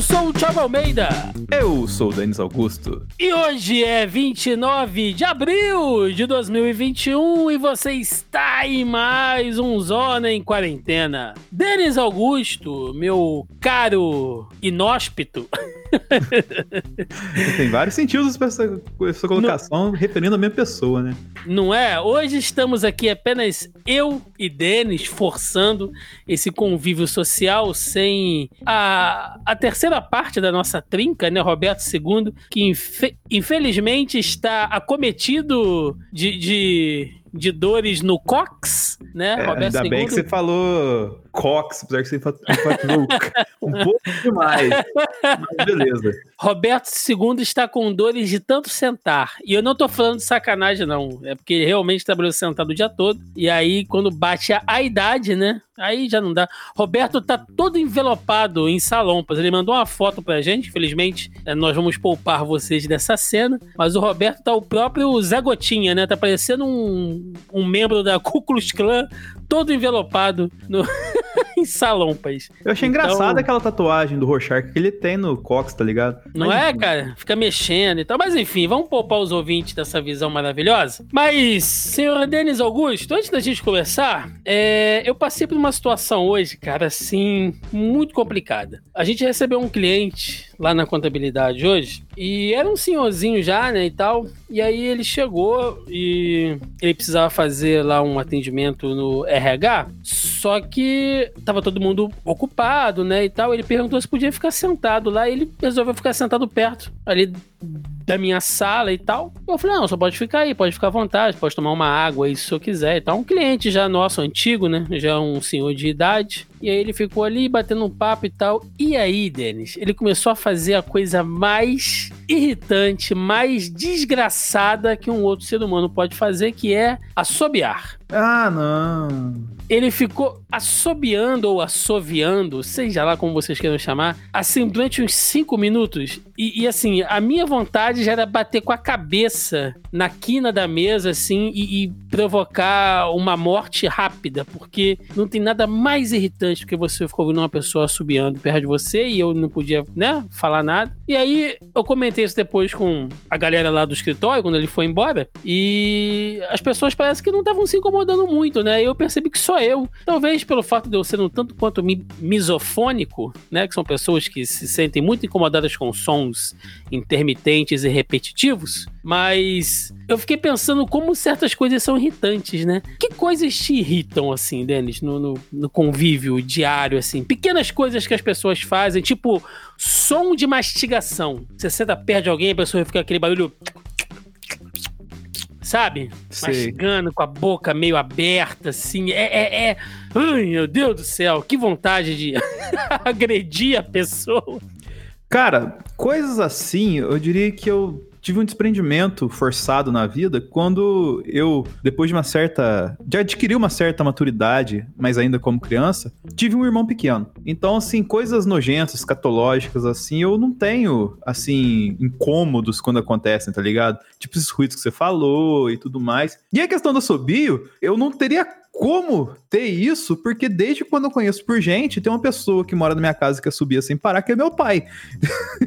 Eu sou o Thiago Almeida. Eu sou o Denis Augusto. E hoje é 29 de abril de 2021 e você está em mais um Zona em Quarentena. Denis Augusto, meu caro inóspito. Tem vários sentidos para essa, essa colocação, no... referindo a mesma pessoa, né? Não é? Hoje estamos aqui apenas eu e Denis forçando esse convívio social sem a, a terceira parte da nossa trinca, né? Roberto II, que infe, infelizmente está acometido de, de de dores no cox, né? É, Roberto ainda II. bem que você falou cox, apesar que você falou um pouco demais. Mas beleza. Roberto II está com dores de tanto sentar. E eu não tô falando de sacanagem, não. É porque ele realmente trabalhou sentado o dia todo. E aí, quando bate a, a idade, né? Aí já não dá. Roberto tá todo envelopado em salompas. Ele mandou uma foto pra gente. Infelizmente, é, nós vamos poupar vocês dessa cena. Mas o Roberto tá o próprio Zé Gotinha, né? Tá parecendo um, um membro da Ku Klux Klan, todo envelopado no... em salompas. Eu achei então... engraçado aquela tatuagem do Rorschach que ele tem no Cox, tá ligado? Não mas, é, cara? Fica mexendo e tal. Mas enfim, vamos poupar os ouvintes dessa visão maravilhosa. Mas, senhor Denis Augusto, antes da gente começar, é... eu passei por uma uma situação hoje, cara, assim, muito complicada. A gente recebeu um cliente lá na contabilidade hoje e era um senhorzinho já, né, e tal. E aí ele chegou e ele precisava fazer lá um atendimento no RH, só que tava todo mundo ocupado, né, e tal. Ele perguntou se podia ficar sentado lá e ele resolveu ficar sentado perto ali da minha sala e tal. Eu falei, não, só pode ficar aí, pode ficar à vontade, pode tomar uma água aí se eu quiser e tal. Um cliente já nosso, antigo, né? Já um senhor de idade. E aí ele ficou ali batendo um papo e tal. E aí, Denis, ele começou a fazer a coisa mais irritante, mais desgraçada que um outro ser humano pode fazer, que é assobiar. Ah, não. Ele ficou assobiando ou assoviando, seja lá como vocês queiram chamar, assim, durante uns cinco minutos. E, e, assim, a minha vontade já era bater com a cabeça na quina da mesa, assim, e, e provocar uma morte rápida, porque não tem nada mais irritante do que você ficou ouvindo uma pessoa assobiando perto de você e eu não podia, né, falar nada. E aí eu comentei isso depois com a galera lá do escritório, quando ele foi embora, e as pessoas parecem que não estavam se incomodando muito, né? Eu percebi que só eu, talvez pelo fato de eu ser um tanto quanto misofônico, né, que são pessoas que se sentem muito incomodadas com sons intermitentes e repetitivos, mas eu fiquei pensando como certas coisas são irritantes, né? Que coisas te irritam, assim, Denis, no, no, no convívio diário, assim? Pequenas coisas que as pessoas fazem, tipo som de mastigação. Você senta perto de alguém, a pessoa fica aquele barulho sabe? Sei. Mastigando com a boca meio aberta, assim. É, é, é. Ai, meu Deus do céu, que vontade de agredir a pessoa. Cara, coisas assim, eu diria que eu tive um desprendimento forçado na vida quando eu, depois de uma certa. de adquirir uma certa maturidade, mas ainda como criança, tive um irmão pequeno. Então, assim, coisas nojentas, catológicas, assim, eu não tenho, assim, incômodos quando acontecem, tá ligado? Tipo esses ruídos que você falou e tudo mais. E a questão do assobio, eu não teria como ter isso, porque desde quando eu conheço por gente, tem uma pessoa que mora na minha casa que subia sem parar, que é meu pai.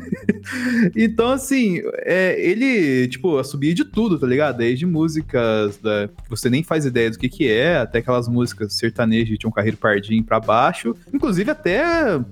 então, assim, é, ele, tipo, subia de tudo, tá ligado? Desde músicas da, você nem faz ideia do que que é, até aquelas músicas sertanejas de um carreiro pardinho pra baixo, inclusive até,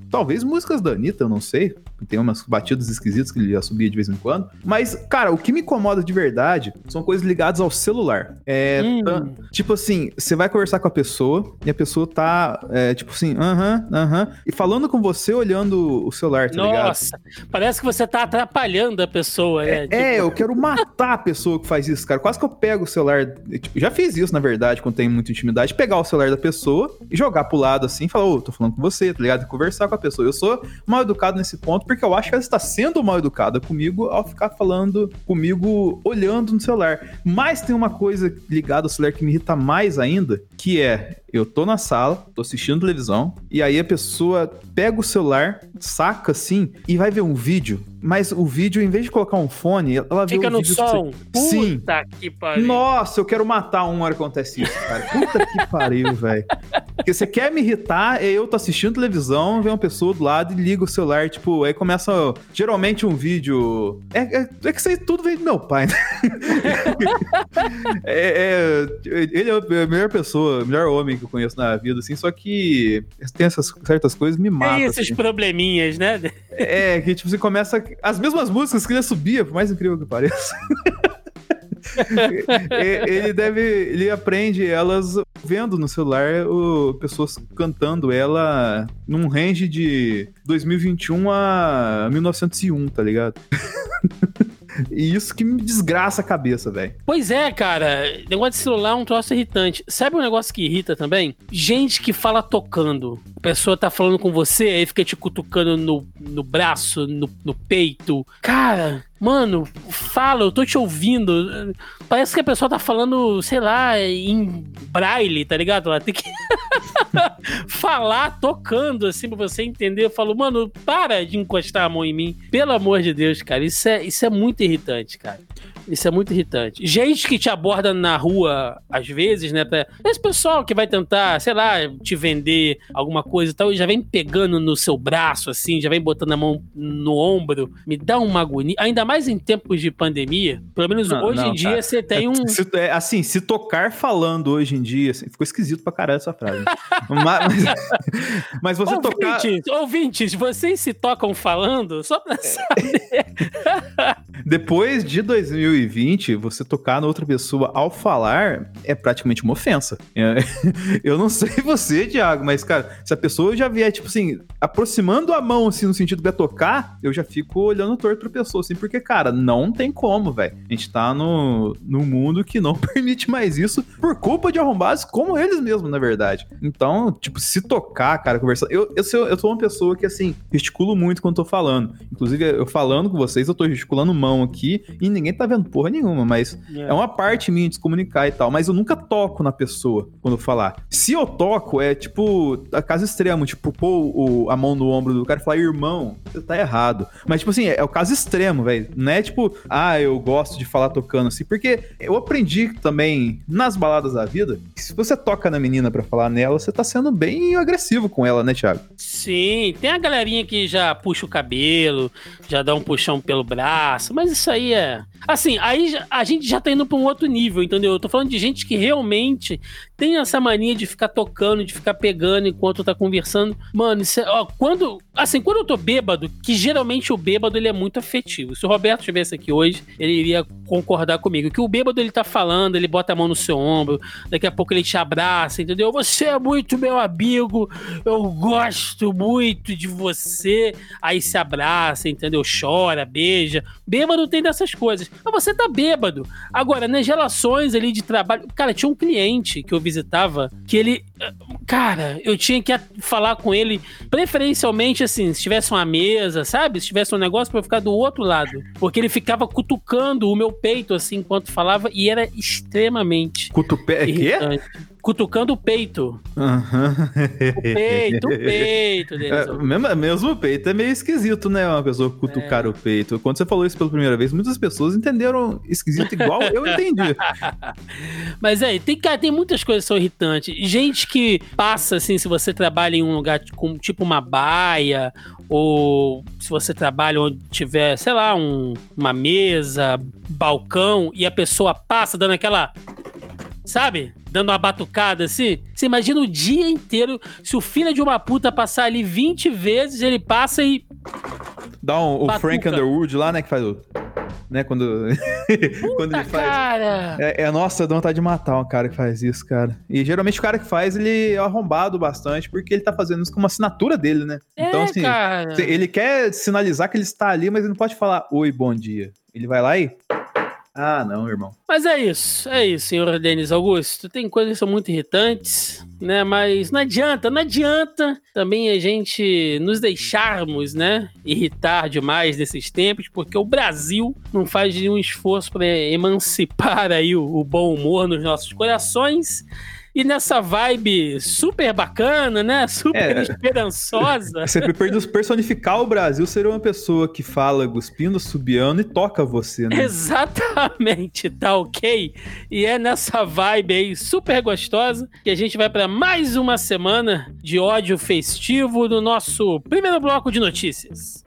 talvez, músicas da Anitta, eu não sei, tem umas batidas esquisitas que ele já subia de vez em quando. Mas, cara, o que me incomoda de verdade são coisas ligadas ao celular. É, hum. tipo assim, você vai conversar com a pessoa e a pessoa tá, é, tipo assim, aham, uh aham, -huh, uh -huh, e falando com você olhando o celular, tá Nossa, ligado? Nossa, parece que você tá atrapalhando a pessoa, né? É, tipo... é, eu quero matar a pessoa que faz isso, cara. Quase que eu pego o celular, tipo, já fiz isso, na verdade, quando tem muita intimidade, pegar o celular da pessoa e jogar pro lado assim, e falar, ô, oh, tô falando com você, tá ligado? E conversar com a pessoa. Eu sou mal educado nesse ponto, porque eu acho que ela está sendo mal educada comigo ao ficar falando comigo olhando no celular. Mas tem uma coisa ligada ao celular que me irrita mais ainda, que é eu tô na sala, tô assistindo televisão, e aí a pessoa pega o celular, saca assim, e vai ver um vídeo mas o vídeo, em vez de colocar um fone, ela vê Fica o no vídeo... som. Sim. Puta que pariu. Nossa, eu quero matar uma hora que acontece isso, cara. Puta que pariu, velho. Porque você quer me irritar, eu tô assistindo televisão, vem uma pessoa do lado e liga o celular, tipo, aí começa geralmente um vídeo. É, é, é que isso aí tudo vem do meu pai, né? é, é, ele é a melhor pessoa, o melhor homem que eu conheço na vida, assim, só que tem essas certas coisas me matam. Tem esses assim. probleminhas, né? É, que tipo, você começa. As mesmas músicas que ele subia, por mais incrível que pareça. ele deve. Ele aprende elas vendo no celular o, pessoas cantando ela num range de 2021 a 1901, tá ligado? E isso que me desgraça a cabeça, velho. Pois é, cara. Negócio de celular é um troço irritante. Sabe um negócio que irrita também? Gente que fala tocando. A pessoa tá falando com você, aí fica te cutucando no, no braço, no, no peito. Cara, Mano, fala, eu tô te ouvindo. Parece que a pessoa tá falando, sei lá, em braille, tá ligado? Ela tem que falar tocando assim pra você entender. Eu falo, mano, para de encostar a mão em mim. Pelo amor de Deus, cara. Isso é, isso é muito irritante, cara. Isso é muito irritante. Gente que te aborda na rua, às vezes, né? Pra... Esse pessoal que vai tentar, sei lá, te vender alguma coisa e tal, e já vem pegando no seu braço, assim, já vem botando a mão no ombro. Me dá uma agonia. Ainda mais em tempos de pandemia. Pelo menos não, hoje não, em dia você tem um. Se, é, assim, se tocar falando hoje em dia, assim, ficou esquisito pra caralho essa frase. mas, mas, você ouvintes, tocar. Ouvintes, vocês se tocam falando? Só pra saber. Depois de 2020, você tocar na outra pessoa ao falar é praticamente uma ofensa. É, eu não sei você, Thiago, mas, cara, se a pessoa já vier, tipo assim, aproximando a mão, assim, no sentido de tocar, eu já fico olhando torto pra pessoa, assim, porque, cara, não tem como, velho. A gente tá no, no mundo que não permite mais isso por culpa de arrombados como eles mesmos, na verdade. Então, tipo, se tocar, cara, conversar. Eu, eu, sou, eu sou uma pessoa que, assim, gesticulo muito quando tô falando. Inclusive, eu falando com vocês, eu tô gesticulando mão aqui e ninguém tá vendo porra nenhuma, mas é, é uma parte minha de se comunicar e tal. Mas eu nunca toco na pessoa quando eu falar. Se eu toco, é tipo, a caso extremo, tipo, pôr o, a mão no ombro do cara e falar, irmão, você tá errado. Mas, tipo assim, é, é o caso extremo, velho. Não é tipo, ah, eu gosto de falar tocando assim, porque eu aprendi também nas baladas da vida que se você toca na menina para falar nela, você tá sendo bem agressivo com ela, né, Thiago? Sim, tem a galerinha que já puxa o cabelo, já dá um puxão pelo braço, mas isso aí é. Assim, aí a gente já tá indo pra um outro nível, entendeu? Eu tô falando de gente que realmente tem essa mania de ficar tocando, de ficar pegando enquanto tá conversando. Mano, isso é, ó, quando. Assim, quando eu tô bêbado, que geralmente o bêbado ele é muito afetivo. Se o Roberto estivesse aqui hoje, ele iria concordar comigo. Que o bêbado ele tá falando, ele bota a mão no seu ombro, daqui a pouco ele te abraça, entendeu? Você é muito meu amigo, eu gosto muito de você. Aí se abraça, entendeu? Chora, beija. Bêbado tem dessas coisas. Mas você tá bêbado. Agora, nas relações ali de trabalho. Cara, tinha um cliente que eu visitava que ele. Cara, eu tinha que falar com ele, preferencialmente assim, se tivesse uma mesa, sabe? Se tivesse um negócio pra eu ficar do outro lado. Porque ele ficava cutucando o meu peito, assim, enquanto falava, e era extremamente. Cutupe... É quê? Cutucando o peito. Uhum. O peito, o peito deles. É, mesmo, mesmo o peito é meio esquisito, né? Uma pessoa cutucar é. o peito. Quando você falou isso pela primeira vez, muitas pessoas entenderam esquisito igual eu entendi. Mas é, tem, cara, tem muitas coisas que são irritantes. Gente que passa, assim, se você trabalha em um lugar com tipo uma baia, ou se você trabalha onde tiver, sei lá, um, uma mesa, balcão, e a pessoa passa dando aquela sabe? Dando uma batucada assim. Você imagina o dia inteiro, se o filho de uma puta passar ali 20 vezes, ele passa e. Dá um, o Frank Underwood lá, né, que faz o. Né, quando. quando ele faz. Cara! É, é, nossa, dá vontade de matar um cara que faz isso, cara. E geralmente o cara que faz, ele é arrombado bastante, porque ele tá fazendo isso como assinatura dele, né? É, então, assim, cara. ele quer sinalizar que ele está ali, mas ele não pode falar oi, bom dia. Ele vai lá e ah, não, irmão. Mas é isso, é isso, senhor Denis Augusto. Tem coisas que são muito irritantes, né? Mas não adianta, não adianta também a gente nos deixarmos, né? Irritar demais nesses tempos, porque o Brasil não faz nenhum esforço para emancipar aí o, o bom humor nos nossos corações. E nessa vibe super bacana, né? Super é, esperançosa. Você personificar o Brasil seria uma pessoa que fala cuspindo, subiando e toca você, né? Exatamente, tá ok? E é nessa vibe aí super gostosa que a gente vai para mais uma semana de ódio festivo no nosso primeiro bloco de notícias.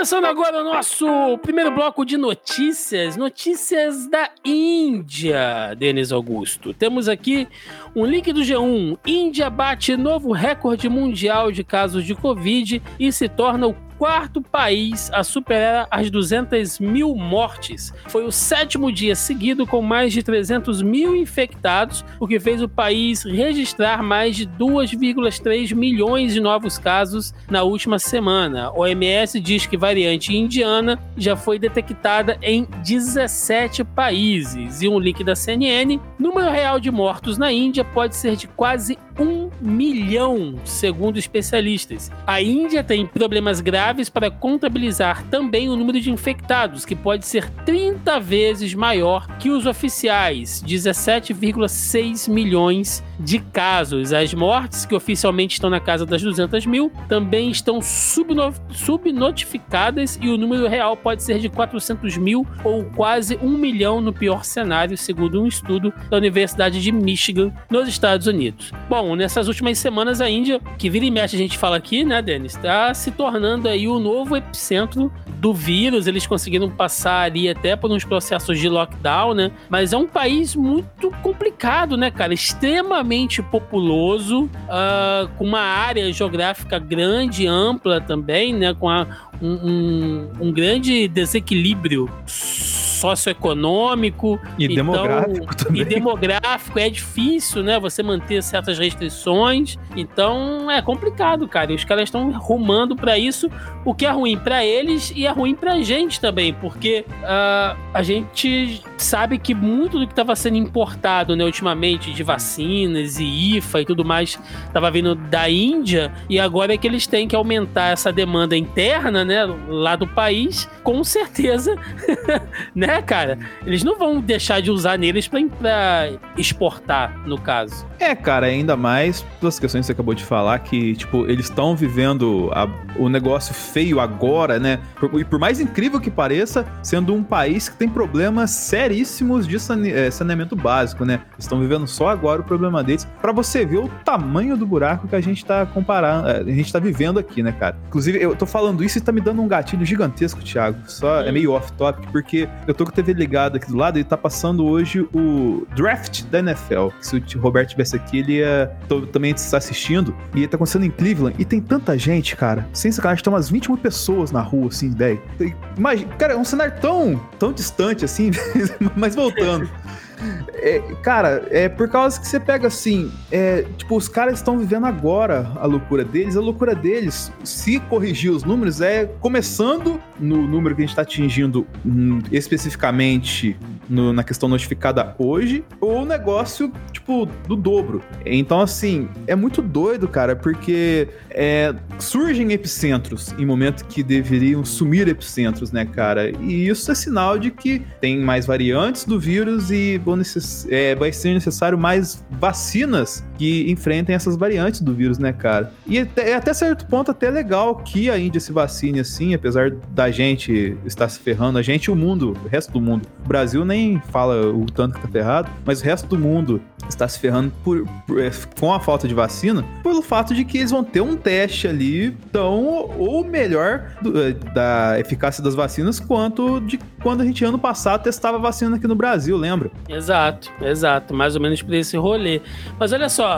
Começando agora o nosso primeiro bloco de notícias, notícias da Índia, Denis Augusto. Temos aqui um link do G1. Índia bate novo recorde mundial de casos de Covid e se torna o quarto país a superar as 200 mil mortes. Foi o sétimo dia seguido com mais de 300 mil infectados, o que fez o país registrar mais de 2,3 milhões de novos casos na última semana. A OMS diz que variante indiana já foi detectada em 17 países. E um link da CNN: número real de mortos na Índia pode ser de quase um milhão, segundo especialistas. A Índia tem problemas graves para contabilizar também o número de infectados, que pode ser 30 vezes maior que os oficiais, 17,6 milhões de casos. As mortes, que oficialmente estão na casa das 200 mil, também estão subno subnotificadas e o número real pode ser de 400 mil ou quase um milhão no pior cenário, segundo um estudo da Universidade de Michigan, nos Estados Unidos. Bom, nessas últimas semanas a Índia, que vira e mexe a gente fala aqui, né, Denis, está se tornando aí o novo epicentro do vírus. Eles conseguiram passar ali até por uns processos de lockdown, né? Mas é um país muito complicado, né, cara? Extremamente populoso, uh, com uma área geográfica grande, ampla também, né? Com a, um, um, um grande desequilíbrio socioeconômico e então, demográfico também. E demográfico é difícil, né? Você manter certas restrições. Então é complicado, cara. E os caras estão rumando para isso, o que é ruim para eles e é ruim pra gente também, porque uh, a gente sabe que muito do que estava sendo importado, né, ultimamente de vacinas e IFA e tudo mais, estava vindo da Índia e agora é que eles têm que aumentar essa demanda interna, né, lá do país, com certeza, né? É, cara, eles não vão deixar de usar neles pra, pra exportar, no caso. É, cara, ainda mais pelas questões que você acabou de falar, que, tipo, eles estão vivendo a, o negócio feio agora, né? Por, e por mais incrível que pareça, sendo um país que tem problemas seríssimos de sane, é, saneamento básico, né? Estão vivendo só agora o problema deles, para você ver o tamanho do buraco que a gente tá comparando, é, a gente tá vivendo aqui, né, cara? Inclusive, eu tô falando isso e tá me dando um gatilho gigantesco, Thiago. Só é meio off-topic, porque eu tô com a TV ligada aqui do lado e tá passando hoje o draft da NFL. Se o Roberto tivesse aqui, ele ia também estar assistindo. E tá acontecendo em Cleveland. E tem tanta gente, cara. Sem sacanagem, tem umas 20 mil pessoas na rua, assim, ideia. Imagina, cara, é um cenário tão, tão distante, assim, mas voltando. É, cara, é por causa que você pega assim, é, tipo, os caras estão vivendo agora a loucura deles. A loucura deles, se corrigir os números, é começando no número que a gente está atingindo hum, especificamente no, na questão notificada hoje, ou o negócio, tipo, do dobro. Então, assim, é muito doido, cara, porque é, surgem epicentros em momentos que deveriam sumir epicentros, né, cara? E isso é sinal de que tem mais variantes do vírus e necess... é, vai ser necessário mais vacinas que enfrentem essas variantes do vírus, né, cara? E até, até certo ponto até legal que a Índia se vacine assim, apesar da gente estar se ferrando, a gente e o mundo, o resto do mundo. O Brasil nem fala o tanto que tá ferrado, mas o resto do mundo está se ferrando por, por, é, com a falta de vacina, pelo fato de que eles vão ter um teste ali tão ou melhor do, é, da eficácia das vacinas quanto de quando a gente ano passado testava vacina aqui no Brasil, lembra? Exato, exato, mais ou menos por esse rolê. Mas olha só,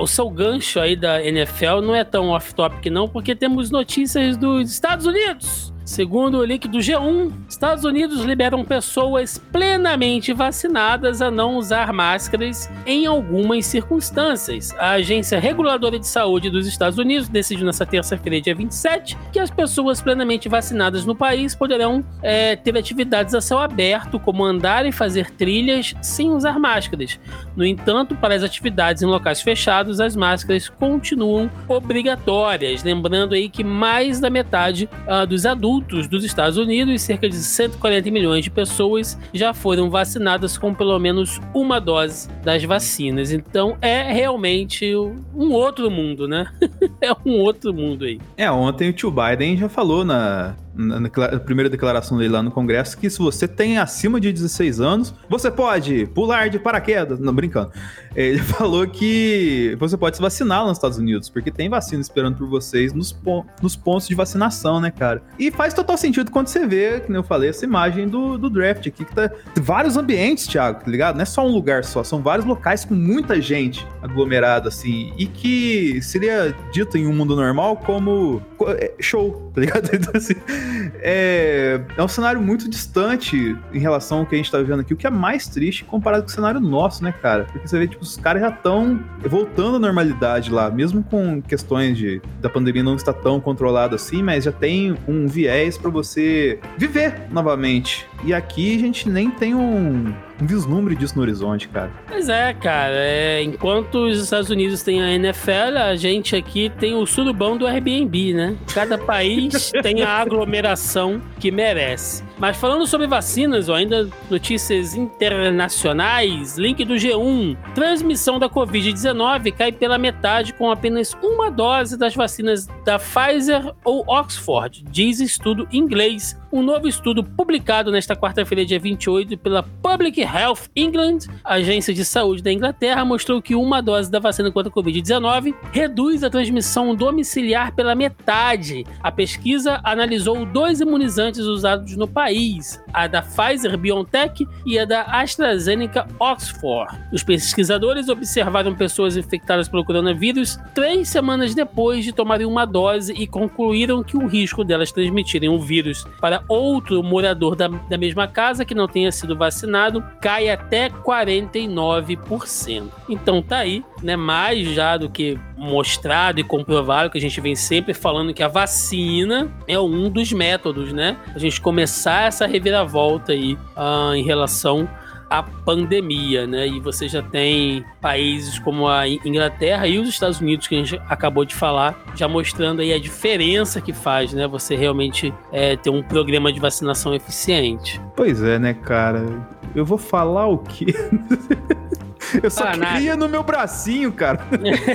o, seu gancho aí da NFL não é tão off-topic não, porque temos notícias dos Estados Unidos. Segundo o link do G1, Estados Unidos liberam pessoas plenamente vacinadas a não usar máscaras em algumas circunstâncias. A Agência Reguladora de Saúde dos Estados Unidos decidiu nesta terça-feira, dia 27, que as pessoas plenamente vacinadas no país poderão é, ter atividades a céu aberto, como andar e fazer trilhas sem usar máscaras. No entanto, para as atividades em locais fechados, as máscaras continuam obrigatórias. Lembrando aí que mais da metade uh, dos adultos adultos dos Estados Unidos, cerca de 140 milhões de pessoas já foram vacinadas com pelo menos uma dose das vacinas. Então é realmente um outro mundo, né? é um outro mundo aí. É, ontem o tio Biden já falou na, na, na, primeira declaração dele lá no Congresso que se você tem acima de 16 anos, você pode pular de paraquedas. Não, brincando. Ele falou que você pode se vacinar lá nos Estados Unidos, porque tem vacina esperando por vocês nos, pon nos pontos de vacinação, né, cara? E faz total sentido quando você vê, como eu falei, essa imagem do, do draft aqui, que tá vários ambientes, Thiago, tá ligado? Não é só um lugar só, são vários locais com muita gente aglomerada, assim, e que seria dito em um mundo normal como é, show, tá ligado? Então, assim, é, é um cenário muito distante em relação ao que a gente tá vivendo aqui, o que é mais triste comparado com o cenário nosso, né, cara? Porque você vê, tipo, os caras já estão voltando à normalidade lá, mesmo com questões de da pandemia não estar tão controlado assim, mas já tem um viés para você viver novamente. E aqui a gente nem tem um, um vislumbre disso no horizonte, cara. Pois é, cara. É, enquanto os Estados Unidos têm a NFL, a gente aqui tem o surubão do Airbnb, né? Cada país tem a aglomeração que merece. Mas falando sobre vacinas, ó, ainda notícias internacionais, link do G1. Transmissão da Covid-19 cai pela metade com apenas uma dose das vacinas da Pfizer ou Oxford, diz estudo inglês. Um novo estudo publicado nesta quarta-feira, dia 28, pela Public Health England, agência de saúde da Inglaterra, mostrou que uma dose da vacina contra a Covid-19 reduz a transmissão domiciliar pela metade. A pesquisa analisou dois imunizantes usados no país país, a da Pfizer BioNTech e a da AstraZeneca Oxford. Os pesquisadores observaram pessoas infectadas pelo coronavírus três semanas depois de tomarem uma dose e concluíram que o risco delas transmitirem o vírus para outro morador da, da mesma casa que não tenha sido vacinado cai até 49%. Então tá aí, né? Mais já do que mostrado e comprovado que a gente vem sempre falando que a vacina é um dos métodos, né? A gente começar essa reviravolta aí uh, em relação à pandemia, né? E você já tem países como a Inglaterra e os Estados Unidos que a gente acabou de falar, já mostrando aí a diferença que faz, né? Você realmente é, ter um programa de vacinação eficiente. Pois é, né, cara? Eu vou falar o quê? Eu só ah, queria nada. no meu bracinho, cara.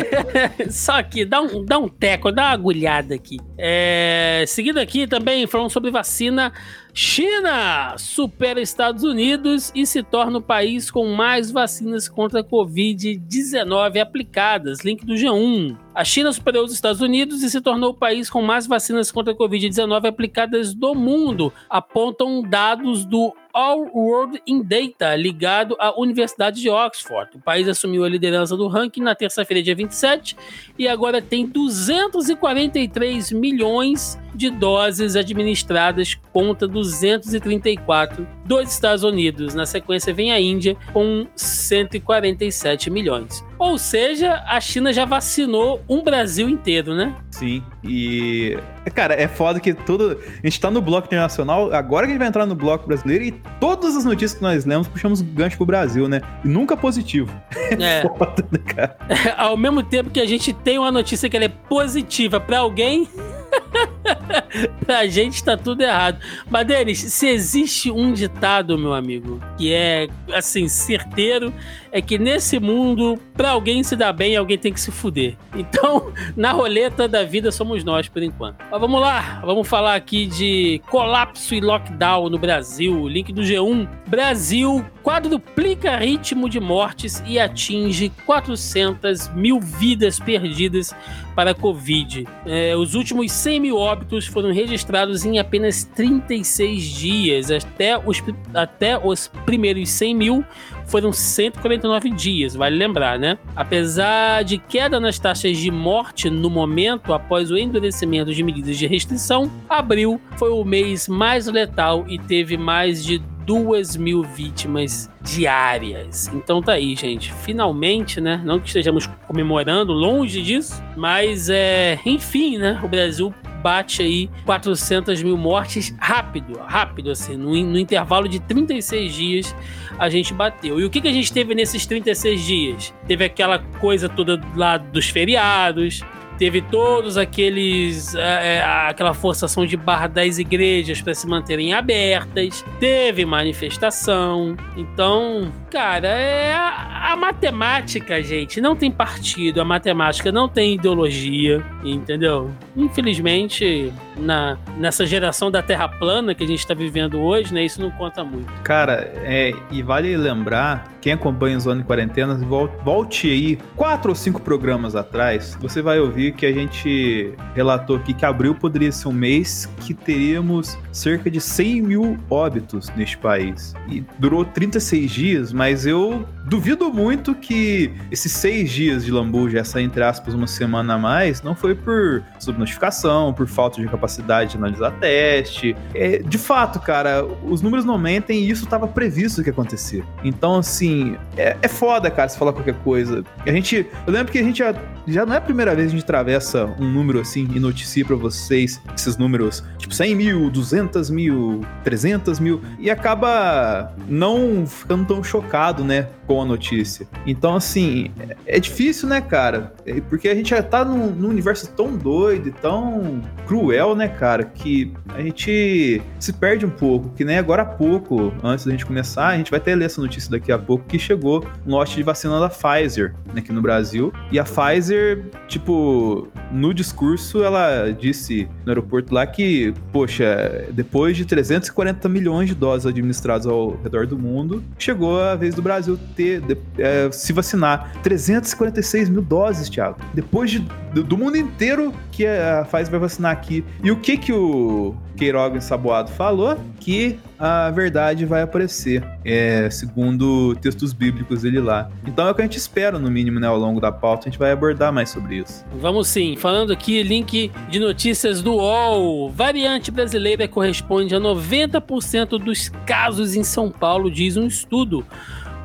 só que dá um, dá um teco, dá uma agulhada aqui. É, seguindo aqui também falando sobre vacina. China supera Estados Unidos e se torna o país com mais vacinas contra a Covid-19 aplicadas. Link do G1. A China superou os Estados Unidos e se tornou o país com mais vacinas contra a Covid-19 aplicadas do mundo, apontam dados do All World in Data, ligado à Universidade de Oxford. O país assumiu a liderança do ranking na terça-feira, dia 27, e agora tem 243 milhões de doses administradas contra 234 dos Estados Unidos. Na sequência vem a Índia com 147 milhões. Ou seja, a China já vacinou um Brasil inteiro, né? Sim. E, cara, é foda que tudo. A gente tá no bloco internacional, agora que a gente vai entrar no bloco brasileiro e todas as notícias que nós lemos puxamos gancho pro Brasil, né? E nunca positivo. É. foda, né, cara? Ao mesmo tempo que a gente tem uma notícia que ela é positiva para alguém. pra gente tá tudo errado. Mas, Denis, se existe um ditado, meu amigo, que é, assim, certeiro, é que nesse mundo, pra alguém se dar bem, alguém tem que se fuder. Então, na roleta da vida somos nós, por enquanto. Mas vamos lá, vamos falar aqui de colapso e lockdown no Brasil. Link do G1. Brasil quadruplica ritmo de mortes e atinge 400 mil vidas perdidas para a Covid. É, os últimos 100 mil óbitos foram registrados em apenas 36 dias. Até os, até os primeiros 100 mil foram 149 dias, vale lembrar, né? Apesar de queda nas taxas de morte no momento após o endurecimento de medidas de restrição, abril foi o mês mais letal e teve mais de duas mil vítimas diárias. Então tá aí, gente. Finalmente, né? Não que estejamos comemorando, longe disso, mas é, enfim, né? O Brasil bate aí 400 mil mortes rápido, rápido assim, no, no, intervalo de 36 dias a gente bateu. E o que, que a gente teve nesses 36 dias? Teve aquela coisa toda lá dos feriados, teve todos aqueles. É, é aquela forçação de barra das igrejas para se manterem abertas, teve manifestação. Então, cara, é a, a, matemática, gente, não tem partido, a matemática não tem ideologia, entendeu? Infelizmente, na, nessa geração da Terra plana que a gente está vivendo hoje, né, isso não conta muito. Cara, é, e vale lembrar, quem acompanha o Zona em Quarentena, volte aí quatro ou cinco programas atrás, você vai ouvir que a gente relatou aqui que abril poderia ser um mês que teríamos cerca de 100 mil óbitos neste país. E durou 36 dias, mas eu duvido muito que esses seis dias de lambuja, essa entre aspas uma semana a mais, não foi por subnotificação, por falta de capacidade de analisar teste. É, de fato, cara, os números não mentem e isso estava previsto que acontecer. Então, assim, é, é foda, cara, se falar qualquer coisa. A gente, eu lembro que a gente já, já não é a primeira vez que a gente atravessa um número assim e noticia para vocês esses números, tipo 100 mil, 200 mil, 300 mil, e acaba não ficando tão chocado, né? Com a notícia. Então, assim, é, difícil, né, cara? É, porque a gente já tá num, num, universo tão doido e tão cruel, né, cara, que a gente se perde um pouco. Que nem agora há pouco, antes da gente começar, a gente vai ter ler essa notícia daqui a pouco, que chegou um lote de vacina da Pfizer aqui no Brasil. E a Pfizer, tipo, no discurso, ela disse no aeroporto lá que, poxa, depois de 340 milhões de doses administradas ao redor do mundo, chegou a vez do Brasil ter ter, de, é, se vacinar. 346 mil doses, Thiago. Depois de, do, do mundo inteiro que a Pfizer vai vacinar aqui. E o que que o Queiroga Ensaboado falou? Que a verdade vai aparecer, é, segundo textos bíblicos dele lá. Então é o que a gente espera, no mínimo, né, ao longo da pauta. A gente vai abordar mais sobre isso. Vamos sim. Falando aqui, link de notícias do UOL. Variante brasileira corresponde a 90% dos casos em São Paulo, diz um estudo.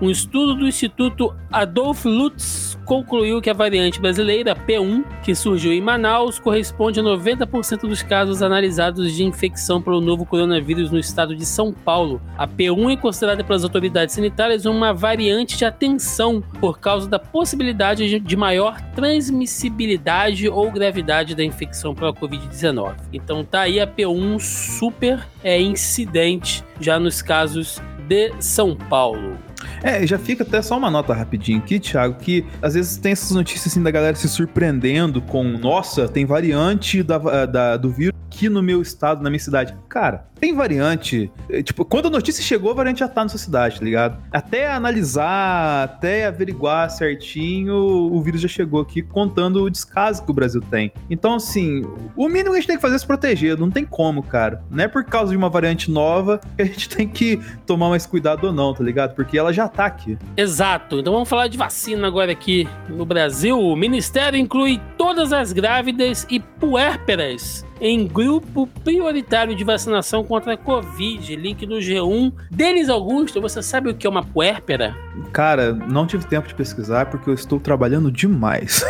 Um estudo do Instituto Adolf Lutz concluiu que a variante brasileira P1, que surgiu em Manaus, corresponde a 90% dos casos analisados de infecção pelo novo coronavírus no estado de São Paulo. A P1 é considerada pelas autoridades sanitárias uma variante de atenção por causa da possibilidade de maior transmissibilidade ou gravidade da infecção pela Covid-19. Então tá aí a P1 super é, incidente já nos casos de São Paulo. É, já fica até só uma nota rapidinho aqui, Thiago, que às vezes tem essas notícias assim da galera se surpreendendo com, nossa, tem variante da, da do vírus aqui no meu estado, na minha cidade. Cara, tem variante. É, tipo, quando a notícia chegou, a variante já tá na sua cidade, tá ligado? Até analisar, até averiguar certinho, o vírus já chegou aqui contando o descaso que o Brasil tem. Então, assim, o mínimo que a gente tem que fazer é se proteger. Não tem como, cara. Não é por causa de uma variante nova que a gente tem que tomar mais cuidado ou não, tá ligado? Porque ela já tá aqui. Exato. Então vamos falar de vacina agora aqui no Brasil. O Ministério inclui todas as grávidas e puérperas em grupo prioritário de vacinação contra a Covid. Link no G1. Denis Augusto, você sabe o que é uma puérpera? Cara, não tive tempo de pesquisar porque eu estou trabalhando demais.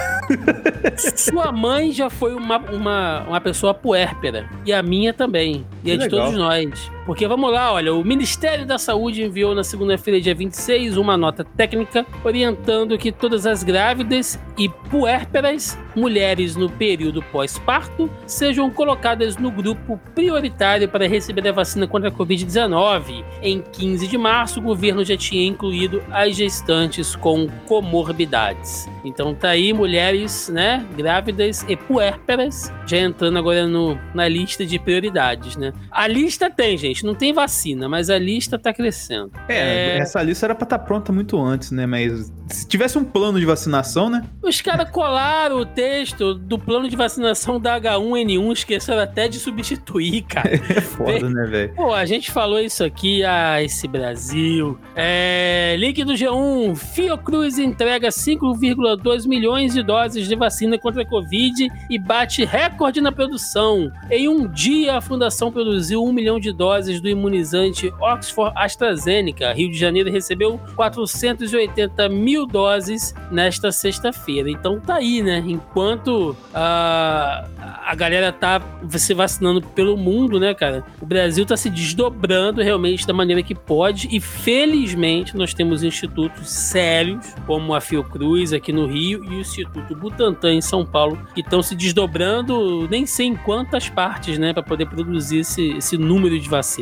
Sua mãe já foi uma, uma, uma pessoa puérpera. E a minha também. E a de todos nós. Porque vamos lá, olha, o Ministério da Saúde enviou na segunda-feira, dia 26, uma nota técnica orientando que todas as grávidas e puérperas, mulheres no período pós-parto, sejam colocadas no grupo prioritário para receber a vacina contra a Covid-19. Em 15 de março, o governo já tinha incluído as gestantes com comorbidades. Então tá aí mulheres, né, grávidas e puérperas, já entrando agora no, na lista de prioridades, né? A lista tem, gente, não tem vacina, mas a lista tá crescendo. É, é... essa lista era pra estar tá pronta muito antes, né? Mas se tivesse um plano de vacinação, né? Os caras colaram o texto do plano de vacinação da H1N1, esqueceram até de substituir, cara. É foda, né, velho? Pô, a gente falou isso aqui, ah, esse Brasil. É, link do G1, Fiocruz entrega 5,2 milhões de doses de vacina contra a Covid e bate recorde na produção. Em um dia, a fundação produziu um milhão de doses do imunizante Oxford AstraZeneca. Rio de Janeiro recebeu 480 mil doses nesta sexta-feira. Então tá aí, né? Enquanto a, a galera tá se vacinando pelo mundo, né, cara? O Brasil tá se desdobrando realmente da maneira que pode e felizmente nós temos institutos sérios, como a Fiocruz aqui no Rio e o Instituto Butantan em São Paulo, que estão se desdobrando nem sei em quantas partes, né, para poder produzir esse, esse número de vacinas.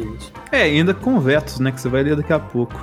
É, ainda com vetos, né, que você vai ler daqui a pouco.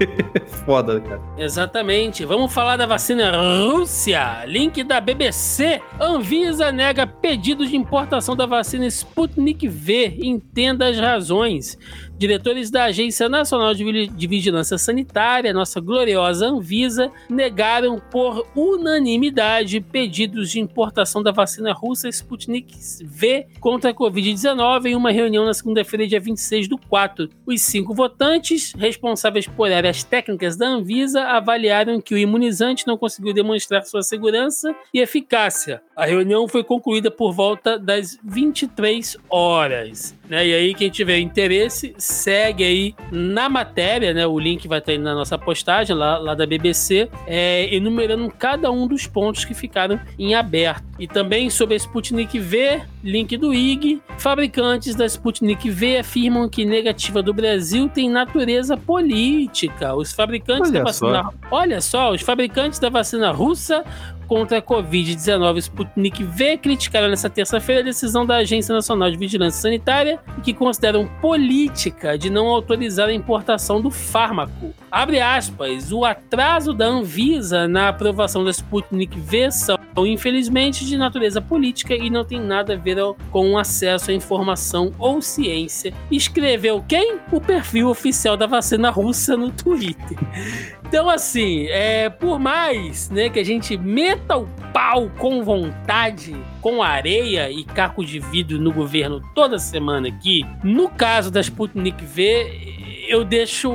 Foda, cara. Exatamente. Vamos falar da vacina Rússia. Link da BBC. Anvisa nega pedido de importação da vacina Sputnik V. Entenda as razões. Diretores da Agência Nacional de Vigilância Sanitária, nossa gloriosa Anvisa, negaram por unanimidade pedidos de importação da vacina russa Sputnik V contra a Covid-19 em uma reunião na segunda-feira, dia 26 do 4. Os cinco votantes, responsáveis por áreas técnicas da Anvisa, avaliaram que o imunizante não conseguiu demonstrar sua segurança e eficácia. A reunião foi concluída por volta das 23 horas. Né? E aí, quem tiver interesse, segue aí na matéria, né? O link vai estar aí na nossa postagem lá, lá da BBC, é, enumerando cada um dos pontos que ficaram em aberto. E também sobre a Sputnik V, link do IG. Fabricantes da Sputnik V afirmam que negativa do Brasil tem natureza política. Os fabricantes olha da vacina. Só. Olha só, os fabricantes da vacina russa contra a Covid-19 Sputnik V criticaram nesta terça-feira a decisão da Agência Nacional de Vigilância Sanitária que consideram política de não autorizar a importação do fármaco. Abre aspas, o atraso da Anvisa na aprovação da Sputnik V são, infelizmente, de natureza política e não tem nada a ver com acesso à informação ou ciência. Escreveu quem? O perfil oficial da vacina russa no Twitter. Então, assim, é, por mais né, que a gente meta o pau com vontade, com areia e caco de vidro no governo toda semana aqui, no caso da Sputnik V, eu deixo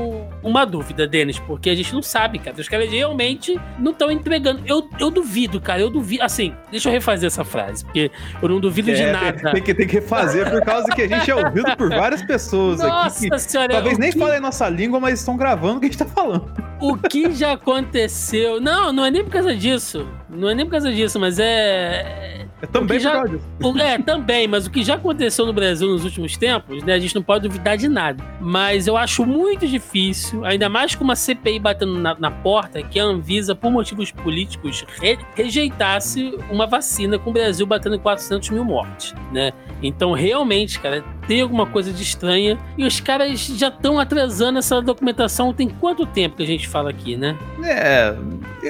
uma dúvida, Denis, porque a gente não sabe, cara. Os caras realmente não estão entregando. Eu, eu duvido, cara. Eu duvido. Assim, deixa eu refazer essa frase, porque eu não duvido é, de nada. Tem, que, tem que refazer por causa que a gente é ouvido por várias pessoas Nossa aqui. Senhora, talvez nem que... falem nossa língua, mas estão gravando o que a gente tá falando. O que já aconteceu? Não, não é nem por causa disso. Não é nem por causa disso, mas é é também já, o, É, também, mas o que já aconteceu no Brasil nos últimos tempos, né? A gente não pode duvidar de nada. Mas eu acho muito difícil, ainda mais com uma CPI batendo na, na porta, que a Anvisa, por motivos políticos, re, rejeitasse uma vacina com o Brasil batendo em 400 mil mortes, né? Então, realmente, cara, tem alguma coisa de estranha. E os caras já estão atrasando essa documentação. Tem quanto tempo que a gente fala aqui, né? É,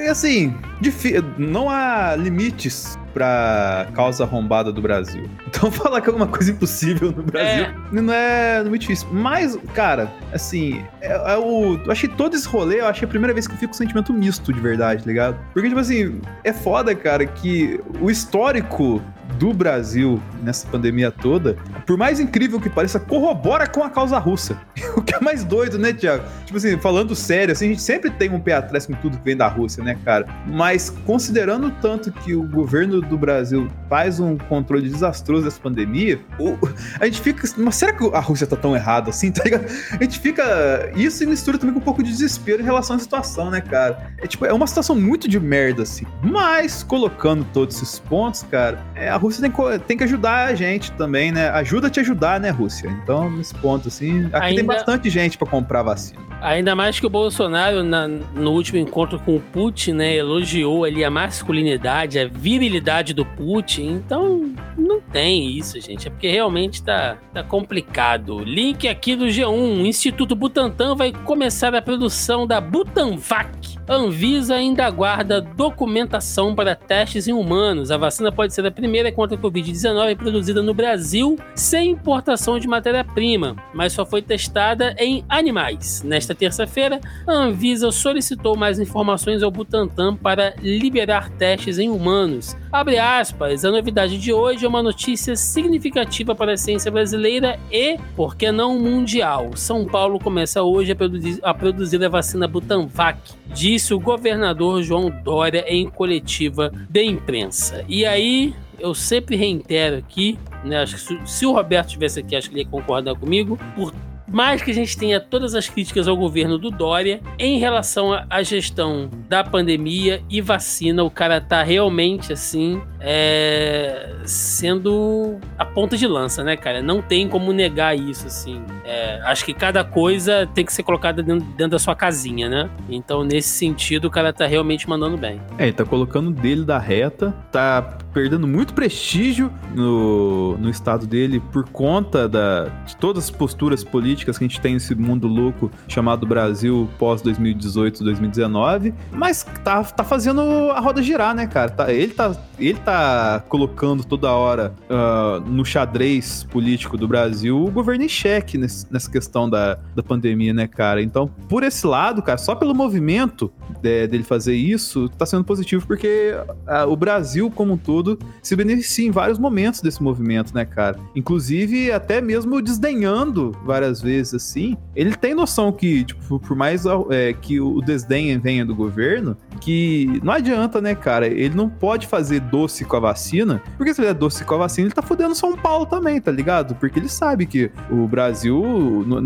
assim, não há limites pra causa arrombada do Brasil. Então falar que é alguma coisa impossível no Brasil é. não é muito difícil. Mas, cara, assim, é, é o. Eu achei todo esse rolê, eu achei a primeira vez que eu fico com sentimento misto de verdade, tá ligado? Porque, tipo assim, é foda, cara, que o histórico do Brasil nessa pandemia toda, por mais incrível que pareça, corrobora com a causa russa. o que é mais doido, né, Tiago? Tipo assim, falando sério, assim, a gente sempre tem um pé atrás com tudo que vem da Rússia, né, cara? Mas considerando tanto que o governo do Brasil faz um controle desastroso dessa pandemia, o, a gente fica. Mas será que a Rússia tá tão errada assim, tá ligado? A gente fica. Isso se mistura também com um pouco de desespero em relação à situação, né, cara? É tipo, é uma situação muito de merda, assim. Mas, colocando todos esses pontos, cara, é, a Rússia tem, tem que ajudar a gente também, né? Ajuda a te ajudar, né, Rússia? Então, nesse ponto, assim, aqui Ainda... tem bastante gente para comprar vacina. Ainda mais que o Bolsonaro, na, no último encontro com o Putin, né, elogiou ali a masculinidade, a virilidade do Putin. Então, não tem isso, gente. É porque realmente tá, tá complicado. Link aqui do G1. O Instituto Butantan vai começar a produção da Butanvac. Anvisa ainda aguarda documentação para testes em humanos. A vacina pode ser a primeira contra a Covid-19 produzida no Brasil sem importação de matéria-prima, mas só foi testada em animais. Nesta terça-feira, a Anvisa solicitou mais informações ao Butantan para liberar testes em humanos. Abre aspas, a novidade de hoje é uma notícia significativa para a ciência brasileira e, por que não, mundial. São Paulo começa hoje a produzir a, produzir a vacina Butanvac, disse o governador João Dória em coletiva de imprensa. E aí, eu sempre reitero aqui, né? Acho que se, se o Roberto estivesse aqui, acho que ele ia concordar comigo. Por mais que a gente tenha todas as críticas ao governo do Dória, em relação à gestão da pandemia e vacina, o cara tá realmente assim, é, sendo a ponta de lança, né, cara? Não tem como negar isso, assim. É, acho que cada coisa tem que ser colocada dentro, dentro, da sua casinha, né? Então, nesse sentido, o cara tá realmente mandando bem. É, ele tá colocando dele da reta, tá perdendo muito prestígio no, no estado dele por conta da, de todas as posturas políticas que a gente tem nesse mundo louco chamado Brasil pós 2018, 2019, mas tá, tá fazendo a roda girar, né, cara? Tá, ele, tá, ele tá colocando toda hora uh, no xadrez político do Brasil o governo em xeque nesse, nessa questão da, da pandemia, né, cara? Então, por esse lado, cara, só pelo movimento de, dele fazer isso, tá sendo positivo, porque uh, o Brasil como um todo se beneficia em vários momentos desse movimento, né, cara? Inclusive, até mesmo desdenhando várias vezes, assim, ele tem noção que, tipo, por mais é, que o desdém venha do governo, que não adianta, né, cara? Ele não pode fazer doce com a vacina, porque se ele é doce com a vacina, ele tá fudendo São Paulo também, tá ligado? Porque ele sabe que o Brasil,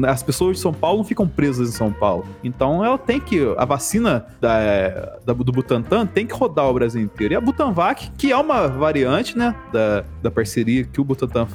as pessoas de São Paulo não ficam presas em São Paulo. Então ela tem que, a vacina da, da do Butantan tem que rodar o Brasil inteiro. E a Butanvac, que é uma variante, né, da, da parceria que o Butantan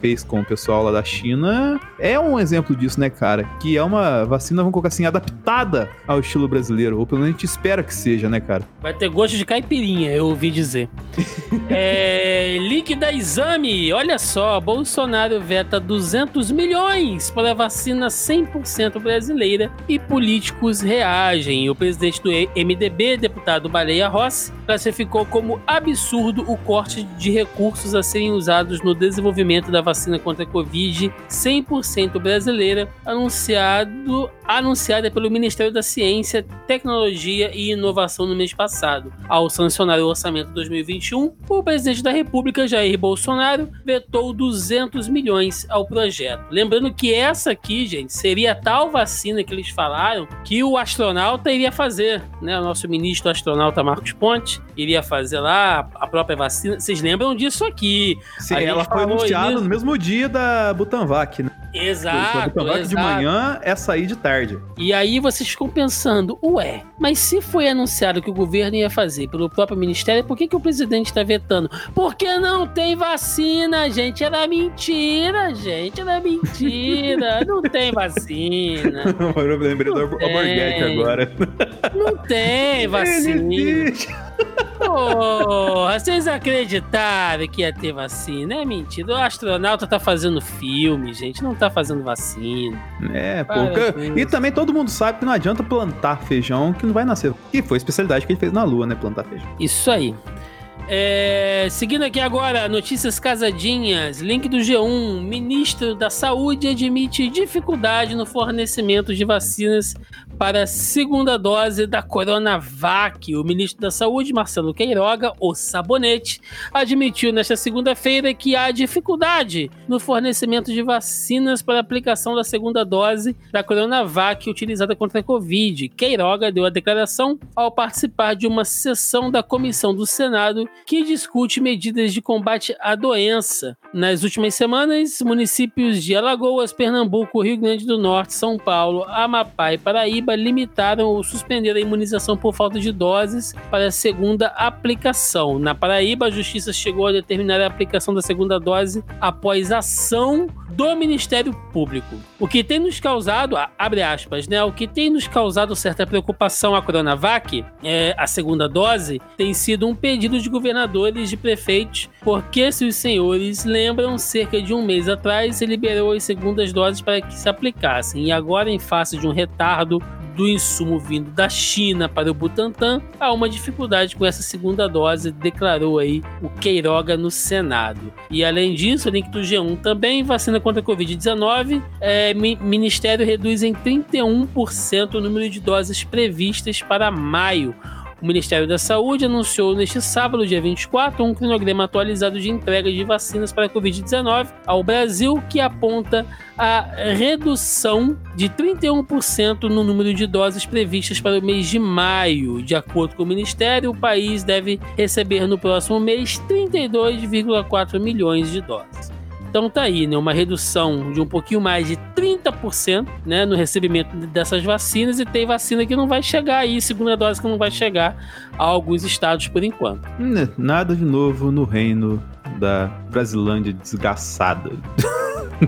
fez com o pessoal lá da China, é um exemplo disso, né, cara? Que é uma vacina, vamos colocar assim, adaptada ao estilo brasileiro, ou pelo menos a gente espera que seja, né, cara? Vai ter gosto de caipirinha, eu ouvi dizer. é, link da exame, olha só, Bolsonaro veta 200 milhões para a vacina 100% brasileira e políticos reagem. O presidente do MDB, deputado Baleia Rossi, classificou como absurdo o corte de recursos a serem usados no desenvolvimento da vacina contra a Covid 100% brasileira, anunciado, anunciada pelo Ministério da Ciência, Tecnologia e Inovação no mês passado. Ao sancionar o orçamento 2021, o presidente da República, Jair Bolsonaro, vetou 200 milhões ao projeto. Lembrando que essa aqui, gente, seria a tal vacina que eles falaram que o astronauta iria fazer, né? O nosso ministro astronauta Marcos Ponte iria fazer lá a própria vacina. Vocês lembram disso aqui? Sim, ela foi anunciada no mesmo dia da Butanvac, né? Exato. A Butanvac exato. de manhã é sair de tarde. E aí vocês ficam pensando, ué, mas se foi anunciado que o governo ia fazer pelo próprio ministério, por que, que o presidente está vetando? Porque não tem vacina, gente. Era mentira, gente. Era mentira. não tem vacina. Eu lembrei do Alborguete agora. Não tem vacina. Porra, vocês acreditaram que ia ter vacina? É mentira. O astronauta tá fazendo filme, gente. Não tá fazendo vacina. É, pô. E também todo mundo sabe que não adianta plantar feijão que não vai nascer. Que foi a especialidade que ele fez na Lua, né? Plantar feijão. Isso aí. É, seguindo aqui agora, notícias casadinhas. Link do G1. Ministro da Saúde admite dificuldade no fornecimento de vacinas para a segunda dose da Coronavac. O ministro da Saúde, Marcelo Queiroga, o Sabonete, admitiu nesta segunda-feira que há dificuldade no fornecimento de vacinas para aplicação da segunda dose da Coronavac utilizada contra a Covid. Queiroga deu a declaração ao participar de uma sessão da comissão do Senado que discute medidas de combate à doença. Nas últimas semanas, municípios de Alagoas, Pernambuco, Rio Grande do Norte, São Paulo, Amapá e Paraíba limitaram ou suspenderam a imunização por falta de doses para a segunda aplicação. Na Paraíba, a Justiça chegou a determinar a aplicação da segunda dose após ação do Ministério Público. O que tem nos causado, abre aspas, né? O que tem nos causado certa preocupação a Coronavac, é, a segunda dose, tem sido um pedido de governadores, de prefeitos, porque se os senhores lembram, cerca de um mês atrás, se liberou as segundas doses para que se aplicassem. E agora, em face de um retardo do insumo vindo da China para o Butantan, há uma dificuldade com essa segunda dose, declarou aí o Queiroga no Senado. E além disso, link do G1 também, vacina contra a Covid-19, é, Ministério reduz em 31% o número de doses previstas para maio. O Ministério da Saúde anunciou neste sábado, dia 24, um cronograma atualizado de entrega de vacinas para a Covid-19 ao Brasil, que aponta a redução de 31% no número de doses previstas para o mês de maio. De acordo com o Ministério, o país deve receber no próximo mês 32,4 milhões de doses. Então tá aí, né? Uma redução de um pouquinho mais de 30% né, no recebimento dessas vacinas e tem vacina que não vai chegar aí, segunda dose que não vai chegar a alguns estados por enquanto. Hum, nada de novo no reino da Brasilândia desgraçada.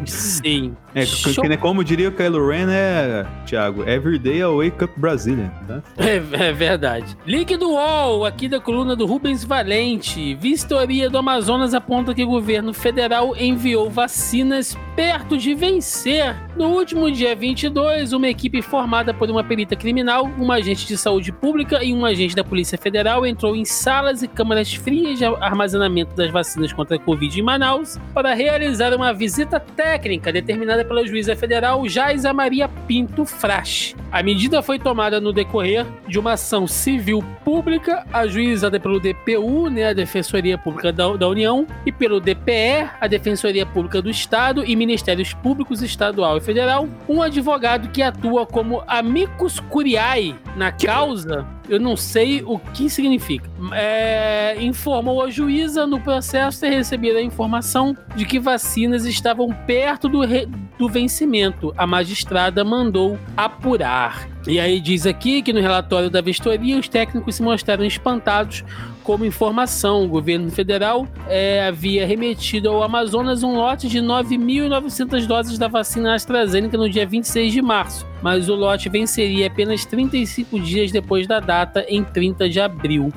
Sim. É, Show. como diria o Kylo Ren, é, Thiago, everyday I wake up Brazilian, tá? É, é, verdade. Link do UOL, aqui da coluna do Rubens Valente. Vistoria do Amazonas aponta que o governo federal enviou vacinas perto de vencer. No último dia 22, uma equipe formada por uma perita criminal, um agente de saúde pública e um agente da Polícia Federal entrou em salas e câmaras frias de armazenamento das vacinas contra a Covid em Manaus para realizar uma visita técnica determinada pela juíza federal Jaisa Maria Pinto Frasch. A medida foi tomada no decorrer de uma ação civil pública ajuizada pelo DPU, né, a Defensoria Pública da, da União, e pelo DPE, a Defensoria Pública do Estado e Ministérios Públicos Estadual e Federal, um advogado que atua como amicus curiae na causa eu não sei o que significa. É, informou a juíza no processo ter recebido a informação de que vacinas estavam perto do, re, do vencimento. A magistrada mandou apurar. E aí diz aqui que no relatório da vistoria os técnicos se mostraram espantados como informação. O governo federal é, havia remetido ao Amazonas um lote de 9.900 doses da vacina AstraZeneca no dia 26 de março, mas o lote venceria apenas 35 dias depois da data, em 30 de abril.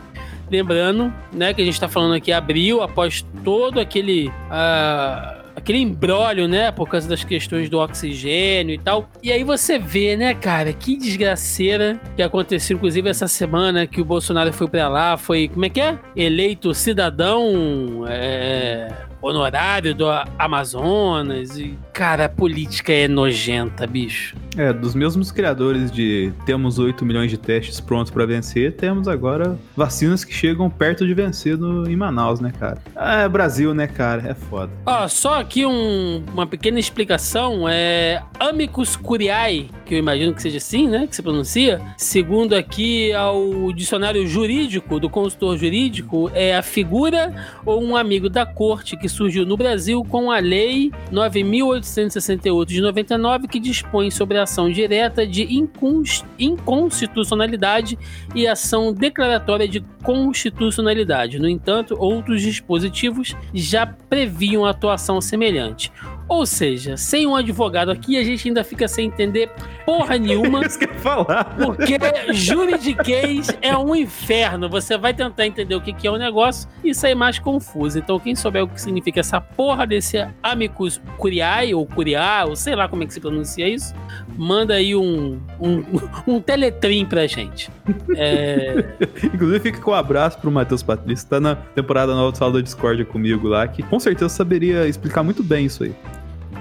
Lembrando, né, que a gente está falando aqui abril, após todo aquele uh, aquele embrólio, né? Por causa das questões do oxigênio e tal. E aí você vê, né, cara, que desgraceira que aconteceu, inclusive, essa semana que o Bolsonaro foi para lá, foi, como é que é? Eleito cidadão. É honorário do Amazonas. E, cara, a política é nojenta, bicho. É, dos mesmos criadores de temos 8 milhões de testes prontos para vencer, temos agora vacinas que chegam perto de vencer no, em Manaus, né, cara? Ah, é Brasil, né, cara? É foda. Ó, só aqui um, uma pequena explicação. É Amicus Curiae, que eu imagino que seja assim, né, que se pronuncia. Segundo aqui ao dicionário jurídico, do consultor jurídico, é a figura ou um amigo da corte que surgiu no Brasil com a Lei 9.868 de 99, que dispõe sobre a ação direta de inconstitucionalidade e ação declaratória de constitucionalidade. No entanto, outros dispositivos já previam atuação semelhante. Ou seja, sem um advogado aqui, a gente ainda fica sem entender porra nenhuma. Isso que eu falar. Porque juridiquês é um inferno. Você vai tentar entender o que é o negócio e sair mais confuso. Então, quem souber o que significa essa porra desse amicus curiae, ou curiar, ou sei lá como é que se pronuncia isso, manda aí um, um, um teletrim pra gente. É... Inclusive, fica com um abraço pro Matheus Patrício, que tá na temporada nova do Sala da Discord comigo lá, que com certeza saberia explicar muito bem isso aí.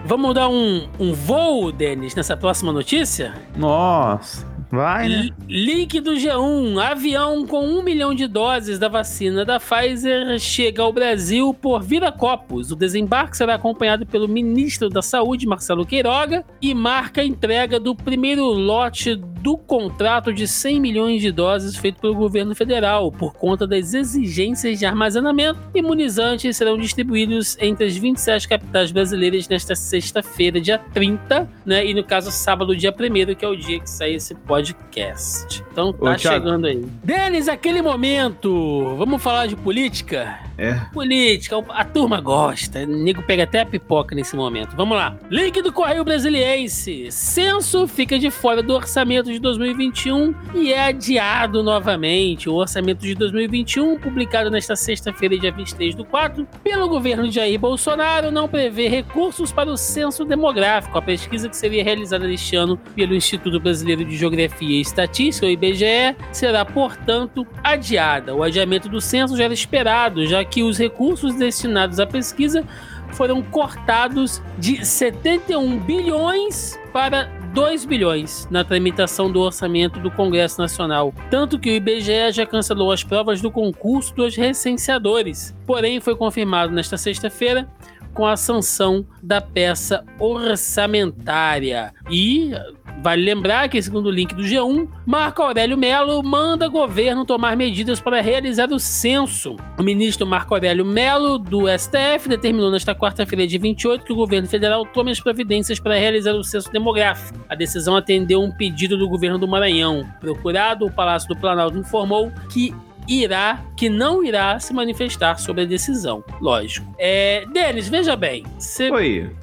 Vamos dar um, um voo, Denis, nessa próxima notícia? Nossa. Vai, né? Link do G1. Avião com um milhão de doses da vacina da Pfizer chega ao Brasil por Viracopos. O desembarque será acompanhado pelo ministro da Saúde, Marcelo Queiroga, e marca a entrega do primeiro lote do contrato de 100 milhões de doses feito pelo governo federal. Por conta das exigências de armazenamento, imunizantes serão distribuídos entre as 27 capitais brasileiras nesta sexta-feira, dia 30, né? E no caso, sábado, dia 1 que é o dia que sai esse podcast podcast. Então tá Ô, chegando aí. Denis, aquele momento. Vamos falar de política? É. Política, a turma gosta. O nego pega até a pipoca nesse momento. Vamos lá. Link do Correio Brasiliense. Censo fica de fora do orçamento de 2021 e é adiado novamente. O orçamento de 2021, publicado nesta sexta-feira, dia 23 do 4, pelo governo de Jair Bolsonaro, não prevê recursos para o censo demográfico. A pesquisa que seria realizada neste ano pelo Instituto Brasileiro de Geografia e Estatística, o IBGE, será, portanto, adiada. O adiamento do censo já era esperado, já que os recursos destinados à pesquisa foram cortados de 71 bilhões para 2 bilhões na tramitação do orçamento do Congresso Nacional, tanto que o IBGE já cancelou as provas do concurso dos recenseadores. Porém, foi confirmado nesta sexta-feira com a sanção da peça orçamentária. E Vale lembrar que, segundo o link do G1, Marco Aurélio Melo manda governo tomar medidas para realizar o censo. O ministro Marco Aurélio Melo, do STF, determinou nesta quarta-feira, de 28, que o governo federal tome as providências para realizar o censo demográfico. A decisão atendeu um pedido do governo do Maranhão. Procurado, o Palácio do Planalto informou que irá, que não irá se manifestar sobre a decisão. Lógico. É, Denis, veja bem. Você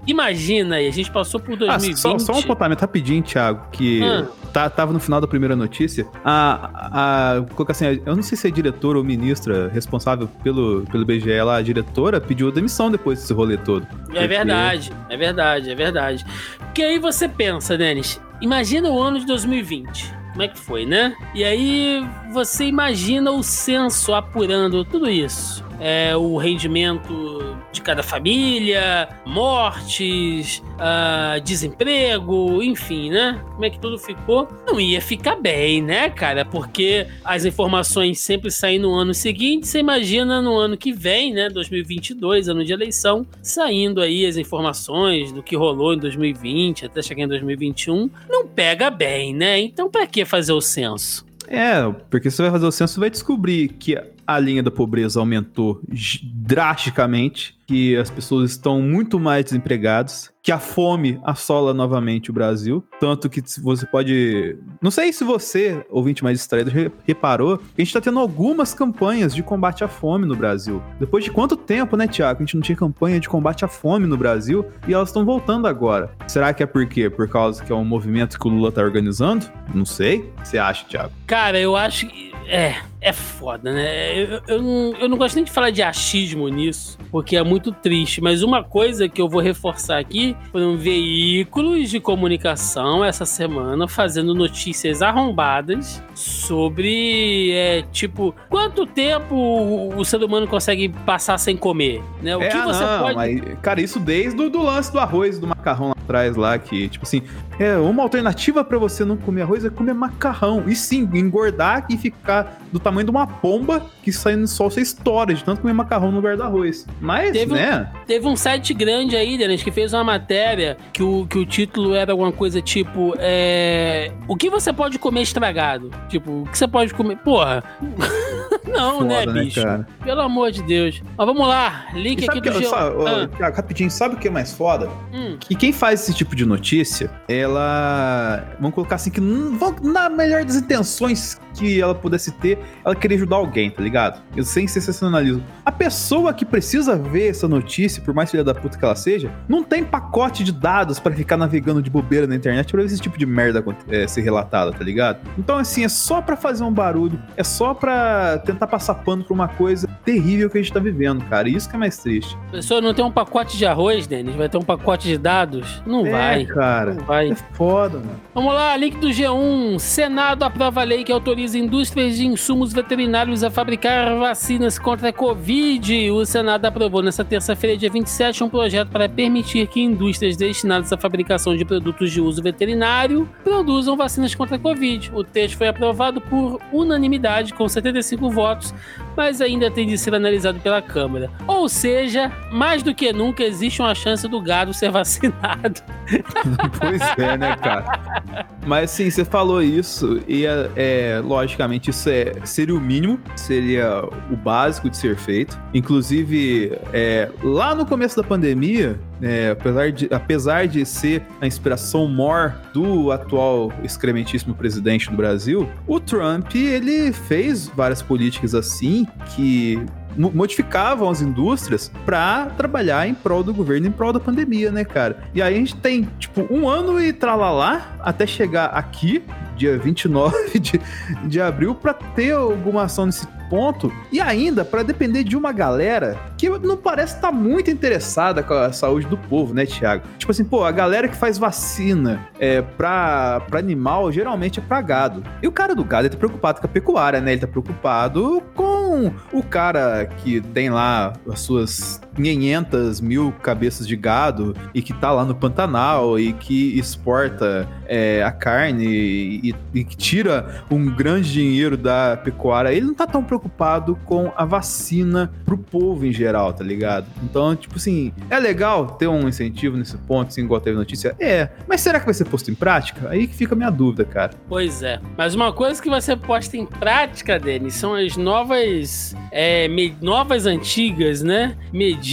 imagina aí, a gente passou por 2020. Ah, só, só, um apontamento rapidinho, Thiago, que ah. tá, tava no final da primeira notícia. A, a, colocar assim, eu não sei se é diretora ou ministra responsável pelo, pelo BGE lá, a diretora pediu demissão depois desse rolê todo. É porque... verdade, é verdade, é verdade. Porque aí você pensa, Denis, imagina o ano de 2020 como é que foi, né? E aí você imagina o censo apurando tudo isso. É, o rendimento de cada família, mortes, uh, desemprego, enfim, né? Como é que tudo ficou? Não ia ficar bem, né, cara? Porque as informações sempre saem no ano seguinte, você imagina no ano que vem, né, 2022, ano de eleição, saindo aí as informações do que rolou em 2020 até chegar em 2021, não pega bem, né? Então, para que fazer o censo? É, porque você vai fazer o censo, vai descobrir que a linha da pobreza aumentou drasticamente, que as pessoas estão muito mais desempregadas, que a fome assola novamente o Brasil, tanto que você pode, não sei se você, ouvinte mais distraído, reparou, a gente está tendo algumas campanhas de combate à fome no Brasil. Depois de quanto tempo, né, Tiago? A gente não tinha campanha de combate à fome no Brasil e elas estão voltando agora. Será que é por quê? Por causa que é um movimento que o Lula está organizando? Não sei. O que você acha, Tiago? Cara, eu acho que é, é foda, né? Eu, eu, não, eu não gosto nem de falar de achismo nisso, porque é muito triste. Mas uma coisa que eu vou reforçar aqui foram veículos de comunicação essa semana fazendo notícias arrombadas sobre, é, tipo, quanto tempo o, o ser humano consegue passar sem comer, né? O é, que você não, pode... Mas, cara, isso desde o do lance do arroz, do macarrão atrás lá, que, tipo assim, é uma alternativa para você não comer arroz é comer macarrão. E sim, engordar e ficar do tamanho de uma pomba que sai no sol você estoura de tanto comer macarrão no lugar do arroz. Mas, teve né? Um, teve um site grande aí, Denis, que fez uma matéria que o, que o título era alguma coisa tipo: é, O que você pode comer estragado? Tipo, o que você pode comer. Porra. Não, né, Foda, né, bicho? Né, Pelo amor de Deus. Mas vamos lá, link aqui do que, só, ah. Rapidinho, sabe o que é mais foda? Hum. Que quem faz esse tipo de notícia, ela. Vamos colocar assim, que na melhor das intenções que ela pudesse ter, ela queria ajudar alguém, tá ligado? Eu sem sensacionalismo. A pessoa que precisa ver essa notícia, por mais filha da puta que ela seja, não tem pacote de dados para ficar navegando de bobeira na internet pra ver esse tipo de merda é, ser relatada, tá ligado? Então, assim, é só para fazer um barulho, é só pra tentar passar pano pra uma coisa terrível que a gente tá vivendo, cara. E isso que é mais triste. A pessoa não tem um pacote de arroz, Denis, vai ter um pacote de dados? Não é, vai. cara. Não vai. É foda, mano. Vamos lá, link do G1. Senado aprova a lei que autoriza indústrias de insumos veterinários a fabricar vacinas contra a Covid. O Senado aprovou nesta terça-feira, dia 27, um projeto para permitir que indústrias destinadas à fabricação de produtos de uso veterinário produzam vacinas contra a Covid. O texto foi aprovado por unanimidade, com 75 votos, votos mas ainda tem de ser analisado pela Câmara. Ou seja, mais do que nunca existe uma chance do gado ser vacinado. pois é, né, cara? Mas sim, você falou isso e é, é, logicamente isso é, seria o mínimo, seria o básico de ser feito. Inclusive, é, lá no começo da pandemia, é, apesar, de, apesar de ser a inspiração maior do atual excrementíssimo presidente do Brasil, o Trump ele fez várias políticas assim que modificavam as indústrias para trabalhar em prol do governo, em prol da pandemia, né, cara? E aí a gente tem, tipo, um ano e tralalá até chegar aqui, dia 29 de, de abril, para ter alguma ação nesse ponto e ainda para depender de uma galera que não parece estar tá muito interessada com a saúde do povo, né, Thiago? Tipo assim, pô, a galera que faz vacina é, pra, pra animal geralmente é pra gado. E o cara do gado ele tá preocupado com a pecuária, né? Ele tá preocupado com o cara que tem lá as suas 500 mil cabeças de gado e que tá lá no Pantanal e que exporta é, a carne e, e, que tira um grande dinheiro da pecuária, ele não tá tão preocupado com a vacina pro povo em geral, tá ligado? Então, tipo assim, é legal ter um incentivo nesse ponto, assim, igual teve notícia? É, mas será que vai ser posto em prática? Aí que fica a minha dúvida, cara. Pois é. Mas uma coisa que vai ser posta em prática, Denis, são as novas, é, novas antigas, né? Medidas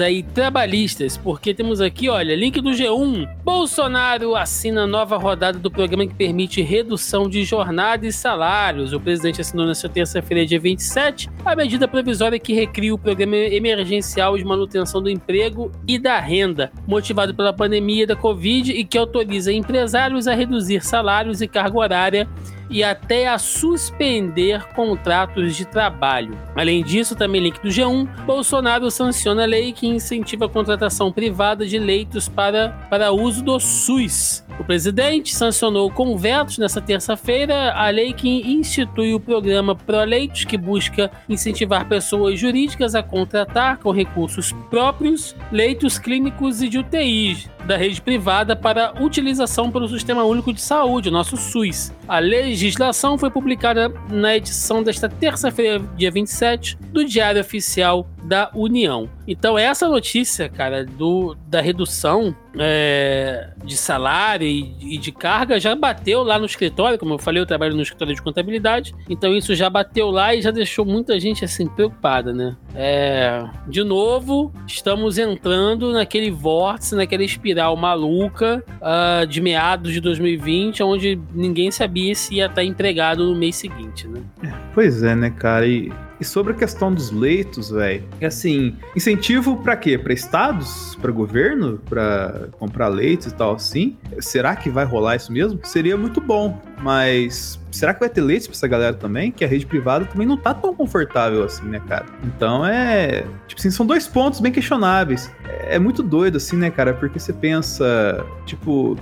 aí trabalhistas, porque temos aqui, olha, link do G1. Bolsonaro assina nova rodada do programa que permite redução de jornada e salários. O presidente assinou nesta terça-feira, dia 27, a medida provisória que recria o programa emergencial de manutenção do emprego e da renda, motivado pela pandemia da Covid e que autoriza empresários a reduzir salários e carga horária e até a suspender contratos de trabalho. Além disso, também link do G1, Bolsonaro sanciona a lei que incentiva a contratação privada de leitos para, para uso do SUS. O presidente sancionou com vetos nesta terça-feira a lei que institui o programa ProLeitos, que busca incentivar pessoas jurídicas a contratar com recursos próprios leitos clínicos e de UTIs da rede privada para utilização pelo Sistema Único de Saúde, nosso SUS. A legislação foi publicada na edição desta terça-feira, dia 27, do Diário Oficial da União. Então, essa notícia, cara, do, da redução é, de salário e, e, de carga já bateu lá no escritório. Como eu falei, eu trabalho no escritório de contabilidade. Então, isso já bateu lá e já deixou muita gente assim preocupada, né? É, de novo, estamos entrando naquele vórtice, naquela espiral maluca uh, de meados de 2020, onde ninguém sabia se ia estar empregado no mês seguinte, né? Pois é, né, cara? E e sobre a questão dos leitos, velho, é assim, incentivo para quê? Para estados, para governo, para comprar leitos e tal assim? Será que vai rolar isso mesmo? Seria muito bom, mas será que vai ter leitos para essa galera também? Que a rede privada também não tá tão confortável assim, né, cara? Então é, tipo assim, são dois pontos bem questionáveis. É, é muito doido assim, né, cara? Porque você pensa, tipo,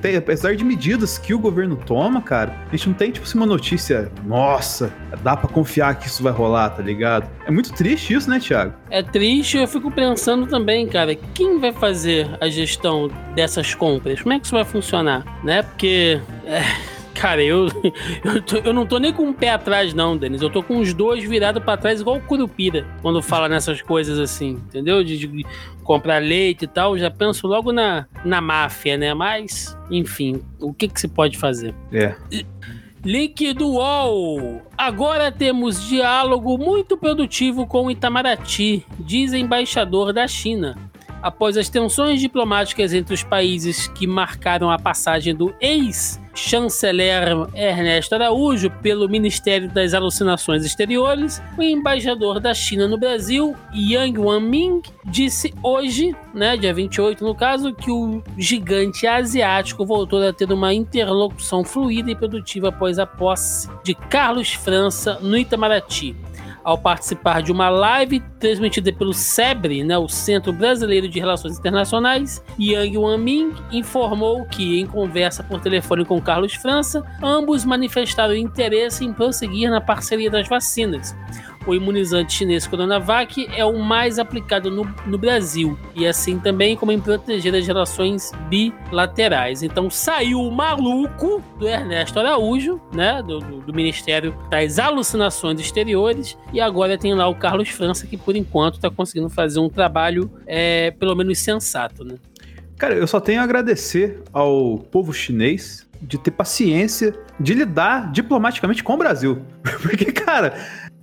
tem, apesar de medidas que o governo toma, cara, a gente não tem, tipo, assim, uma notícia, nossa, dá para confiar que isso vai rolar, tá ligado? É muito triste isso, né, Thiago? É triste, eu fico pensando também, cara, quem vai fazer a gestão dessas compras? Como é que isso vai funcionar, né? Porque. É Cara, eu, eu, tô, eu, não tô nem com um pé atrás, não, Denis. Eu tô com os dois virados para trás, igual o Curupira, quando fala nessas coisas assim, entendeu? De, de, comprar leite e tal. Já penso logo na, na máfia, né? Mas, enfim, o que, que se pode fazer? É. Link do UOL. Agora temos diálogo muito produtivo com Itamaraty, diz embaixador da China após as tensões diplomáticas entre os países que marcaram a passagem do ex-chanceler Ernesto Araújo pelo Ministério das Alucinações Exteriores, o embaixador da China no Brasil, Yang Wanming, disse hoje, né, dia 28 no caso, que o gigante asiático voltou a ter uma interlocução fluida e produtiva após a posse de Carlos França no Itamaraty ao participar de uma live transmitida pelo SEBRE, né, o Centro Brasileiro de Relações Internacionais, Yang Wanming informou que, em conversa por telefone com Carlos França, ambos manifestaram interesse em prosseguir na parceria das vacinas o imunizante chinês Coronavac é o mais aplicado no, no Brasil, e assim também como em proteger as relações bilaterais. Então saiu o maluco do Ernesto Araújo, né, do, do, do Ministério das Alucinações Exteriores, e agora tem lá o Carlos França, que por enquanto está conseguindo fazer um trabalho, é, pelo menos sensato, né? Cara, eu só tenho a agradecer ao povo chinês de ter paciência de lidar diplomaticamente com o Brasil. Porque, cara,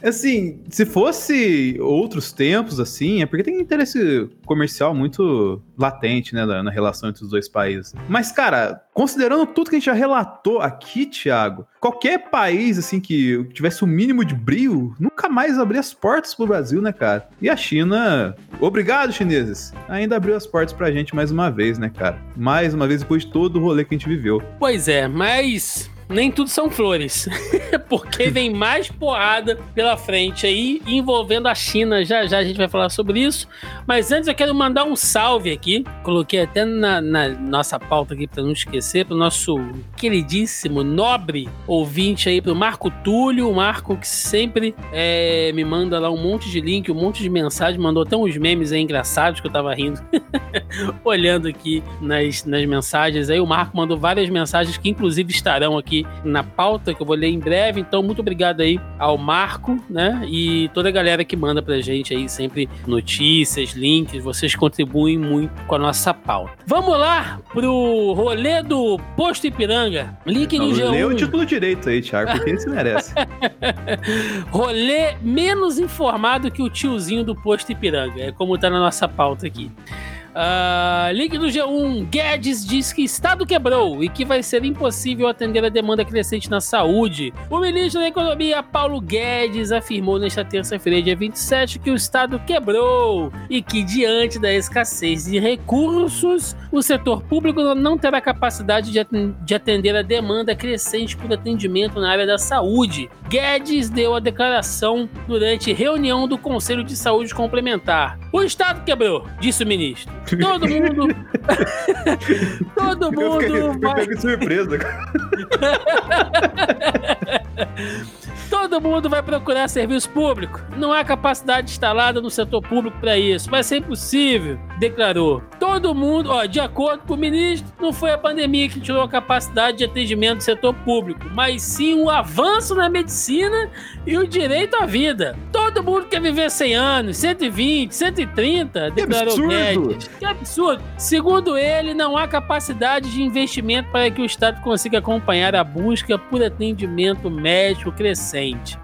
Assim, se fosse outros tempos, assim, é porque tem interesse comercial muito latente, né, na, na, relação entre os dois países. Mas, cara, considerando tudo que a gente já relatou aqui, Thiago, qualquer país, assim, que tivesse o um mínimo de brilho, nunca mais abria as portas pro Brasil, né, cara? E a China, obrigado, chineses, ainda abriu as portas pra gente mais uma vez, né, cara? Mais uma vez depois de todo o rolê que a gente viveu. Pois é, mas nem tudo são flores. Porque vem mais porrada pela frente aí, envolvendo a China. Já já a gente vai falar sobre isso. Mas antes eu quero mandar um salve aqui. Coloquei até na, na nossa pauta aqui para não esquecer, para o nosso queridíssimo, nobre ouvinte aí, para o Marco Túlio. O Marco que sempre é, me manda lá um monte de link, um monte de mensagem. Mandou até uns memes aí engraçados que eu tava rindo. Olhando aqui nas, nas mensagens aí. O Marco mandou várias mensagens que inclusive estarão aqui na pauta, que eu vou ler em breve. Então, muito obrigado aí ao Marco, né? E toda a galera que manda pra gente aí sempre notícias, links. Vocês contribuem muito com a nossa pauta. Vamos lá pro rolê do Posto Ipiranga. Link no G1. Lê o título direito aí, Thiago, porque esse merece. rolê menos informado que o tiozinho do Posto Ipiranga. É como tá na nossa pauta aqui. Uh, link do G1. Guedes diz que Estado quebrou e que vai ser impossível atender a demanda crescente na saúde. O ministro da Economia, Paulo Guedes, afirmou nesta terça-feira, dia 27, que o Estado quebrou e que, diante da escassez de recursos, o setor público não terá capacidade de atender a demanda crescente por atendimento na área da saúde. Guedes deu a declaração durante reunião do Conselho de Saúde Complementar. O Estado quebrou, disse o ministro. Todo mundo. todo mundo. Eu fiquei, vai... fiquei surpresa, cara. Todo mundo vai procurar serviço público. Não há capacidade instalada no setor público para isso. Vai ser impossível, declarou. Todo mundo, ó, de acordo com o ministro, não foi a pandemia que tirou a capacidade de atendimento do setor público, mas sim o avanço na medicina e o direito à vida. Todo mundo quer viver 100 anos, 120, 130, declarou Guedes. Que absurdo. Segundo ele, não há capacidade de investimento para que o Estado consiga acompanhar a busca por atendimento médico crescente.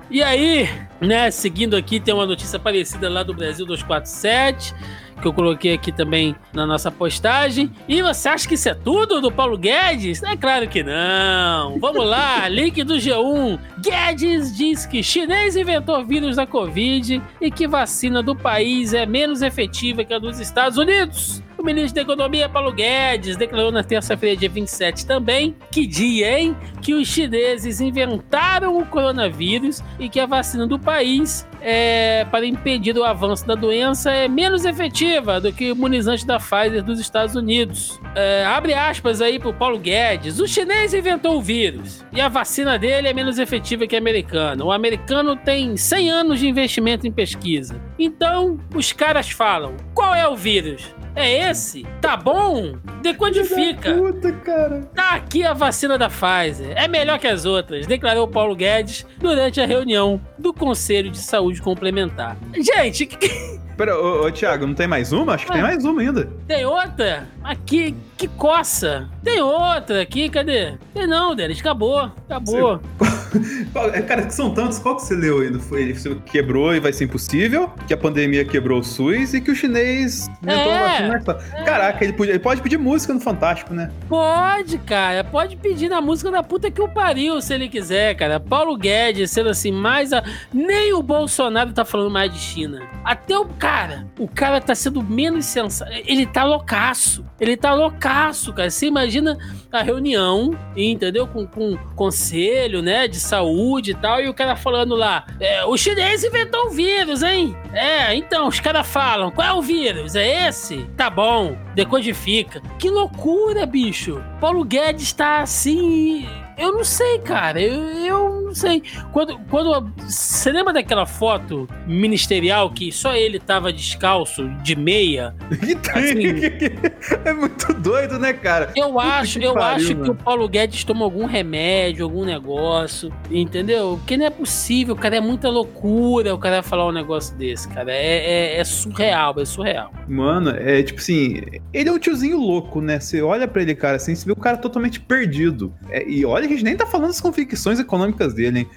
E aí, né, seguindo aqui, tem uma notícia parecida lá do Brasil 247 que eu coloquei aqui também na nossa postagem. E você acha que isso é tudo do Paulo Guedes? É claro que não. Vamos lá, link do G1. Guedes diz que chinês inventou vírus da Covid e que vacina do país é menos efetiva que a dos Estados Unidos. O ministro da Economia, Paulo Guedes, declarou na terça-feira, dia 27 também, que dia, hein? Que os chineses inventaram o coronavírus e que a vacina do país é, para impedir o avanço da doença é menos efetiva do que o imunizante da Pfizer dos Estados Unidos. É, abre aspas aí pro Paulo Guedes. O chinês inventou o vírus e a vacina dele é menos efetiva que a americana. O americano tem 100 anos de investimento em pesquisa. Então, os caras falam: qual é o vírus? É esse? Tá bom? Decodifica. Puta, cara. Tá aqui a vacina da Pfizer. É melhor que as outras, declarou Paulo Guedes durante a reunião do Conselho de Saúde Complementar. Gente, que. Pera, ô, ô Thiago, não tem mais uma? Acho que tem mais uma ainda. Tem outra? Aqui, que coça. Tem outra aqui, cadê? Tem não, Denis, acabou. Acabou. Você... Cara, são tantos. Qual que você leu ainda? Foi ele quebrou e vai ser impossível, que a pandemia quebrou o SUS e que o chinês inventou é, vacina. É. Caraca, ele, ele pode pedir música no Fantástico, né? Pode, cara. Pode pedir na música da puta que o pariu, se ele quiser, cara. Paulo Guedes sendo assim, mais a... Nem o Bolsonaro tá falando mais de China. Até o cara, o cara tá sendo menos sensato. Ele tá loucaço. Ele tá loucaço, cara. Você imagina a reunião, entendeu? Com, com conselho, né, de saúde e tal, e o cara falando lá, é, o chinês inventou o vírus, hein? É, então, os caras falam, qual é o vírus? É esse? Tá bom, decodifica. Que loucura, bicho. Paulo Guedes tá assim eu não sei, cara. Eu, eu não sei. Quando, quando. Você lembra daquela foto ministerial que só ele tava descalço, de meia? Assim, é muito doido, né, cara? Eu acho, que eu pariu, acho mano. que o Paulo Guedes tomou algum remédio, algum negócio, entendeu? Porque não é possível, cara. É muita loucura o cara falar um negócio desse, cara. É, é, é surreal, é surreal. Mano, é tipo assim, ele é um tiozinho louco, né? Você olha para ele, cara, assim, você vê o cara totalmente perdido. É, e olha gente nem tá falando das convicções econômicas dele, hein?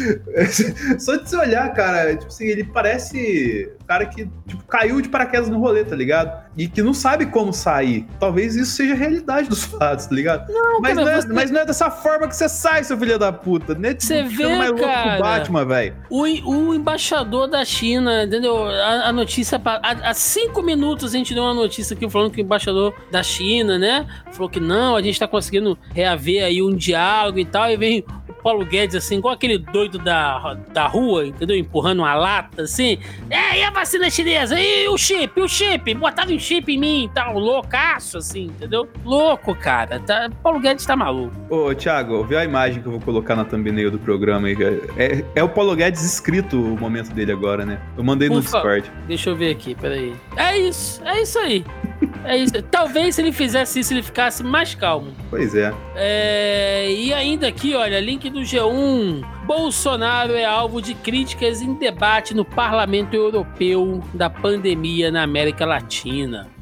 Só de se olhar, cara, tipo assim, ele parece cara que, tipo, caiu de paraquedas no rolê, tá ligado? E que não sabe como sair. Talvez isso seja a realidade dos fatos, tá ligado? Não, mas, cara, não é, você... mas não é dessa forma que você sai, seu filho da puta. Nem você vê, mais louco cara, Batman, velho. O, o embaixador da China, entendeu? A, a notícia. Há, há, cinco minutos a gente deu uma notícia aqui falando que o embaixador da China, né? Falou que não, a gente tá conseguindo reaver aí um diálogo e tal. E vem Paulo Guedes, assim, igual aquele doido da, da rua, entendeu? Empurrando uma lata, assim. É, e a vacina chinesa? E o chip? O chip? Botaram um chip em mim e tal. Loucaço, assim, entendeu? Louco, cara. Tá, Paulo Guedes tá maluco. Ô, Thiago, vê a imagem que eu vou colocar na thumbnail do programa aí. É, é o Paulo Guedes escrito o momento dele agora, né? Eu mandei no Discord. Deixa eu ver aqui, peraí. É isso, é isso aí. É isso. Talvez se ele fizesse isso, ele ficasse mais calmo. Pois é. é. E ainda aqui, olha, link do G1. Bolsonaro é alvo de críticas em debate no Parlamento Europeu da pandemia na América Latina.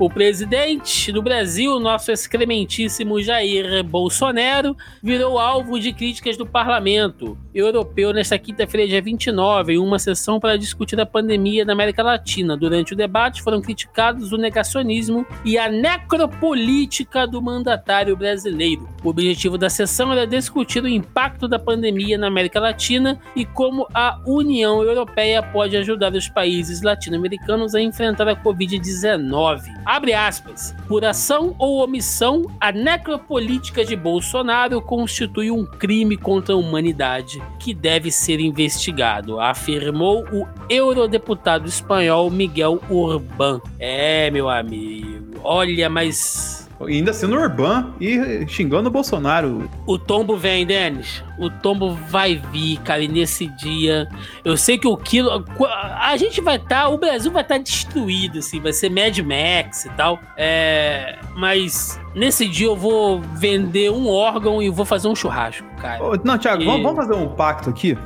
O presidente do Brasil, nosso excrementíssimo Jair Bolsonaro, virou alvo de críticas do parlamento europeu nesta quinta-feira, dia 29, em uma sessão para discutir a pandemia na América Latina. Durante o debate foram criticados o negacionismo e a necropolítica do mandatário brasileiro. O objetivo da sessão era discutir o impacto da pandemia na América Latina e como a União Europeia pode ajudar os países latino-americanos a enfrentar a Covid-19. Abre aspas. Por ação ou omissão, a necropolítica de Bolsonaro constitui um crime contra a humanidade que deve ser investigado, afirmou o eurodeputado espanhol Miguel Urbán. É, meu amigo. Olha, mas ainda sendo Urban e xingando o Bolsonaro. O tombo vem, Denis. O tombo vai vir, cara. E nesse dia, eu sei que o quilo. A gente vai estar. Tá, o Brasil vai estar tá destruído, assim. Vai ser Mad Max e tal. É, mas nesse dia eu vou vender um órgão e vou fazer um churrasco, cara. não, Thiago, e... vamos, vamos fazer um pacto aqui?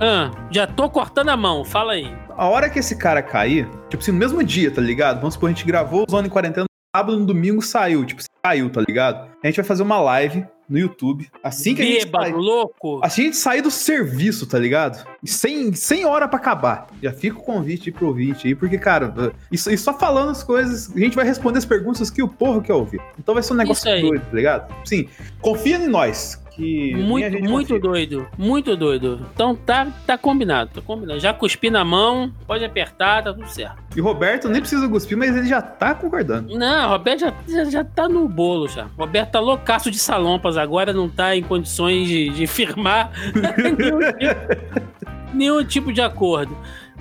Ah, já tô cortando a mão, fala aí. A hora que esse cara cair, tipo assim, no mesmo dia, tá ligado? Vamos supor, a gente gravou o Zona em Quarentena sábado, no domingo saiu, tipo, saiu, tá ligado? A gente vai fazer uma live no YouTube. Assim que a gente sai, louco. Assim a gente sair do serviço, tá ligado? Sem, sem hora para acabar. Já fica o convite pro ouvinte aí, porque, cara, isso, e só falando as coisas, a gente vai responder as perguntas que o povo quer ouvir. Então vai ser um negócio doido, tá ligado? Sim, confia em nós que. Muito, muito doido. Muito doido. Então tá, tá combinado, tá combinado. Já cuspi na mão, pode apertar, tá tudo certo. E o Roberto nem precisa cuspir, mas ele já tá concordando. Não, o Roberto já, já, já tá no bolo já. O Roberto tá loucaço de salompas agora, não tá em condições de, de firmar nenhum, tipo, nenhum tipo de acordo.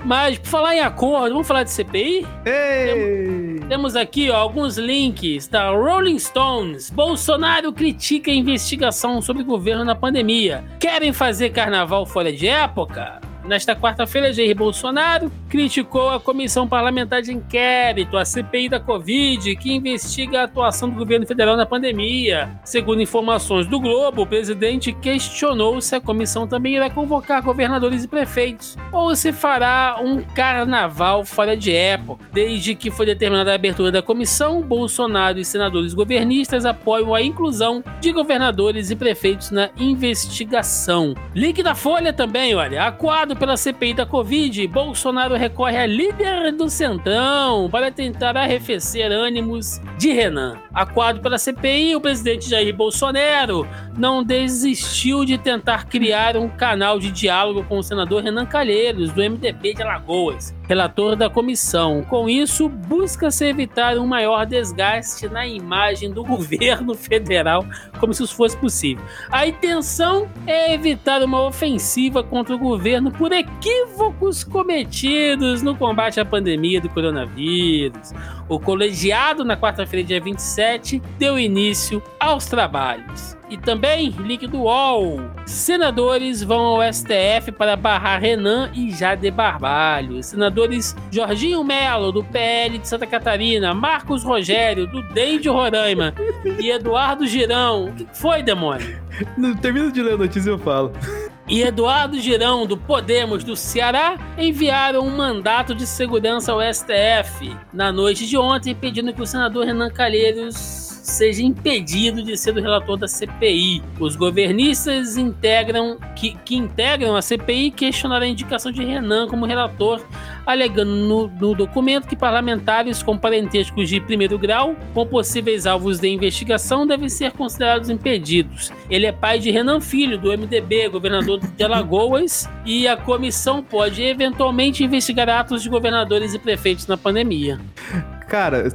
Mas, por falar em acordo, vamos falar de CPI? Ei! Temos aqui ó, alguns links da Rolling Stones. Bolsonaro critica a investigação sobre o governo na pandemia. Querem fazer carnaval fora de época? Nesta quarta-feira, Jair Bolsonaro criticou a Comissão Parlamentar de Inquérito, a CPI da Covid, que investiga a atuação do governo federal na pandemia. Segundo informações do Globo, o presidente questionou se a comissão também irá convocar governadores e prefeitos ou se fará um carnaval fora de época. Desde que foi determinada a abertura da comissão, Bolsonaro e senadores governistas apoiam a inclusão de governadores e prefeitos na investigação. Link da Folha também, olha. Acuado pela CPI da Covid, Bolsonaro recorre a líder do Centrão para tentar arrefecer ânimos de Renan. Aquado pela CPI, o presidente Jair Bolsonaro não desistiu de tentar criar um canal de diálogo com o senador Renan Calheiros, do MDB de Alagoas, relator da comissão. Com isso, busca-se evitar um maior desgaste na imagem do governo federal, como se isso fosse possível. A intenção é evitar uma ofensiva contra o governo por equívocos cometidos no combate à pandemia do coronavírus. O colegiado, na quarta-feira, dia 27, deu início aos trabalhos. E também, link do UOL. Senadores vão ao STF para barrar Renan e Jade Barbalho. Senadores Jorginho Melo, do PL de Santa Catarina, Marcos Rogério, do DEM de Roraima e Eduardo Girão. O que foi, demônio? Termina de ler a notícia e eu falo. E Eduardo Girão, do Podemos do Ceará, enviaram um mandato de segurança ao STF na noite de ontem, pedindo que o senador Renan Calheiros seja impedido de ser o relator da CPI. Os governistas integram, que, que integram a CPI questionaram a indicação de Renan como relator, alegando no, no documento que parlamentares com parentescos de primeiro grau, com possíveis alvos de investigação, devem ser considerados impedidos. Ele é pai de Renan Filho, do MDB, governador de Alagoas, e a comissão pode eventualmente investigar atos de governadores e prefeitos na pandemia. Cara,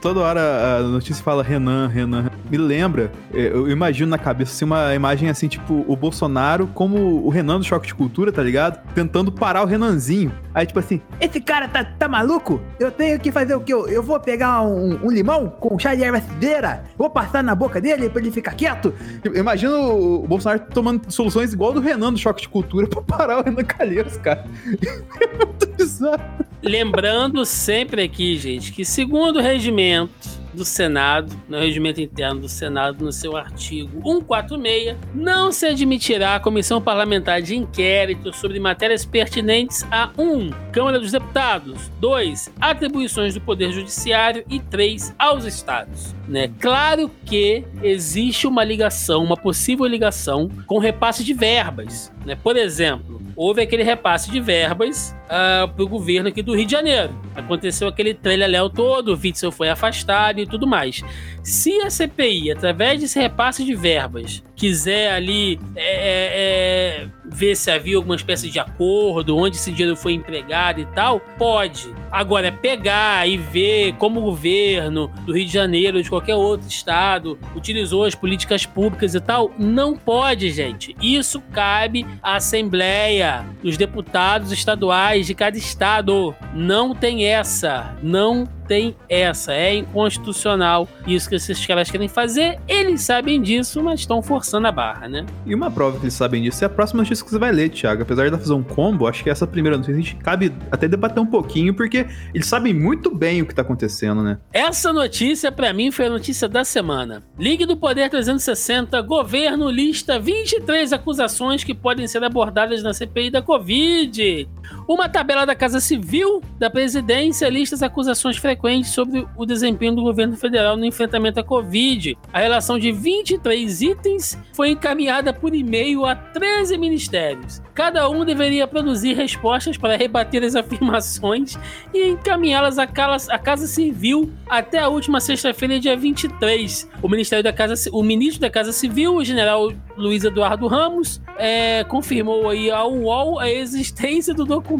toda hora a notícia fala Renan, Renan. Me lembra, é, eu imagino na cabeça assim, uma imagem assim, tipo, o Bolsonaro como o Renan do Choque de Cultura, tá ligado? Tentando parar o Renanzinho. Aí, tipo assim, esse cara tá, tá maluco? Eu tenho que fazer o quê? Eu, eu vou pegar um, um, limão com chá de erva cidreira, vou passar na boca dele pra ele ficar quieto. Eu imagino o Bolsonaro tomando soluções igual do Renan do Choque de Cultura pra parar o Renan Calheiros, cara. É muito bizarro. Lembrando sempre aqui, gente, que segundo o regimento do Senado, no regimento interno do Senado, no seu artigo 146, não se admitirá a comissão parlamentar de inquérito sobre matérias pertinentes a 1. Um, Câmara dos Deputados, 2. Atribuições do Poder Judiciário e 3. aos Estados. Né? Claro que existe uma ligação, uma possível ligação com repasse de verbas. Né? Por exemplo, houve aquele repasse de verbas uh, ah, para o governo aqui do Rio de Janeiro. Aconteceu aquele trelha-léu todo, o Witzel foi afastado e tudo mais. Se a CPI, através desse repasse de verbas, quiser ali é, é, é, ver se havia alguma espécie de acordo, onde esse dinheiro foi empregado e tal, pode. Agora, pegar e ver como o governo do Rio de Janeiro, de qualquer outro estado, utilizou as políticas públicas e tal, não pode, gente. Isso cabe à Assembleia, os deputados estaduais de cada estado. Não tem essa. Não tem essa. É inconstitucional isso que esses caras querem fazer. Eles sabem disso, mas estão forçando a barra, né? E uma prova que eles sabem disso é a próxima notícia que você vai ler, Thiago. Apesar de ela fazer um combo, acho que essa primeira notícia a gente cabe até debater um pouquinho, porque eles sabem muito bem o que tá acontecendo, né? Essa notícia, para mim, foi a notícia da semana. Ligue do Poder 360, governo lista 23 acusações que podem ser abordadas na CPI da Covid. Uma tabela da Casa Civil da presidência lista as acusações frequentes sobre o desempenho do governo federal no enfrentamento à Covid. A relação de 23 itens foi encaminhada por e-mail a 13 ministérios. Cada um deveria produzir respostas para rebater as afirmações e encaminhá-las à Casa Civil até a última sexta-feira, dia 23. O Ministério da Casa, o ministro da Casa Civil, o general Luiz Eduardo Ramos, é, confirmou aí ao UOL a existência do documento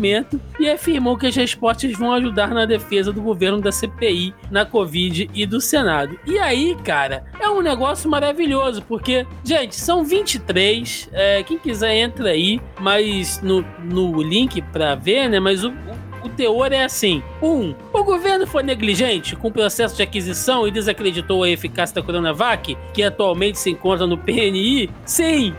e afirmou que as respostas vão ajudar na defesa do governo da CPI, na Covid e do Senado. E aí, cara, é um negócio maravilhoso, porque, gente, são 23. É, quem quiser entra aí mas no, no link para ver, né? Mas o, o teor é assim: 1. Um, o governo foi negligente com o processo de aquisição e desacreditou a eficácia da Coronavac, que atualmente se encontra no PNI? Sim!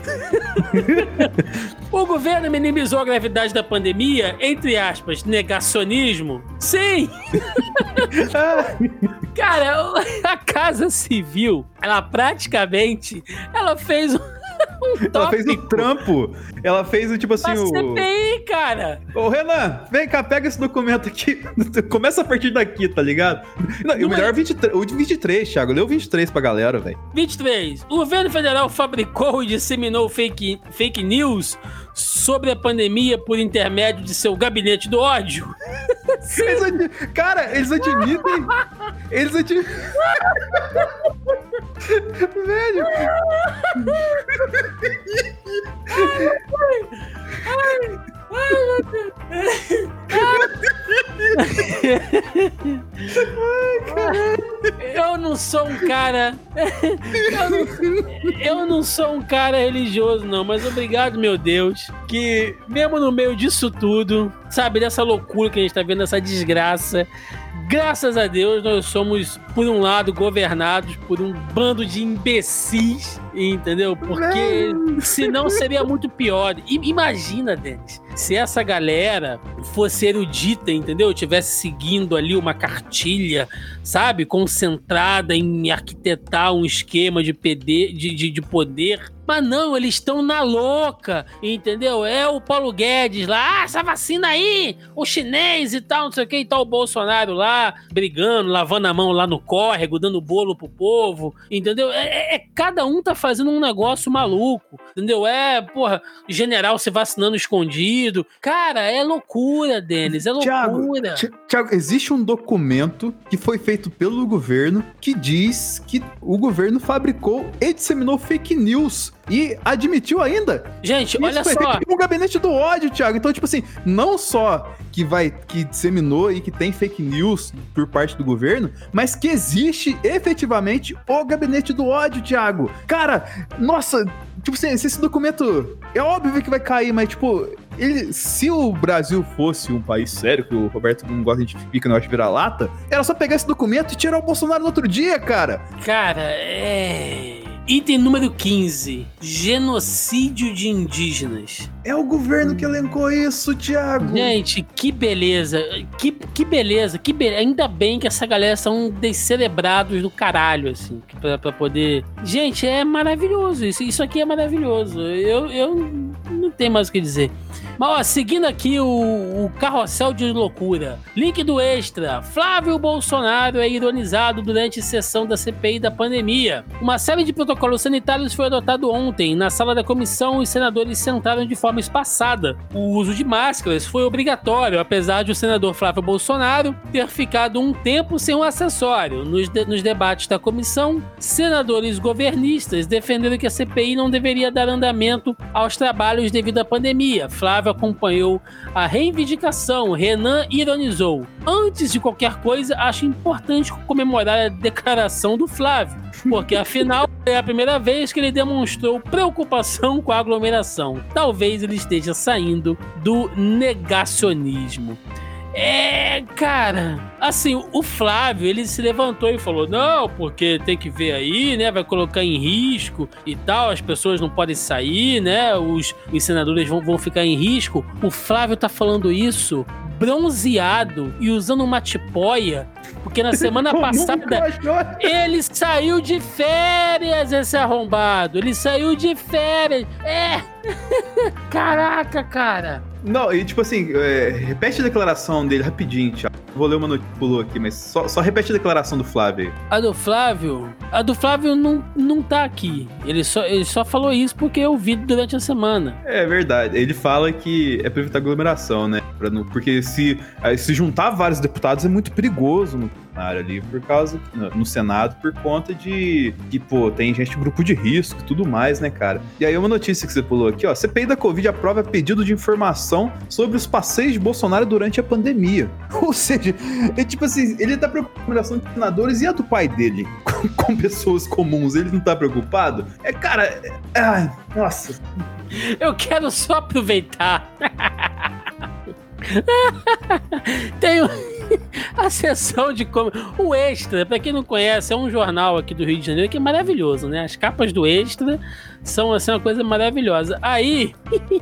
o governo minimizou a gravidade da pandemia, entre aspas, negacionismo? Sim! Cara, a Casa Civil, ela praticamente, ela fez um ela fez o trampo. Ela fez o tipo assim. o CPI, cara. Ô, Renan, vem cá, pega esse documento aqui. Começa a partir daqui, tá ligado? Não, o melhor é 23, o 23, Thiago. Leu 23 pra galera, velho. 23. O governo federal fabricou e disseminou fake, fake news sobre a pandemia por intermédio de seu gabinete do ódio. Eles cara, eles admitem. Eles admitem. Velho. Ai, ai, meu Deus. Eu não sou um cara. Eu não, eu não sou um cara religioso, não, mas obrigado, meu Deus, que mesmo no meio disso tudo, sabe, dessa loucura que a gente tá vendo, essa desgraça, graças a Deus, nós somos, por um lado, governados por um bando de imbecis, entendeu? Porque senão seria muito pior. I imagina, Denis, se essa galera fosse erudita, entendeu? Tivesse seguindo ali uma cartilha, sabe? Concentrada em arquitetar um esquema de, PD, de, de, de poder Mas não, eles estão na louca, entendeu? É o Paulo Guedes lá, ah, essa vacina aí, o chinês e tal, não sei o que, e tal o Bolsonaro lá, brigando, lavando a mão lá no córrego, dando bolo pro povo, entendeu? É, é, é cada um tá fazendo um negócio maluco, entendeu? É, porra, general se vacinando escondido. Cara, é loucura, Denis, é loucura. Tiago, Tiago, existe um documento que foi feito pelo governo que diz que o governo fabricou e disseminou fake news e admitiu ainda. Gente, olha só. Um gabinete do ódio, Thiago. Então, tipo assim, não só que vai que disseminou e que tem fake news por parte do governo, mas que existe efetivamente o gabinete do ódio, Thiago. Cara, nossa, tipo assim, esse documento é óbvio que vai cair, mas tipo, ele, se o Brasil fosse um país sério, que o Roberto não gosta de fica negócio de virar lata, era só pegar esse documento e tirar o Bolsonaro no outro dia, cara. Cara, é. Item número 15: Genocídio de indígenas. É o governo que elencou isso, Thiago. Gente, que beleza. Que, que beleza. Que be... Ainda bem que essa galera são descerebrados do caralho, assim, pra, pra poder. Gente, é maravilhoso. Isso, isso aqui é maravilhoso. Eu, eu não tenho mais o que dizer. Mas, ó, seguindo aqui o, o carrossel de loucura. Link do extra. Flávio Bolsonaro é ironizado durante sessão da CPI da pandemia. Uma série de protocolos sanitários foi adotado ontem. Na sala da comissão, os senadores sentaram de forma espaçada. O uso de máscaras foi obrigatório, apesar de o senador Flávio Bolsonaro ter ficado um tempo sem um acessório. Nos, de, nos debates da comissão, senadores governistas defenderam que a CPI não deveria dar andamento aos trabalhos devido à pandemia. Flávio acompanhou a reivindicação. Renan ironizou. Antes de qualquer coisa, acho importante comemorar a declaração do Flávio, porque afinal é a primeira vez que ele demonstrou preocupação com a aglomeração. Talvez ele esteja saindo do negacionismo. É, cara, assim, o Flávio, ele se levantou e falou: "Não, porque tem que ver aí, né, vai colocar em risco e tal, as pessoas não podem sair, né? Os, os senadores vão, vão ficar em risco". O Flávio tá falando isso bronzeado e usando uma tipóia, porque na semana passada ele saiu de férias, esse arrombado. Ele saiu de férias. É. Caraca, cara. Não, e tipo assim, é, repete a declaração dele rapidinho, Thiago. Vou ler uma notícia pulou aqui, mas só, só repete a declaração do Flávio. A do Flávio? A do Flávio não, não tá aqui. Ele só, ele só falou isso porque eu vi durante a semana. É verdade. Ele fala que é pra evitar aglomeração, né? Não, porque se, se juntar vários deputados é muito perigoso no ali, por causa, no Senado, por conta de que, pô, tem gente grupo de risco e tudo mais, né, cara? E aí uma notícia que você pulou aqui, ó, CPI da Covid aprova pedido de informação sobre os passeios de Bolsonaro durante a pandemia. Ou seja, é tipo assim, ele tá preocupado com de senadores e a do pai dele com, com pessoas comuns, ele não tá preocupado? É, cara, é, ai, nossa. Eu quero só aproveitar. Tem a sessão de como o Extra, para quem não conhece, é um jornal aqui do Rio de Janeiro que é maravilhoso, né? As capas do Extra são assim uma coisa maravilhosa. Aí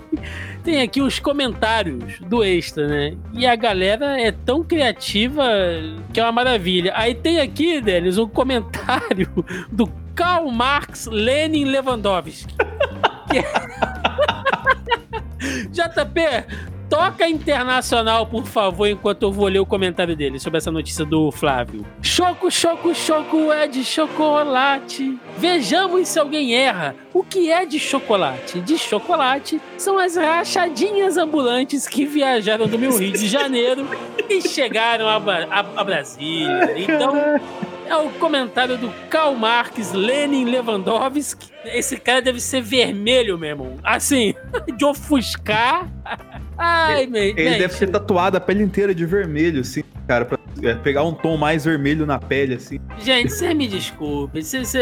tem aqui os comentários do Extra, né? E a galera é tão criativa que é uma maravilha. Aí tem aqui, Denis, um comentário do Karl Marx Lenin Lewandowski. Que... JP, Toca internacional, por favor, enquanto eu vou ler o comentário dele sobre essa notícia do Flávio. Choco, choco, choco é de chocolate. Vejamos se alguém erra. O que é de chocolate? De chocolate são as rachadinhas ambulantes que viajaram do meu Rio de Janeiro e chegaram a, a, a Brasília. Então, é o comentário do Karl Marx, Lenin Lewandowski. Esse cara deve ser vermelho mesmo. Assim, de ofuscar. Ai, ele, ele deve ser tatuado a pele inteira de vermelho, assim, cara, pra é, pegar um tom mais vermelho na pele, assim. Gente, você me desculpe. Cê, cê...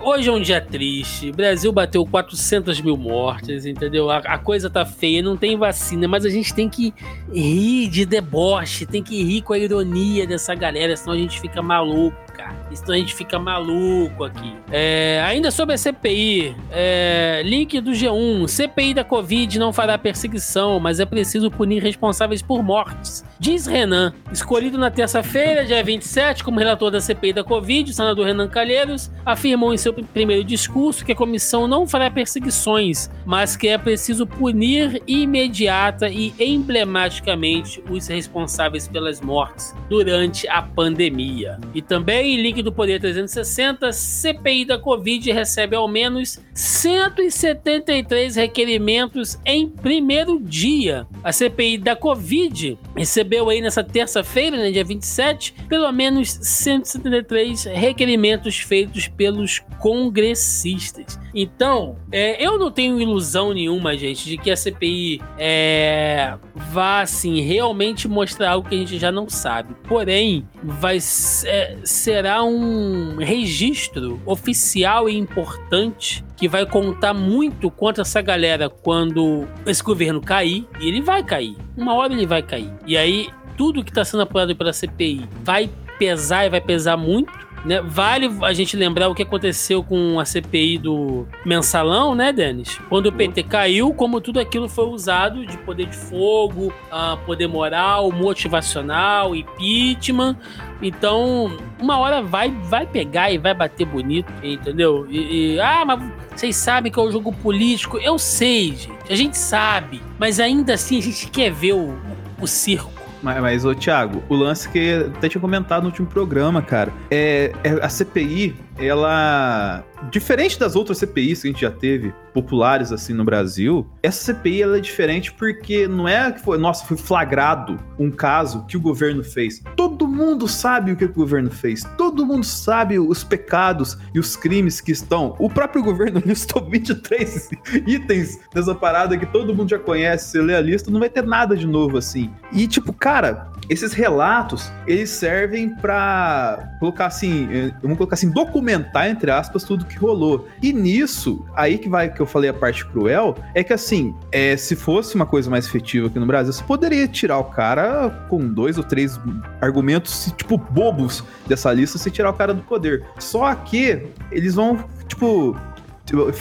Hoje é um dia triste. O Brasil bateu 400 mil mortes, entendeu? A, a, coisa tá feia, não tem vacina, mas a gente tem que rir de deboche, tem que rir com a ironia dessa galera, senão a gente fica maluco. Cara. Senão a gente fica maluco aqui. É, ainda sobre a CPI, é, link do G1. CPI da Covid não fará perseguição, mas é preciso punir responsáveis por mortes. Diz Renan, escolhido na terça-feira, dia 27, como relator da CPI da Covid, o senador Renan Calheiros afirmou em seu primeiro discurso que a comissão não fará perseguições, mas que é preciso punir imediata e emblematicamente os responsáveis pelas mortes durante a pandemia. E também, link do Poder 360, CPI da Covid recebe ao menos 173 requerimentos em primeiro dia. A CPI da Covid recebeu aí nessa terça-feira, né, dia 27, pelo menos 173 requerimentos feitos pelos congressistas. Então, é, eu não tenho ilusão nenhuma, gente, de que a CPI é, vá, assim, realmente mostrar algo que a gente já não sabe. Porém, vai é, será um registro oficial e importante que vai contar muito contra essa galera quando esse governo cair, e ele vai cair. Uma hora ele vai cair. E aí, tudo que está sendo apoiado pela CPI vai pesar e vai pesar muito né? Vale a gente lembrar o que aconteceu com a CPI do mensalão, né, Denis? Quando o PT caiu, como tudo aquilo foi usado de poder de fogo, uh, poder moral, motivacional, impeachment. Então, uma hora vai, vai pegar e vai bater bonito, entendeu? E, e, ah, mas vocês sabem que é um jogo político. Eu sei, gente. A gente sabe. Mas ainda assim a gente quer ver o, o circo mas, mas ô, Thiago, o lance que até tinha comentado no último programa, cara, é, é a CPI, ela diferente das outras CPIs que a gente já teve populares assim no Brasil, essa CPI ela é diferente porque não é que foi, nossa, foi flagrado um caso que o governo fez. Todo mundo sabe o que o governo fez. Todo mundo sabe os pecados e os crimes que estão. O próprio governo listou 23 itens dessa parada que todo mundo já conhece. Você lê a lista, não vai ter nada de novo assim. E tipo, cara, esses relatos, eles servem para colocar assim, eh, vamos colocar assim, documentar entre aspas tudo que rolou. E nisso, aí que vai que eu falei a parte cruel, é que assim, é, se fosse uma coisa mais efetiva aqui no Brasil, você poderia tirar o cara com dois ou três argumentos tipo bobos dessa lista, você tirar o cara do poder. Só que eles vão tipo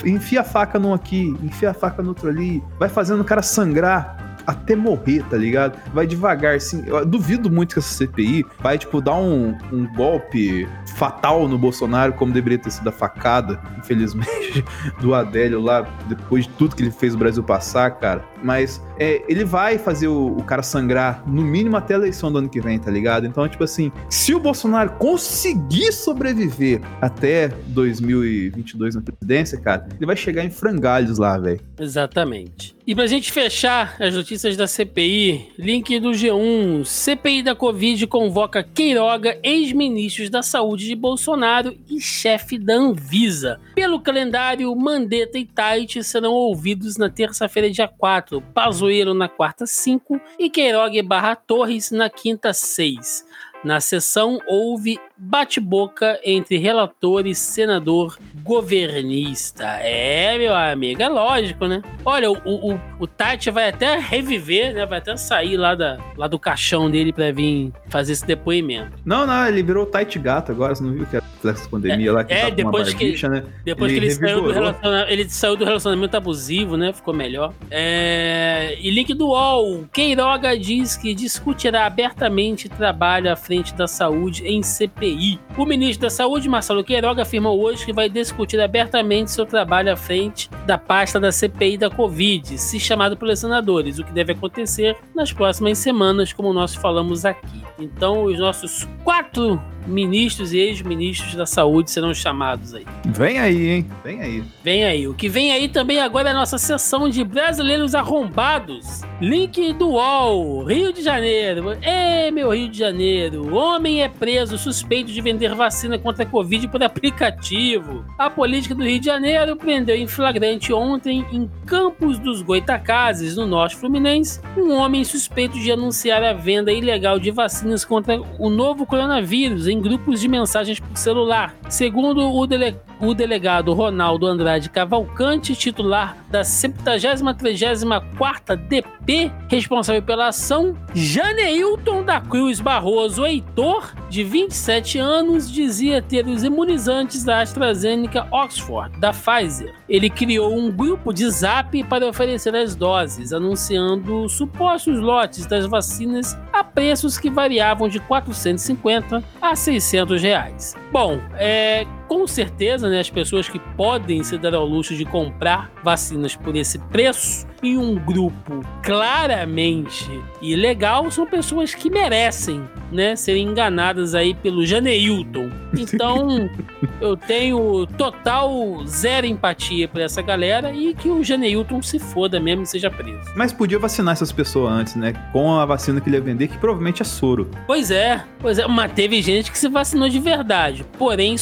enfia a faca num aqui, enfia a faca no outro ali, vai fazendo o cara sangrar até morrer, tá ligado? Vai devagar, assim. Eu duvido muito que essa CPI vai, tipo, dar um, um golpe fatal no Bolsonaro, como deveria ter sido a facada, infelizmente, do Adélio lá, depois de tudo que ele fez o Brasil passar, cara. Mas é, ele vai fazer o, o, cara sangrar, no mínimo até a eleição do ano que vem, tá ligado? Então, tipo assim, se o Bolsonaro conseguir sobreviver até 2022 na presidência, cara, ele vai chegar em frangalhos lá, velho. Exatamente. E pra gente fechar as notícias da CPI, link do G1. CPI da Covid convoca Queiroga, ex-ministros da Saúde de Bolsonaro e chefe da Anvisa. Pelo calendário, Mandetta e Tait serão ouvidos na terça-feira, dia 4, Pazuello na quarta, 5 e Queiroga Barra Torres na quinta, 6. Na sessão, houve bate-boca entre relator e senador governista. É, meu amigo, é lógico, né? Olha, o, o, o Tati vai até reviver, né? Vai até sair lá, da, lá do caixão dele pra vir fazer esse depoimento. Não, não, ele virou Tati Gato agora, você não viu que era essa pandemia é, lá que é, tá depois barbicha, que, né? Depois ele que ele saiu, do relacionamento, ele saiu do relacionamento abusivo, né? Ficou melhor. É, e link do UOL. Queiroga diz que discutirá abertamente trabalho à frente da saúde em CPI. O ministro da Saúde, Marcelo Queiroga, afirmou hoje que vai discutir abertamente seu trabalho à frente da pasta da CPI da Covid, se chamado pelos senadores, o que deve acontecer nas próximas semanas, como nós falamos aqui. Então, os nossos quatro ministros e ex-ministros da saúde serão chamados aí. Vem aí, hein? Vem aí. Vem aí. O que vem aí também agora é a nossa sessão de brasileiros arrombados. Link do UOL, Rio de Janeiro. É, meu Rio de Janeiro. Homem é preso suspeito de vender vacina contra a Covid por aplicativo. A política do Rio de Janeiro prendeu em flagrante ontem, em Campos dos Goitacazes, no Norte Fluminense, um homem suspeito de anunciar a venda ilegal de vacinas contra o novo coronavírus em grupos de mensagens por celular. Segundo o, dele o delegado Ronaldo Andrade Cavalcante, titular da 70-34 DP, responsável pela ação, Janeilton da Cruz Barroso Heitor, de 27 anos, dizia ter os imunizantes da AstraZeneca Oxford, da Pfizer. Ele criou um grupo de zap para oferecer as doses, anunciando supostos lotes das vacinas a preços que variavam de 450 a 600 reais. Bom, é, com certeza, né, as pessoas que podem se dar ao luxo de comprar vacinas por esse preço em um grupo claramente ilegal são pessoas que merecem, né, serem enganadas aí pelo Janeilton. Então, eu tenho total zero empatia por essa galera e que o Janeilton se foda mesmo e seja preso. Mas podia vacinar essas pessoas antes, né, com a vacina que ele ia vender, que provavelmente é soro. Pois é, pois é, mas teve gente que se vacinou de verdade, porém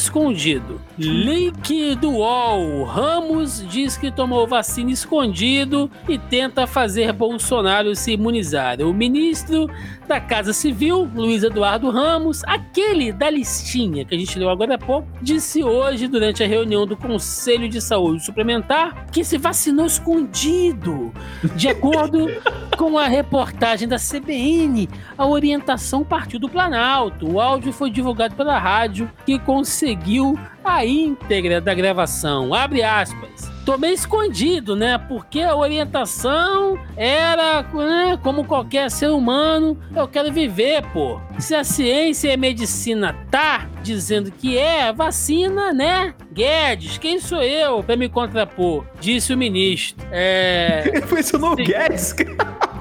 escondido. Link do UOL. Ramos diz que tomou vacina escondido e tenta fazer Bolsonaro se imunizar. O ministro da Casa Civil, Luiz Eduardo Ramos, aquele da listinha que a gente leu agora há pouco, disse hoje, durante a reunião do Conselho de Saúde Suplementar, que se vacinou escondido. De acordo com a reportagem da CBN, a orientação partiu do Planalto. O áudio foi divulgado pela rádio, que conseguiu a íntegra da gravação. Abre aspas tô meio escondido, né? Porque a orientação era, né, como qualquer ser humano, eu quero viver, pô. Se a ciência e a medicina tá dizendo que é vacina, né? Guedes, quem sou eu para me contrapor? Disse o ministro. É. Ele foi seu nome Guedes?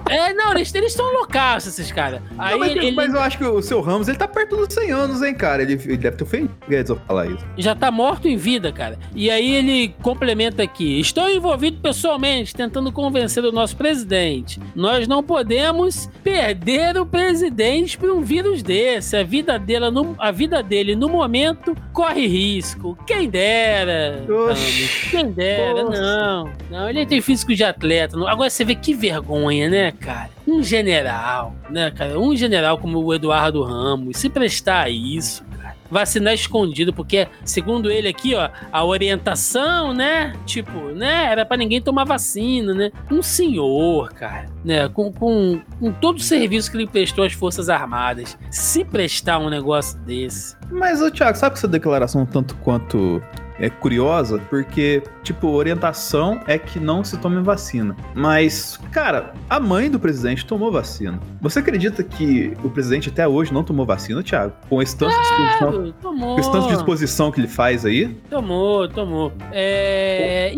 É, não, eles estão loucaços, esses caras. Aí mas, ele... mas, eu acho que o seu Ramos, ele tá perto dos 100 anos, hein, cara? Ele, ele deve ter ofendido Guedes ao falar isso. Já tá morto em vida, cara. E aí ele complementa aqui: Estou envolvido pessoalmente tentando convencer o nosso presidente. Nós não podemos perder o presidente por um vírus desse. A vida dele no, a vida dele, no momento, corre risco. Quem dera. Oxi. Quem dera, não. Não, ele tem físico de atleta. Agora você vê que vergonha, né, cara? Um general, né, cara? Um general como o Eduardo Ramos, se prestar a isso, cara. Vacinar escondido, porque, segundo ele aqui, ó, a orientação, né? Tipo, né? Era para ninguém tomar vacina, né? Um senhor, cara, né? Com, com, com todo o serviço que ele prestou às Forças Armadas, se prestar um negócio desse. Mas, ô, Thiago, sabe que essa declaração, tanto quanto é curiosa, porque, tipo, orientação é que não se tome vacina. Mas, cara, a mãe do presidente tomou vacina. Você acredita que o presidente até hoje não tomou vacina, Thiago? Com esse tanto, claro, de. Com esse tanto de disposição que ele faz aí? Tomou, tomou. É...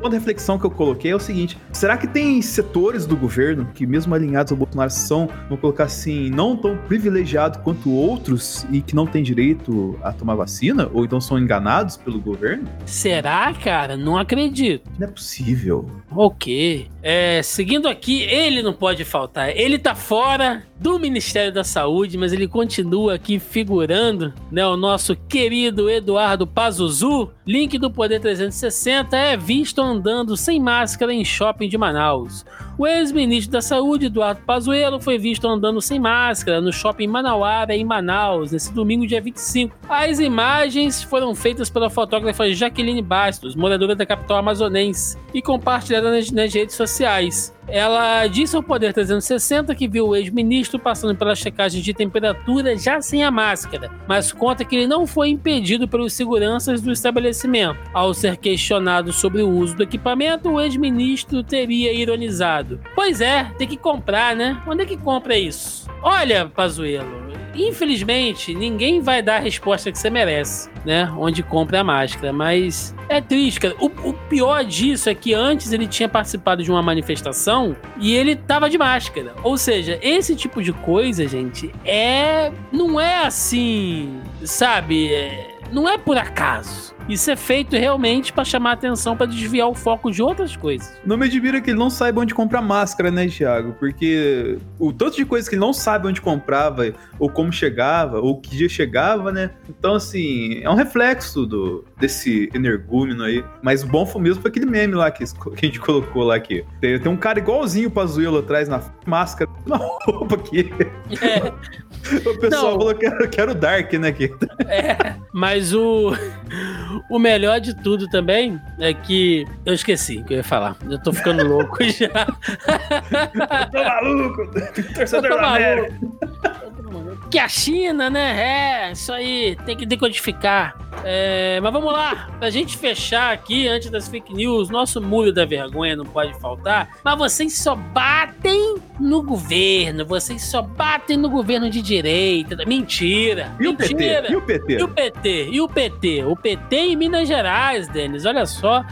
Uma reflexão que eu coloquei é o seguinte: será que tem setores do governo que, mesmo alinhados ao Bolsonaro, são, vamos colocar assim, não tão privilegiados quanto outros e que não têm direito a tomar vacina? Ou então são enganados pelo governo? Será, cara? Não acredito. Não é possível. Ok. É, seguindo aqui, ele não pode faltar. Ele tá fora do Ministério da Saúde, mas ele continua aqui figurando, né? O nosso querido Eduardo Pazuzu, link do Poder 360, é visto andando sem máscara em shopping de Manaus. O ex-ministro da Saúde, Eduardo Pazuello, foi visto andando sem máscara no shopping Manauara, em Manaus, nesse domingo, dia 25. As imagens foram feitas pela fotógrafa Jaqueline Bastos, moradora da capital amazonense, e compartilhadas nas, nas redes sociais. Ela disse ao Poder 360 que viu o ex-ministro passando pela checagem de temperatura já sem a máscara, mas conta que ele não foi impedido pelos seguranças do estabelecimento. Ao ser questionado sobre o uso do equipamento, o ex-ministro teria ironizado: Pois é, tem que comprar, né? Onde é que compra isso? Olha, Pazuello, infelizmente, ninguém vai dar a resposta que você merece, né? Onde compra a máscara. Mas é triste, cara. O, o, pior disso é que antes ele tinha participado de uma manifestação e ele tava de máscara. Ou seja, esse tipo de coisa, gente, é. Não é assim. Sabe? É, não é por acaso. Isso é feito realmente para chamar atenção, para desviar o foco de outras coisas. Não me admira que ele não saiba onde comprar máscara, né, Thiago? Porque o tanto de coisas que ele não sabe onde comprava, ou como chegava, ou que dia chegava, né? Então, assim, é um reflexo do, desse energúmeno aí. Mas o bom foi mesmo foi aquele meme lá que, que a gente colocou lá aqui. Tem, tem um cara igualzinho o Pazuello atrás na máscara, na roupa aqui. É. O pessoal não. falou que era, que era o Dark, né? Aqui. É, mas o, o melhor de tudo também é que. Eu esqueci o que eu ia falar. Eu tô ficando louco já. eu tô maluco! Torcedor eu tô maluco que a China, né? É, isso aí, tem que decodificar. É, mas vamos lá, pra gente fechar aqui, antes das fake news, nosso muro da vergonha não pode faltar. Mas vocês só batem no governo, vocês só batem no governo de direita. Mentira! E mentira. o PT? E o PT? E o PT? E o PT? O PT em Minas Gerais, Denis, olha só.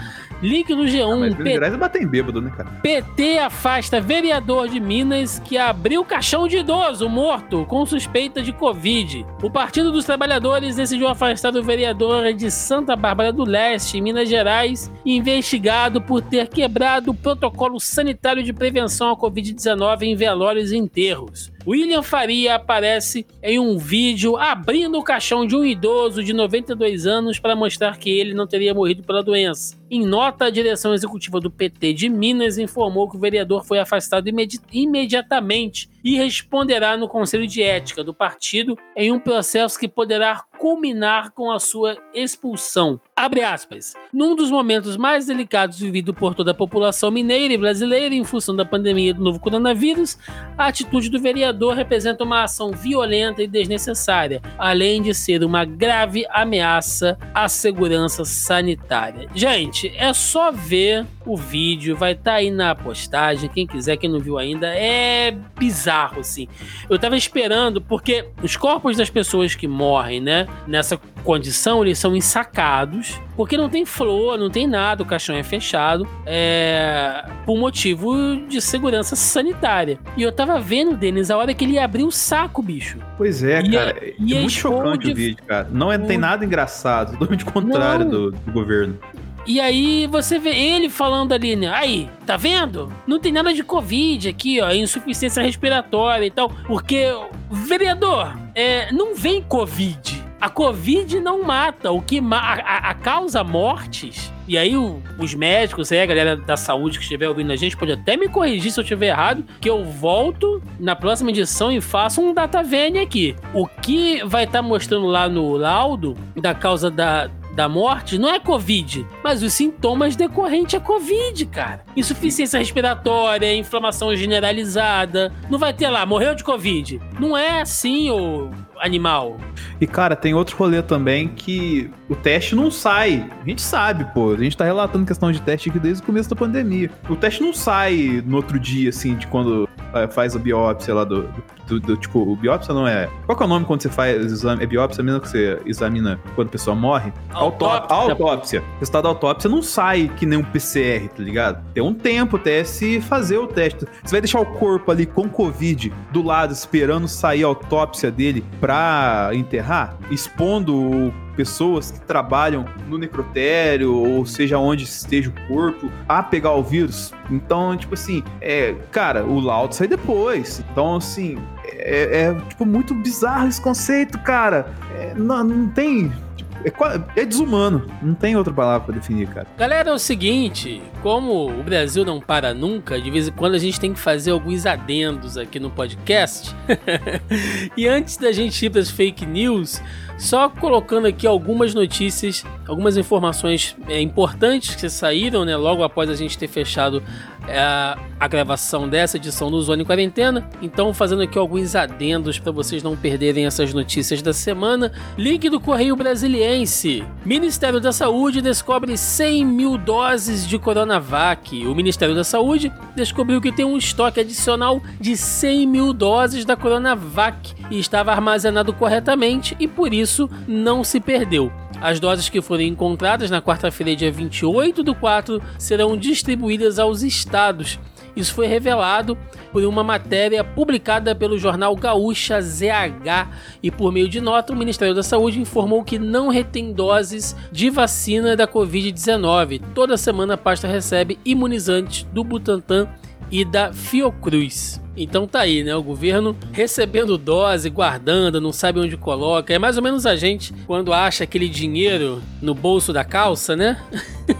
Link no G1. Ah, mas bater em bêbado, né, cara? PT afasta vereador de Minas que abriu caixão de idoso morto com suspeita de Covid. O Partido dos Trabalhadores decidiu afastar o vereador de Santa Bárbara do Leste, em Minas Gerais, investigado por ter quebrado o protocolo sanitário de prevenção à Covid-19 em velórios e enterros. William Faria aparece em um vídeo abrindo o caixão de um idoso de 92 anos para mostrar que ele não teria morrido pela doença. Em nota, a direção executiva do PT de Minas informou que o vereador foi afastado imedi imediatamente e responderá no Conselho de Ética do partido em um processo que poderá culminar com a sua expulsão. Abre aspas. Num dos momentos mais delicados vividos por toda a população mineira e brasileira em função da pandemia do novo coronavírus, a atitude do vereador representa uma ação violenta e desnecessária, além de ser uma grave ameaça à segurança sanitária. Gente, é só ver o vídeo, vai estar tá aí na postagem, quem quiser, quem não viu ainda, é bizarro assim. Eu tava esperando porque os corpos das pessoas que morrem, né, nessa condição, eles são ensacados, porque não tem flor, não tem nada, o caixão é fechado, é, por motivo de segurança sanitária. E eu tava vendo, Denis, a hora que ele abriu o saco, bicho. Pois é, e cara. É, é muito chocante de... o vídeo, cara. Não é, tem nada engraçado, totalmente contrário do, do governo. E aí você vê ele falando ali, né? Aí, tá vendo? Não tem nada de Covid aqui, ó, insuficiência respiratória e tal. Porque, vereador, é, não vem Covid. A Covid não mata. O que ma a, a, causa mortes. E aí, o, os médicos, aí, a galera da saúde que estiver ouvindo a gente, pode até me corrigir se eu estiver errado, que eu volto na próxima edição e faço um data VN aqui. O que vai estar tá mostrando lá no laudo da causa da, da morte não é Covid, mas os sintomas decorrentes a Covid, cara. Insuficiência respiratória, inflamação generalizada. Não vai ter lá, morreu de Covid. Não é assim, ô animal. E, cara, tem outro rolê também que o teste não sai. A gente sabe, pô. A gente tá relatando questão de teste aqui desde o começo da pandemia. O teste não sai no outro dia, assim, de quando é, faz a biópsia lá do, do, do, Tipo, o biópsia não é. Qual é o nome quando você faz exame? É biópsia mesmo que você examina quando a pessoa morre? Autópsia. Autópsia. O resultado da autópsia não sai que nem um PCR, tá ligado? Tem um tempo até se fazer o teste. Você vai deixar o corpo ali com Covid do lado, esperando sair a autópsia dele pra enterrar, expondo pessoas que trabalham no necrotério, ou seja, onde esteja o corpo, a pegar o vírus. Então, tipo assim, é, cara, o laudo sai depois. Então, assim, é, é tipo muito bizarro esse conceito, cara. É, não, não tem é, é desumano. Não tem outra palavra pra definir, cara. Galera, é o seguinte: como o Brasil não para nunca, de vez em quando a gente tem que fazer alguns adendos aqui no podcast. e antes da gente ir para as fake news, só colocando aqui algumas notícias, algumas informações é, importantes que saíram, né, logo após a gente ter fechado é, a gravação dessa edição do Zone Quarentena. Então, fazendo aqui alguns adendos para vocês não perderem essas notícias da semana. Link do Correio Brasiliense. Ministério da Saúde descobre 100 mil doses de Coronavac. O Ministério da Saúde descobriu que tem um estoque adicional de 100 mil doses da Coronavac e estava armazenado corretamente e por isso não se perdeu. As doses que forem encontradas na quarta-feira, dia 28 do 4, serão distribuídas aos estados Isso foi revelado por uma matéria publicada pelo jornal Gaúcha ZH e por meio de nota o Ministério da Saúde informou que não retém doses de vacina da Covid-19. Toda semana a pasta recebe imunizantes do Butantan e da Fiocruz. Então tá aí, né? O governo recebendo dose, guardando, não sabe onde coloca. É mais ou menos a gente quando acha aquele dinheiro no bolso da calça, né?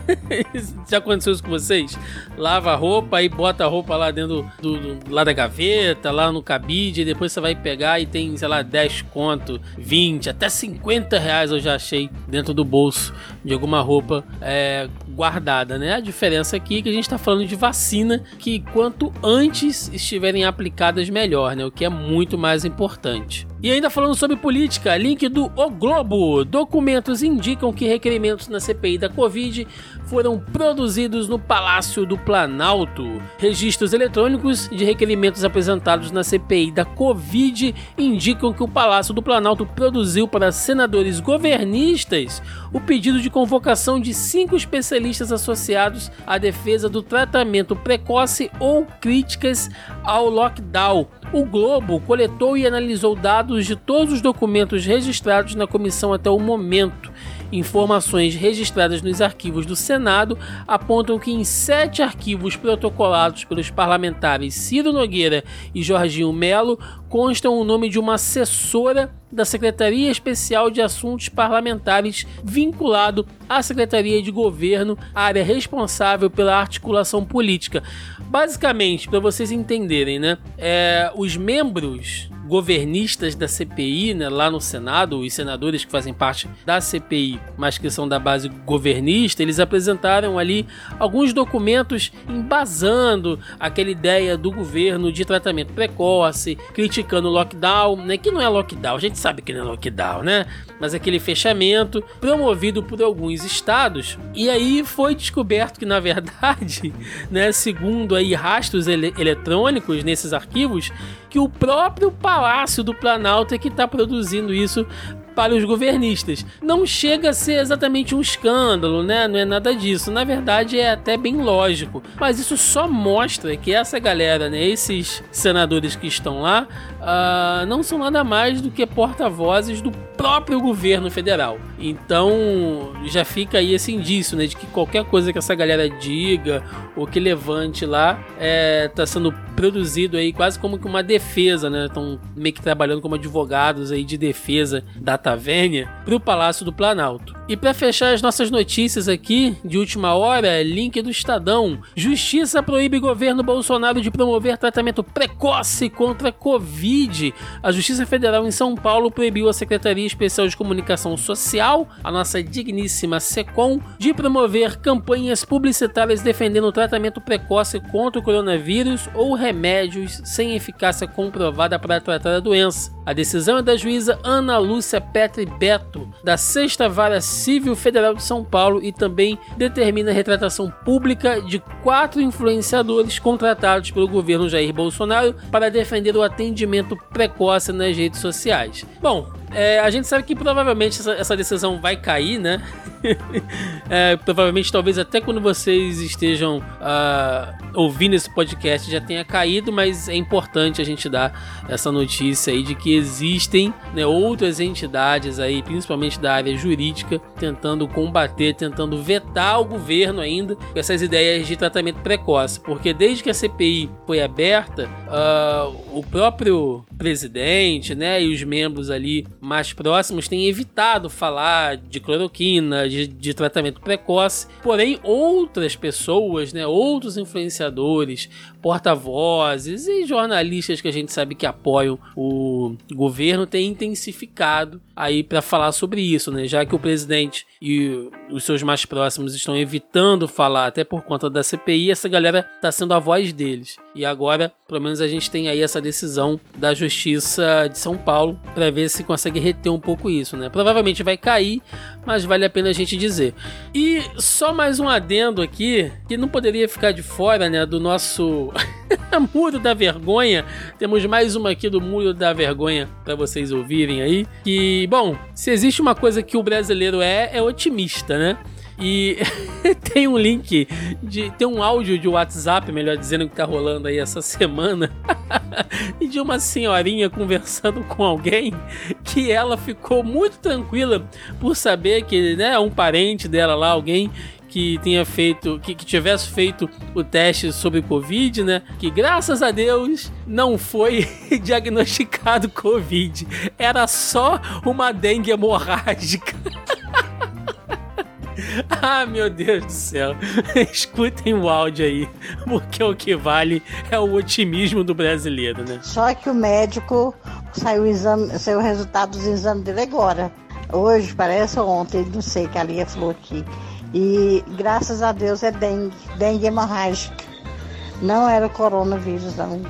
Já aconteceu isso com vocês? Lava a roupa e bota a roupa lá dentro do, do, lá da gaveta, lá no cabide, e depois você vai pegar e tem, sei lá, 10 conto, 20, até 50 reais eu já achei dentro do bolso de alguma roupa é, guardada, né? A diferença aqui é que a gente tá falando de vacina que quanto antes estiverem aplicadas melhor, né? O que é muito mais importante. E ainda falando sobre política, link do O Globo. Documentos indicam que requerimentos na CPI da Covid foram produzidos no Palácio do Planalto. Registros eletrônicos de requerimentos apresentados na CPI da Covid indicam que o Palácio do Planalto produziu para senadores governistas o pedido de convocação de cinco especialistas associados à defesa do tratamento precoce ou críticas ao lockdown. O Globo coletou e analisou dados de todos os documentos registrados na comissão até o momento. Informações registradas nos arquivos do Senado apontam que em sete arquivos protocolados pelos parlamentares Ciro Nogueira e Jorginho Melo constam o nome de uma assessora da Secretaria Especial de Assuntos Parlamentares vinculado à Secretaria de Governo, área responsável pela articulação política. Basicamente, para vocês entenderem, né, é, os membros governistas da CPI, né, lá no Senado, os senadores que fazem parte da CPI, mas que são da base governista, eles apresentaram ali alguns documentos embasando aquela ideia do governo de tratamento precoce, criticando o lockdown, né, que não é lockdown, a gente sabe que não é lockdown, né? Mas aquele fechamento promovido por alguns estados. E aí foi descoberto que na verdade, né, segundo aí rastros ele eletrônicos nesses arquivos, que o próprio Palácio do Planalto é que está produzindo isso para os governistas. Não chega a ser exatamente um escândalo, né? Não é nada disso. Na verdade, é até bem lógico. Mas isso só mostra que essa galera, né? Esses senadores que estão lá, uh, não são nada mais do que porta-vozes do próprio governo federal. Então, já fica aí esse indício, né? De que qualquer coisa que essa galera diga ou que levante lá é, tá sendo produzido aí quase como que uma defesa, né? Estão meio que trabalhando como advogados aí de defesa da Tavernia para o Palácio do Planalto. E para fechar as nossas notícias aqui de última hora, link do Estadão. Justiça proíbe governo Bolsonaro de promover tratamento precoce contra Covid. A Justiça Federal em São Paulo proibiu a Secretaria Especial de Comunicação Social, a nossa digníssima SECOM, de promover campanhas publicitárias defendendo o tratamento precoce contra o coronavírus ou remédios sem eficácia comprovada para tratar a doença. A decisão é da juíza Ana Lúcia Petri Beto, da Sexta Vara Civil Federal de São Paulo, e também determina a retratação pública de quatro influenciadores contratados pelo governo Jair Bolsonaro para defender o atendimento precoce nas redes sociais. Bom, é, a gente sabe que provavelmente essa, essa decisão vai cair, né? é, provavelmente, talvez até quando vocês estejam uh, ouvindo esse podcast já tenha caído, mas é importante a gente dar essa notícia aí de que existem né, outras entidades aí, principalmente da área jurídica, tentando combater, tentando vetar o governo ainda com essas ideias de tratamento precoce, porque desde que a CPI foi aberta, uh, o próprio presidente, né, e os membros ali mais próximos têm evitado falar de cloroquina, de, de tratamento precoce. Porém, outras pessoas, né, outros influenciadores, porta-vozes e jornalistas que a gente sabe que apoiam o governo têm intensificado aí para falar sobre isso, né? Já que o presidente e os seus mais próximos estão evitando falar até por conta da CPI, essa galera tá sendo a voz deles. E agora, pelo menos a gente tem aí essa decisão da Justiça de São Paulo para ver se consegue reter um pouco isso, né? Provavelmente vai cair, mas vale a pena a gente dizer. E só mais um adendo aqui, que não poderia ficar de fora, né, do nosso Muro da Vergonha. Temos mais uma aqui do Muro da Vergonha para vocês ouvirem aí. Que, bom, se existe uma coisa que o brasileiro é, é otimista, né? E tem um link, de, tem um áudio de WhatsApp, melhor dizendo, que tá rolando aí essa semana, e de uma senhorinha conversando com alguém que ela ficou muito tranquila por saber que, né, um parente dela lá, alguém que tenha feito, que, que, tivesse feito o teste sobre Covid, né? Que graças a Deus não foi diagnosticado Covid. Era só uma dengue hemorrágica. ah, meu Deus do céu. Escutem o áudio aí, porque o que vale é o otimismo do brasileiro, né? Só que o médico saiu o, exame, saiu o resultado dos exames dele agora. Hoje, parece ontem, não sei que a Lia falou aqui. E graças a Deus é dengue, dengue hemorrágica. Não era o coronavírus, não.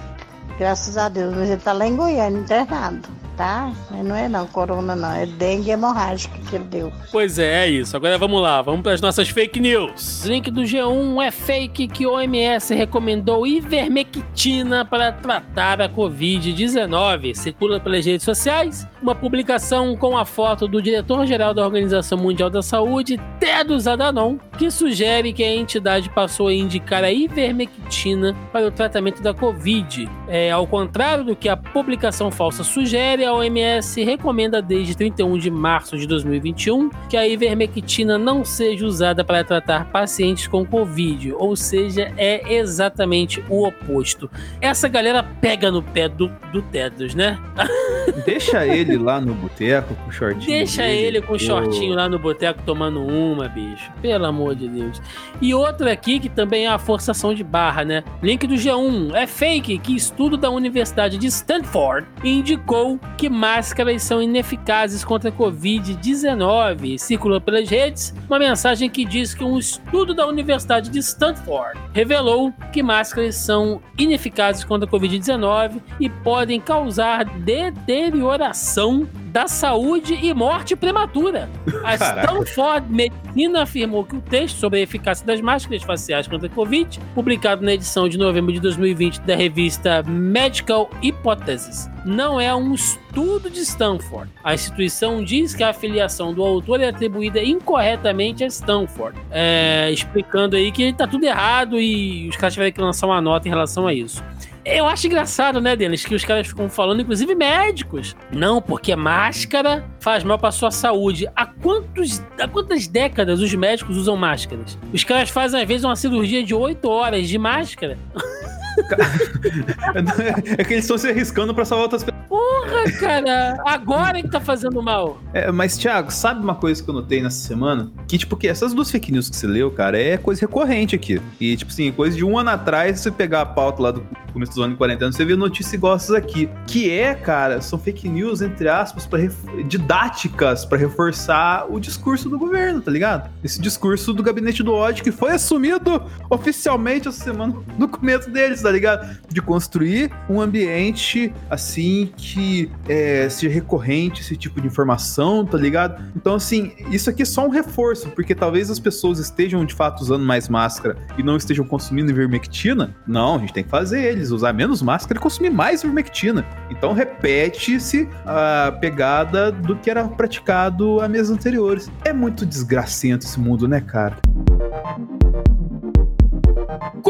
Graças a Deus, mas ele está lá em Goiânia internado tá? Não é não, corona não, é dengue hemorrágica que ele deu. Pois é, é isso. Agora vamos lá, vamos para as nossas fake news. Link do G1 é fake que o OMS recomendou ivermectina para tratar a Covid-19. Circula pelas redes sociais uma publicação com a foto do diretor-geral da Organização Mundial da Saúde, Tedros Adhanom, que sugere que a entidade passou a indicar a ivermectina para o tratamento da Covid. É, ao contrário do que a publicação falsa sugere, a OMS recomenda desde 31 de março de 2021 que a ivermectina não seja usada para tratar pacientes com Covid, ou seja, é exatamente o oposto. Essa galera pega no pé do, do Tedros, né? Deixa ele ele lá no boteco com o shortinho. Deixa dele, ele com o shortinho lá no boteco tomando uma, bicho. Pelo amor de Deus. E outra aqui que também é a forçação de barra, né? Link do G1. É fake que estudo da Universidade de Stanford indicou que máscaras são ineficazes contra a Covid-19. Circulou pelas redes uma mensagem que diz que um estudo da Universidade de Stanford revelou que máscaras são ineficazes contra a Covid-19 e podem causar deterioração da saúde e morte prematura. A Stanford Medicina afirmou que o texto sobre a eficácia das máscaras faciais contra a Covid, publicado na edição de novembro de 2020 da revista Medical Hypothesis, não é um estudo de Stanford. A instituição diz que a afiliação do autor é atribuída incorretamente a Stanford, é, explicando aí que está tudo errado e os caras tiveram que lançar uma nota em relação a isso. Eu acho engraçado, né, Denis, que os caras ficam falando, inclusive médicos. Não, porque máscara faz mal para sua saúde. Há, quantos, há quantas décadas os médicos usam máscaras? Os caras fazem, às vezes, uma cirurgia de 8 horas de máscara. é que eles estão se arriscando para salvar outras pessoas. Porra, cara! Agora é que tá fazendo mal. É, mas, Thiago, sabe uma coisa que eu notei nessa semana? Que, tipo, que essas duas fake news que você leu, cara, é coisa recorrente aqui. E, tipo assim, coisa de um ano atrás, você pegar a pauta lá do começo dos anos 40, você vê notícias igual essas aqui. Que é, cara, são fake news, entre aspas, pra didáticas para reforçar o discurso do governo, tá ligado? Esse discurso do gabinete do ódio que foi assumido oficialmente essa semana no começo deles, tá ligado? De construir um ambiente assim que é, seja recorrente esse tipo de informação, tá ligado? Então, assim, isso aqui é só um reforço, porque talvez as pessoas estejam de fato usando mais máscara e não estejam consumindo ivermectina. Não, a gente tem que fazer eles usar menos máscara e consumir mais ivermectina. Então, repete-se a pegada do que era praticado a meses anteriores. É muito desgracento esse mundo, né, cara?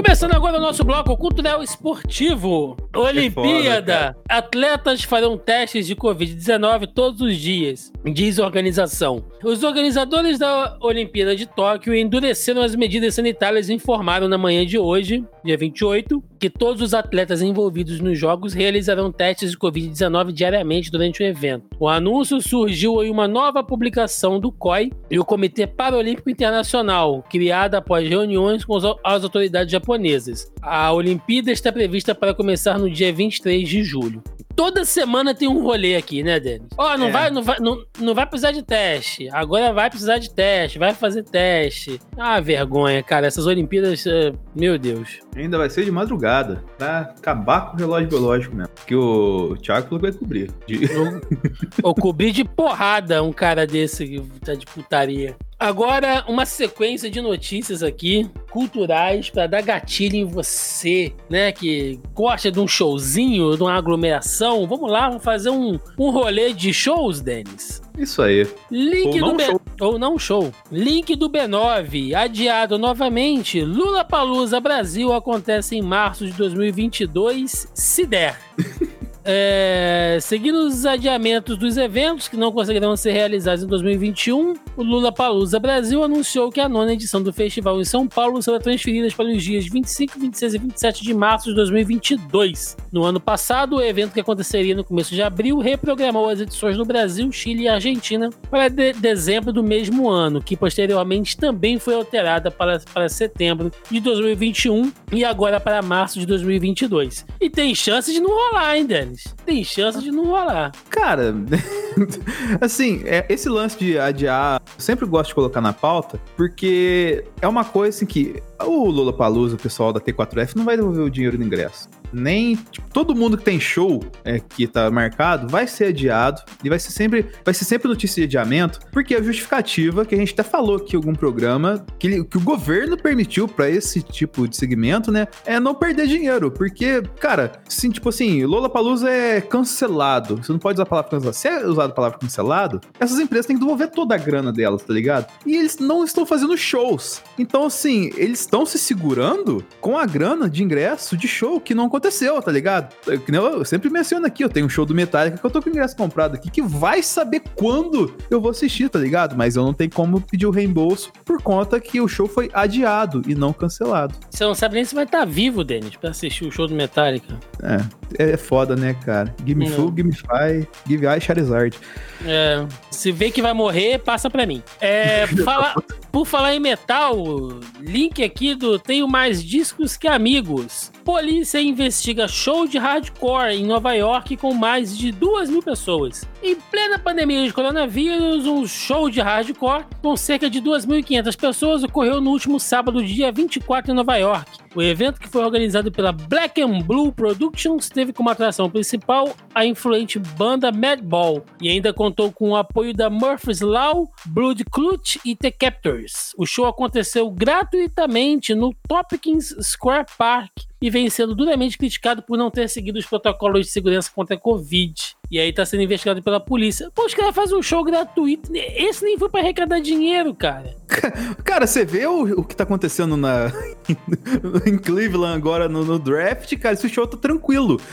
Começando agora o nosso bloco cultural esportivo. Olimpíada. Foda, Atletas farão testes de Covid-19 todos os dias, diz a organização. Os organizadores da Olimpíada de Tóquio endureceram as medidas sanitárias e informaram na manhã de hoje, dia 28, que todos os atletas envolvidos nos Jogos realizarão testes de Covid-19 diariamente durante o evento. O anúncio surgiu em uma nova publicação do COI e o Comitê Paralímpico Internacional, criada após reuniões com as autoridades japonesas. A Olimpíada está prevista para começar no dia 23 de julho. Toda semana tem um rolê aqui, né, Denis? Ó, oh, não, é. vai, não, vai, não, não vai precisar de teste. Agora vai precisar de teste, vai fazer teste. Ah, vergonha, cara. Essas Olimpíadas, uh, meu Deus. Ainda vai ser de madrugada, pra acabar com o relógio biológico mesmo. Que o Thiago falou que vai cobrir. De... Ou cobrir de porrada um cara desse que tá de putaria. Agora, uma sequência de notícias aqui culturais para dar gatilho em você, né? Que gosta de um showzinho, de uma aglomeração. Vamos lá, vamos fazer um, um rolê de shows, Denis. Isso aí. Link Ou do B... Show. Ou não show. Link do B9, adiado novamente. Lula Palusa Brasil acontece em março de 2022, se der. É, seguindo os adiamentos dos eventos que não conseguirão ser realizados em 2021, o Lula Palusa Brasil anunciou que a nona edição do festival em São Paulo será transferida para os dias 25, 26 e 27 de março de 2022. No ano passado, o evento que aconteceria no começo de abril reprogramou as edições no Brasil, Chile e Argentina para de dezembro do mesmo ano, que posteriormente também foi alterada para, para setembro de 2021 e agora para março de 2022. E tem chance de não rolar, hein, Dani? Tem chance de não rolar. Cara, assim, é, esse lance de adiar, eu sempre gosto de colocar na pauta, porque é uma coisa assim que o Lula Palusa, o pessoal da T4F, não vai devolver o dinheiro do ingresso nem tipo, todo mundo que tem show é, que tá marcado vai ser adiado e vai ser sempre vai ser sempre notícia de adiamento, porque a justificativa que a gente até falou aqui em algum programa que, que o governo permitiu para esse tipo de segmento, né, é não perder dinheiro, porque, cara, assim, tipo assim, Lola Palusa é cancelado. Você não pode usar a palavra cancelado. Se é usado a palavra cancelado, essas empresas têm que devolver toda a grana delas, tá ligado? E eles não estão fazendo shows. Então, assim, eles estão se segurando com a grana de ingresso de show que não aconteceu aconteceu, tá ligado? Eu sempre menciono aqui, eu tenho um show do Metallica que eu tô com o ingresso comprado aqui, que vai saber quando eu vou assistir, tá ligado? Mas eu não tenho como pedir o reembolso por conta que o show foi adiado e não cancelado. Você não sabe nem se vai estar tá vivo, Denis, pra assistir o show do Metallica. É, é foda, né, cara? Give me full, give me fire, give I Charizard. É, se vê que vai morrer, passa pra mim. É, fala, por falar em metal, link aqui do Tenho Mais Discos Que Amigos. Polícia investiga show de hardcore em Nova York com mais de duas mil pessoas. Em plena pandemia de coronavírus, um show de hardcore com cerca de 2.500 pessoas ocorreu no último sábado, dia 24, em Nova York. O evento, que foi organizado pela Black and Blue Productions, teve como atração principal a influente banda Madball e ainda contou com o apoio da Murphy's Law, Blood Clutch e The Captors. O show aconteceu gratuitamente no Tompkins Square Park e vem sendo duramente criticado por não ter seguido os protocolos de segurança contra a Covid. E aí tá sendo investigado pela polícia. Pô, os caras fazem um show gratuito. Esse nem foi pra arrecadar dinheiro, cara. Cara, você vê o, o que tá acontecendo na, em Cleveland agora no, no draft, cara, esse show tá tranquilo.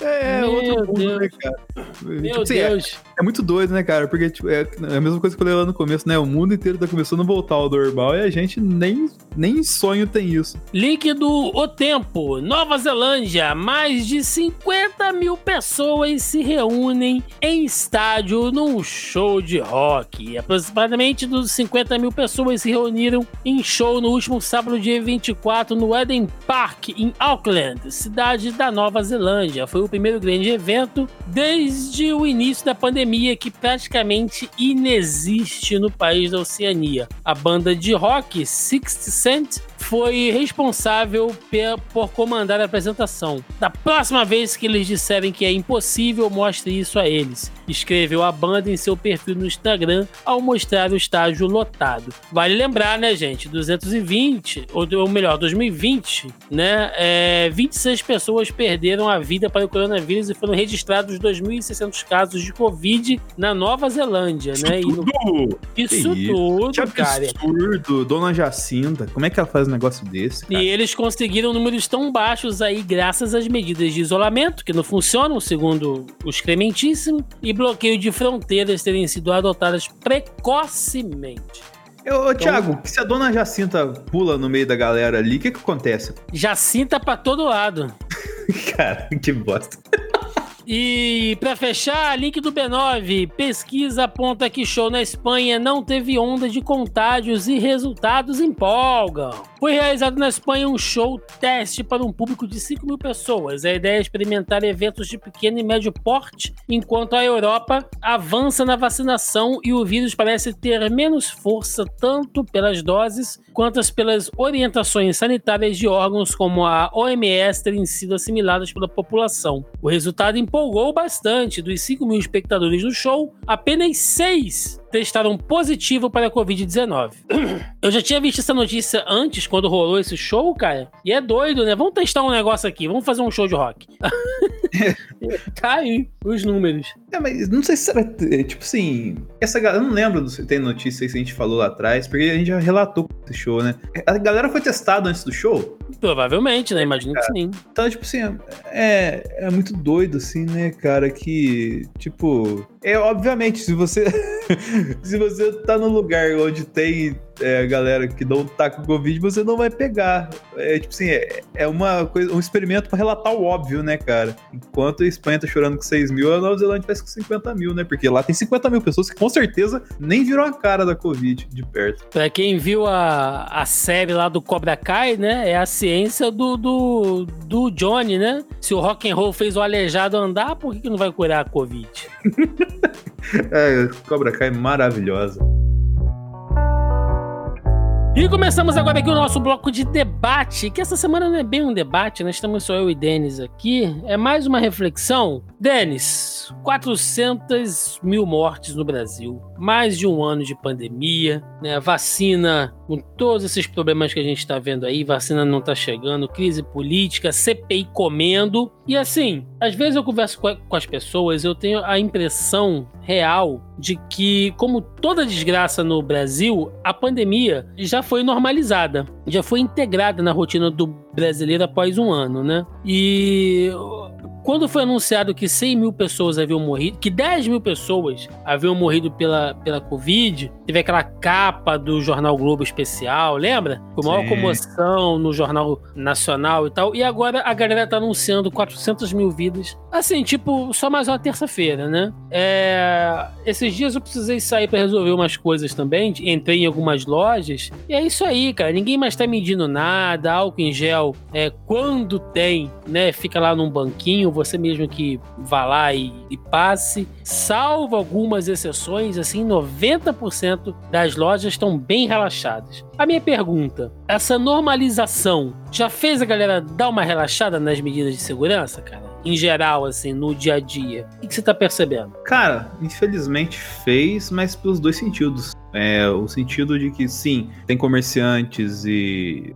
É, Meu outro mundo, né, cara? Meu tipo, é, Deus. É, muito doido, né, cara? Porque tipo, é, é a mesma coisa que eu falei lá no começo, né? O mundo inteiro tá começando a voltar ao normal e a gente nem, nem sonho tem isso. Link do O Tempo. Nova Zelândia. Mais de 50 mil pessoas se reúnem em estádio num show de rock. Aproximadamente dos 50 mil pessoas se reuniram em show no último sábado, dia 24, no Eden Park, em Auckland, cidade da Nova Zelândia foi o primeiro grande evento desde o início da pandemia que praticamente inexiste no país da Oceania. A banda de rock Sixth Cent foi responsável por comandar a apresentação. Da próxima vez que eles disserem que é impossível, mostre isso a eles. Escreveu a banda em seu perfil no Instagram ao mostrar o estágio lotado. Vale lembrar, né, gente? 220, ou, melhor, 2020, né? É, 26 pessoas perderam a vida para o coronavírus e foram registrados 2.600 casos de Covid na Nova Zelândia, isso né? Tudo? No... Isso, isso tudo, que cara. absurdo. Dona Jacinta, como é que ela faz um negócio desse? Cara? E eles conseguiram números tão baixos aí graças às medidas de isolamento, que não funcionam, segundo os Clementíssimo, e bloqueio de fronteiras terem sido adotadas precocemente. Ô, então, Thiago, se a dona Jacinta pula no meio da galera ali, o que que acontece? Jacinta pra todo lado. Cara, que bosta. E para fechar, link do B9. Pesquisa aponta que show na Espanha não teve onda de contágios e resultados empolgam. Foi realizado na Espanha um show teste para um público de 5 mil pessoas. A ideia é experimentar eventos de pequeno e médio porte, enquanto a Europa avança na vacinação e o vírus parece ter menos força tanto pelas doses quanto pelas orientações sanitárias de órgãos como a OMS terem sido assimiladas pela população. O resultado empolgou bastante. Dos 5 mil espectadores do show, apenas 6 testaram positivo para a Covid-19. Eu já tinha visto essa notícia antes, quando rolou esse show, cara. E é doido, né? Vamos testar um negócio aqui, vamos fazer um show de rock. tá aí os números. É, mas não sei se será. é, Tipo assim. Essa galera. Eu não lembro se tem notícia que a gente falou lá atrás, porque a gente já relatou esse show, né? A galera foi testada antes do show. Provavelmente, né? Imagino que sim. Então, tipo assim, é, é muito doido, assim, né, cara? Que, tipo. É obviamente, se você. se você tá num lugar onde tem é, galera que não tá com Covid, você não vai pegar. É tipo assim, é, é uma coisa, um experimento pra relatar o óbvio, né, cara? Enquanto a Espanha tá chorando com 6 mil, a Nova Zelândia faz com 50 mil, né? Porque lá tem 50 mil pessoas que com certeza nem viram a cara da Covid de perto. Pra quem viu a, a série lá do Cobra Kai, né? É a ciência do, do, do Johnny, né? Se o rock and roll fez o aleijado andar, por que, que não vai curar a Covid? É, Cobra Kai maravilhosa. E começamos agora aqui o nosso bloco de debate, que essa semana não é bem um debate, nós estamos só eu e Denis aqui, é mais uma reflexão. Denis, 400 mil mortes no Brasil, mais de um ano de pandemia, né, vacina com todos esses problemas que a gente está vendo aí, vacina não está chegando, crise política, CPI comendo, e assim, às vezes eu converso com, as pessoas, eu tenho a impressão real de que, como toda desgraça no Brasil, a pandemia já foi normalizada, já foi integrada na rotina do brasileiro após um ano, né? E quando foi anunciado que 100 mil pessoas haviam morrido, que 10 mil pessoas haviam morrido pela, pela Covid, teve aquela capa do Jornal Globo Especial, lembra? Uma maior Sim. comoção no Jornal Nacional e tal. E agora a galera tá anunciando 400 mil vidas. Assim, tipo, só mais uma terça-feira, né? É, Esses dias eu precisei sair pra resolver umas coisas também. Entrei em algumas lojas. E é isso aí, cara. Ninguém mais tá medindo nada. Álcool em gel, é, quando tem, né? Fica lá num banquinho. Você mesmo que vá lá e, e passe. Salvo algumas exceções, assim, 90% das lojas estão bem relaxadas. A minha pergunta: essa normalização já fez a galera dar uma relaxada nas medidas de segurança, cara? Em geral, assim, no dia a dia. O que você tá percebendo? Cara, infelizmente fez, mas pelos dois sentidos. É, o sentido de que sim, tem comerciantes e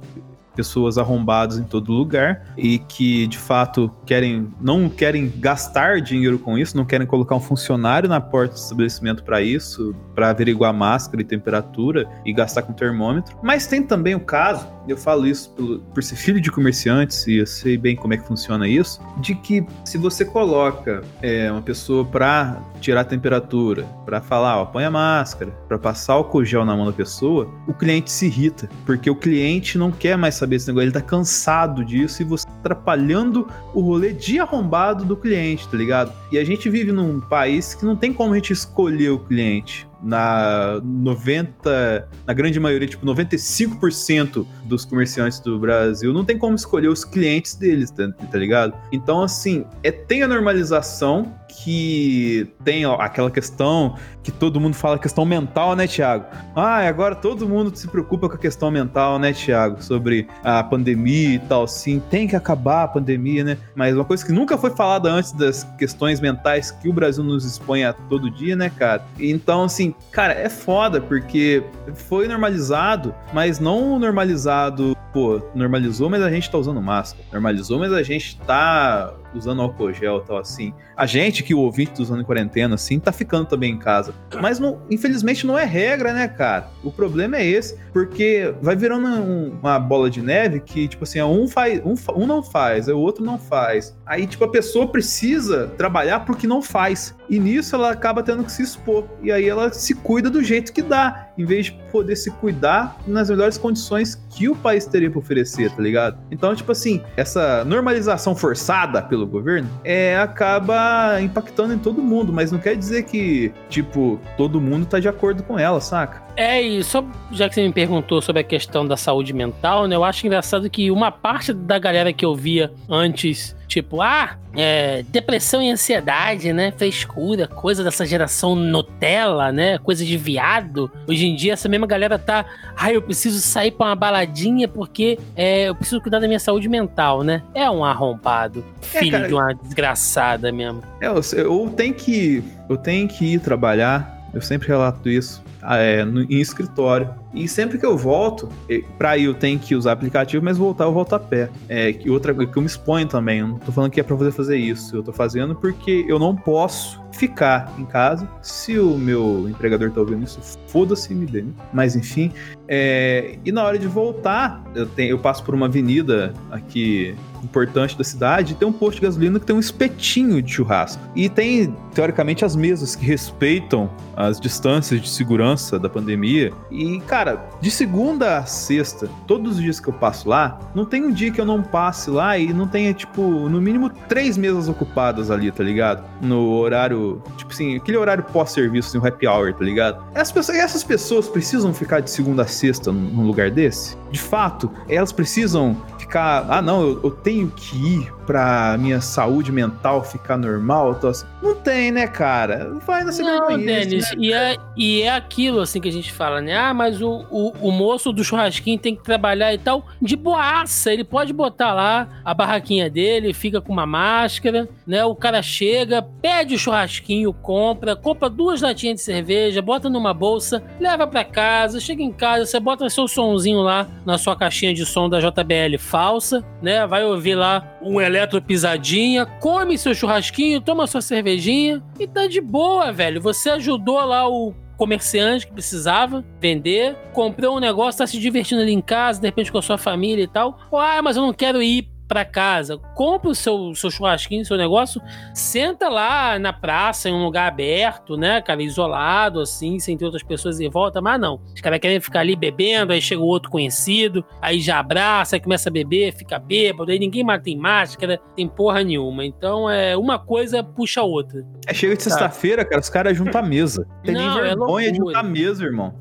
pessoas arrombadas em todo lugar e que de fato querem não querem gastar dinheiro com isso, não querem colocar um funcionário na porta do estabelecimento para isso, para averiguar máscara e temperatura e gastar com termômetro. Mas tem também o caso, eu falo isso pelo- por ser filho de comerciantes e eu sei bem como é que funciona isso, de que se você coloca é, uma pessoa para tirar a temperatura, para falar, ó, põe a máscara, para passar álcool gel na mão da pessoa, o cliente se irrita, porque o cliente não quer mais saber desse negócio, ele tá cansado disso e você tá atrapalhando o rolê de arrombado do cliente, tá ligado? E a gente vive num país que não tem como a gente escolher o cliente. Na 90, na grande maioria, tipo 95% dos comerciantes do Brasil, não tem como escolher os clientes deles, tá, tá ligado? Então, assim, é, tem a normalização que tem ó, aquela questão que todo mundo fala questão mental, né, Thiago? Ah, agora todo mundo se preocupa com a questão mental, né, Thiago? Sobre a pandemia e tal, sim, tem que acabar a pandemia, né? Mas uma coisa que nunca foi falada antes das questões mentais que o Brasil nos expõe a todo dia, né, cara? Então, assim, cara, é foda porque foi normalizado, mas não normalizado, pô, normalizou, mas a gente tá usando máscara. Normalizou, mas a gente tá usando álcool gel e tal, assim. A gente que o ouvinte usando em quarentena, assim, tá ficando também em casa. Mas, não, infelizmente, não é regra, né, cara? O problema é esse, porque vai virando um- uma bola de neve que, tipo assim, um, faz, um, um não faz, aí o outro não faz. Aí, tipo, a pessoa precisa trabalhar pro que não faz. E nisso ela acaba tendo que se expor. E aí ela se cuida do jeito que dá, em vez de poder se cuidar nas melhores condições que o país teria pra oferecer, tá ligado? Então, tipo assim, essa normalização forçada pelo governo é acaba impactando em todo mundo, mas não quer dizer que, tipo, todo mundo tá de acordo com ela, saca? É, e só já que você me perguntou sobre a questão da saúde mental, né? Eu acho engraçado que uma parte da galera que eu via antes, tipo, ah, é, depressão e ansiedade, né? Frescura, coisa dessa geração Nutella, né? Coisa de viado. Hoje em dia, essa mesma galera tá, ah, eu preciso sair pra uma baladinha porque é, eu preciso cuidar da minha saúde mental, né? É um arrombado. Filho cara. de uma desgraçada mesmo. É, eu tenho que. Eu tenho que ir trabalhar. Eu sempre relato isso ah, é, no, em escritório. E sempre que eu volto, pra ir eu tenho que usar aplicativo, mas voltar eu volto a pé. É, que outra que eu me exponho também. Eu não tô falando que é pra você fazer isso. Eu tô fazendo porque eu não posso ficar em casa. Se o meu empregador tá ouvindo isso, foda-se me dê. Mas enfim. É, e na hora de voltar, eu, tenho, eu passo por uma avenida aqui importante da cidade, tem um posto de gasolina que tem um espetinho de churrasco. E tem, teoricamente, as mesas que respeitam as distâncias de segurança da pandemia. E, cara, de segunda a sexta, todos os dias que eu passo lá, não tem um dia que eu não passe lá e não tenha, tipo, no mínimo três mesas ocupadas ali, tá ligado? No horário, tipo assim, aquele horário pós-serviço, assim, o happy hour, tá ligado? Essas pessoas, essas pessoas precisam ficar de segunda a sexta num lugar desse? De fato, elas precisam ficar, ah, não, eu, eu tenho que ir pra minha saúde mental ficar normal? Tô assim. Não tem, né, cara? Vai na Não, Denis, né? e, é, e é aquilo assim que a gente fala, né? Ah, mas o, o, o, moço do churrasquinho tem que trabalhar e tal. De boaça, ele pode botar lá a barraquinha dele, fica com uma máscara, né? O cara chega, pede o churrasquinho, compra, compra duas latinhas de cerveja, bota numa bolsa, leva para casa, chega em casa, você bota seu sonzinho lá na sua caixinha de som da JBL falsa, né? Vai ouvir lá um eletro pisadinha, come seu churrasquinho, toma sua cervejinha e tá de boa, velho. Você ajudou lá o comerciante que precisava vender, comprou um negócio, tá se divertindo ali em casa, de repente com a sua família e tal. Ah, mas eu não quero ir para casa, compra o seu, seu churrasquinho, seu negócio, senta lá na praça, em um lugar aberto, né, cara, isolado, assim, sem ter outras pessoas em volta, mas não. Os caras querem ficar ali bebendo, aí chega o outro conhecido, aí já abraça, aí começa a beber, fica bêbado, aí ninguém mais tem máscara, tem porra nenhuma. Então, é uma coisa puxa a outra. É, chega de sexta-feira, cara, os caras juntam a mesa. Tem não, nem é vergonha é de juntar a mesa, irmão.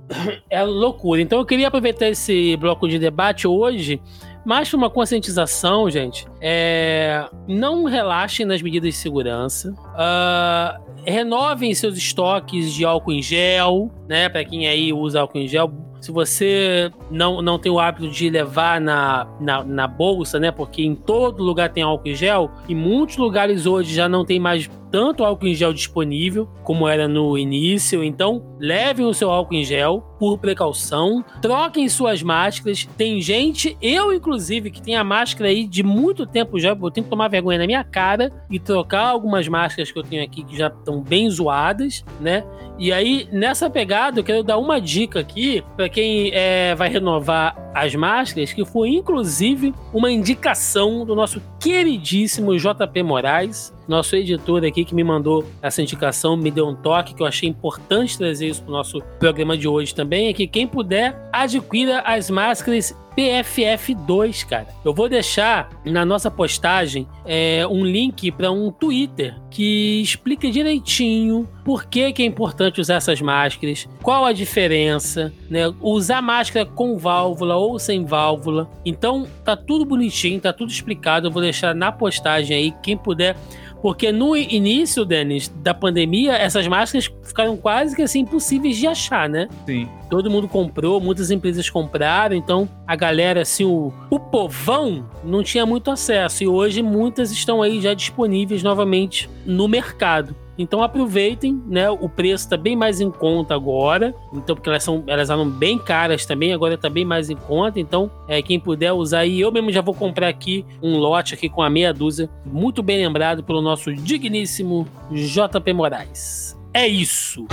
É loucura. Então, eu queria aproveitar esse bloco de debate hoje mas uma conscientização, gente, é, não relaxem nas medidas de segurança. Uh, renovem seus estoques de álcool em gel, né? Para quem aí usa álcool em gel, se você não, não tem o hábito de levar na, na, na, bolsa, né? Porque em todo lugar tem álcool em gel, em muitos lugares hoje já não tem mais tanto álcool em gel disponível como era no início. Então, levem o seu álcool em gel por precaução. Troquem suas máscaras. Tem gente, eu inclusive, que tem a máscara aí de muito tempo já. Eu tenho que tomar vergonha na minha cara e trocar algumas máscaras que eu tenho aqui que já estão bem zoadas, né? E aí, nessa pegada, eu quero dar uma dica aqui para quem é, vai renovar as máscaras, que foi inclusive uma indicação do nosso queridíssimo JP Moraes, nosso editor aqui que me mandou essa indicação, me deu um toque que eu achei importante trazer isso para o nosso programa de hoje também, é que quem puder adquira as máscaras PFF2, cara. Eu vou deixar na nossa postagem é, um link para um Twitter que explica direitinho por que, que, é importante usar essas máscaras, qual a diferença, né? Usar máscara com válvula ou sem válvula. Então tá tudo bonitinho, tá tudo explicado. Eu vou deixar na postagem aí, quem puder porque no início, Denis, da pandemia, essas máscaras ficaram quase que assim impossíveis de achar, né? Sim. Todo mundo comprou, muitas empresas compraram, então a galera, assim, o, o povão não tinha muito acesso. E hoje muitas estão aí já disponíveis novamente no mercado. Então aproveitem, né? O preço está bem mais em conta agora. Então, porque elas são elas eram bem caras também, agora está bem mais em conta. Então, é, quem puder usar aí, eu mesmo já vou comprar aqui um lote aqui com a meia dúzia, muito bem lembrado pelo nosso digníssimo JP Moraes. É isso.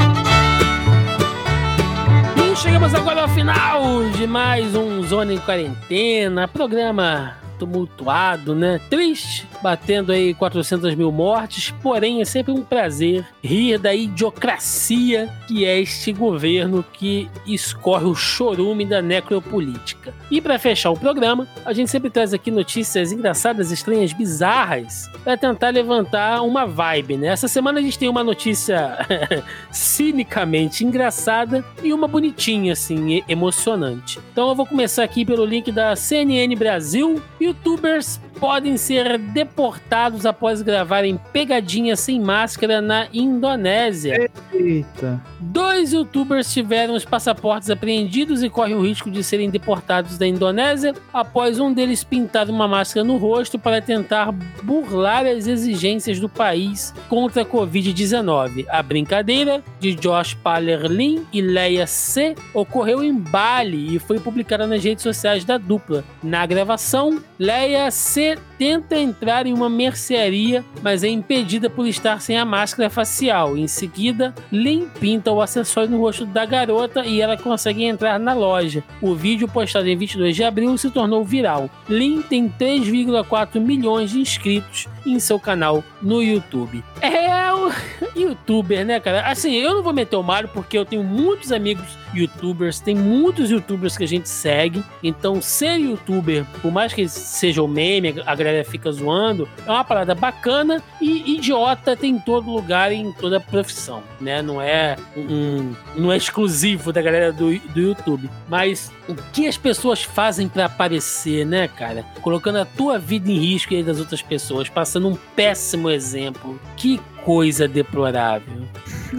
Chegamos agora ao final de mais um Zona em Quarentena, programa tumultuado, né? Triste, batendo aí 400 mil mortes, porém é sempre um prazer rir da idiocracia que é este governo que escorre o chorume da necropolítica. E para fechar o programa, a gente sempre traz aqui notícias engraçadas, estranhas, bizarras, para tentar levantar uma vibe, né? Essa semana a gente tem uma notícia cinicamente engraçada e uma bonitinha, assim, emocionante. Então eu vou começar aqui pelo link da CNN Brasil youtubers podem ser deportados após gravarem pegadinha sem máscara na Indonésia. Eita. Dois youtubers tiveram os passaportes apreendidos e correm o risco de serem deportados da Indonésia após um deles pintar uma máscara no rosto para tentar burlar as exigências do país contra a Covid-19. A brincadeira de Josh Palerlin e Leia C ocorreu em Bali e foi publicada nas redes sociais da dupla. Na gravação, Leia C tenta entrar em uma mercearia, mas é impedida por estar sem a máscara facial. Em seguida, Lin pinta o acessório no rosto da garota e ela consegue entrar na loja. O vídeo postado em 22 de abril se tornou viral. Lin tem 3,4 milhões de inscritos em seu canal no YouTube. É o youtuber, né, cara? Assim, eu não vou meter o Mario porque eu tenho muitos amigos youtubers, tem muitos youtubers que a gente segue. Então, ser youtuber, por mais que seja o meme, a galera fica zoando, é uma parada bacana e idiota tem em todo lugar e em toda profissão, né? Não é um, não é exclusivo da galera do, do YouTube. Mas o que as pessoas fazem para aparecer, né, cara? Colocando a tua vida em risco e das outras pessoas, passando um péssimo exemplo. Que coisa deplorável.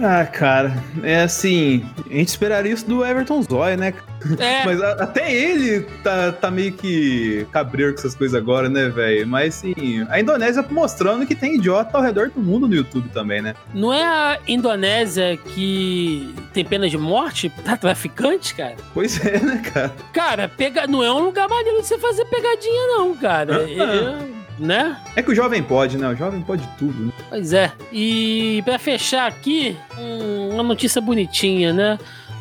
Ah, cara, é assim, a gente esperaria isso do Everton Zoy, né? É. Mas a- até ele tá, tá meio que cabreiro com essas coisas agora, né, velho? Mas sim, a Indonésia mostrando que tem idiota ao redor do mundo no YouTube também, né? Não é a Indonésia que tem pena de morte pra traficante, cara? Pois é, né, cara? Cara, pega... não é um lugar maneiro de você fazer pegadinha, não, cara. É- né? É que o jovem pode, né? O jovem pode tudo, né? Pois é. E pra fechar aqui, um- uma notícia bonitinha, né?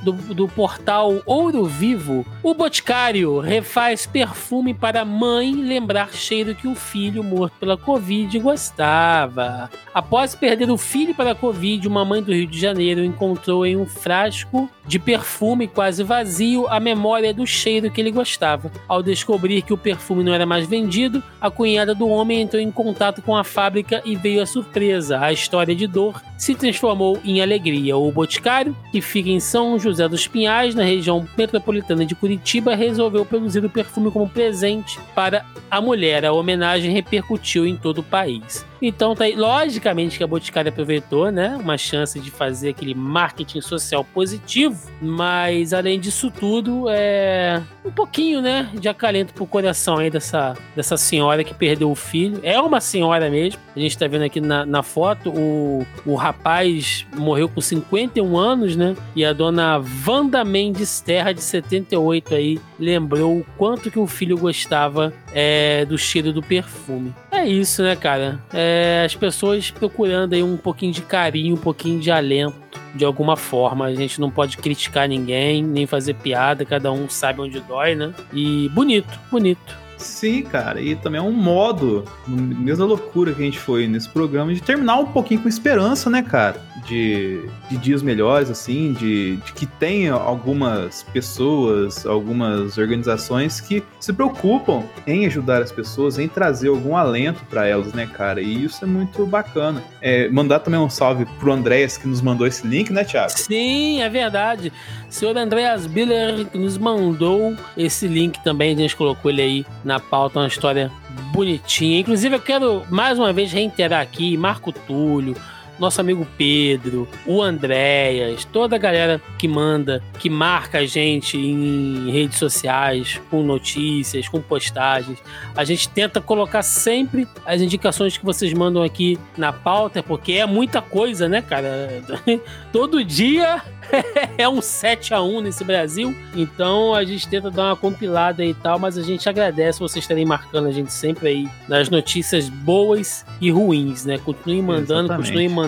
Do, do portal Ouro Vivo, o Boticário refaz perfume para mãe lembrar cheiro que o filho morto pela Covid gostava. Após perder o filho para a Covid, uma mãe do Rio de Janeiro encontrou em um frasco de perfume quase vazio a memória do cheiro que ele gostava. Ao descobrir que o perfume não era mais vendido, a cunhada do homem entrou em contato com a fábrica e veio a surpresa. A história de dor se transformou em alegria. O Boticário, que fica em São José dos Pinhais, na região metropolitana de Curitiba, resolveu produzir o perfume como presente para a mulher. A homenagem repercutiu em todo o país. Então, tá aí. logicamente que a Boticário aproveitou, né? Uma chance de fazer aquele marketing social positivo, mas além disso tudo, é um pouquinho, né, de acalento pro coração aí dessa, dessa senhora que perdeu o filho. É uma senhora mesmo. A gente tá vendo aqui na, na foto, o, o rapaz morreu com 51 anos, né? E a dona Wanda Mendes Terra, de 78 aí, lembrou o quanto que o filho gostava é, do cheiro do perfume. É isso, né, cara? É, as pessoas procurando aí um pouquinho de carinho, um pouquinho de alento de alguma forma. A gente não pode criticar ninguém, nem fazer piada, cada um sabe onde dói, né? E bonito, bonito. Sim, cara, e também é um modo, mesma loucura que a gente foi nesse programa, de terminar um pouquinho com esperança, né, cara? De, de dias melhores, assim, de, de que tem algumas pessoas, algumas organizações que se preocupam em ajudar as pessoas, em trazer algum alento para elas, né, cara? E isso é muito bacana. É, mandar também um salve pro Andréas que nos mandou esse link, né, Thiago? Sim, é verdade. Senhor Andreas Biller nos mandou esse link também, a gente colocou ele aí na pauta, uma história bonitinha. Inclusive, eu quero mais uma vez reiterar aqui, Marco Túlio, nosso amigo Pedro, o Andréas, toda a galera que manda, que marca a gente em redes sociais, com notícias, com postagens. A gente tenta colocar sempre as indicações que vocês mandam aqui na pauta, porque é muita coisa, né, cara? Todo dia é um 7 a 1 nesse Brasil. Então a gente tenta dar uma compilada e tal, mas a gente agradece vocês estarem marcando a gente sempre aí nas notícias boas e ruins, né? Continuem mandando, Exatamente. continuem mandando,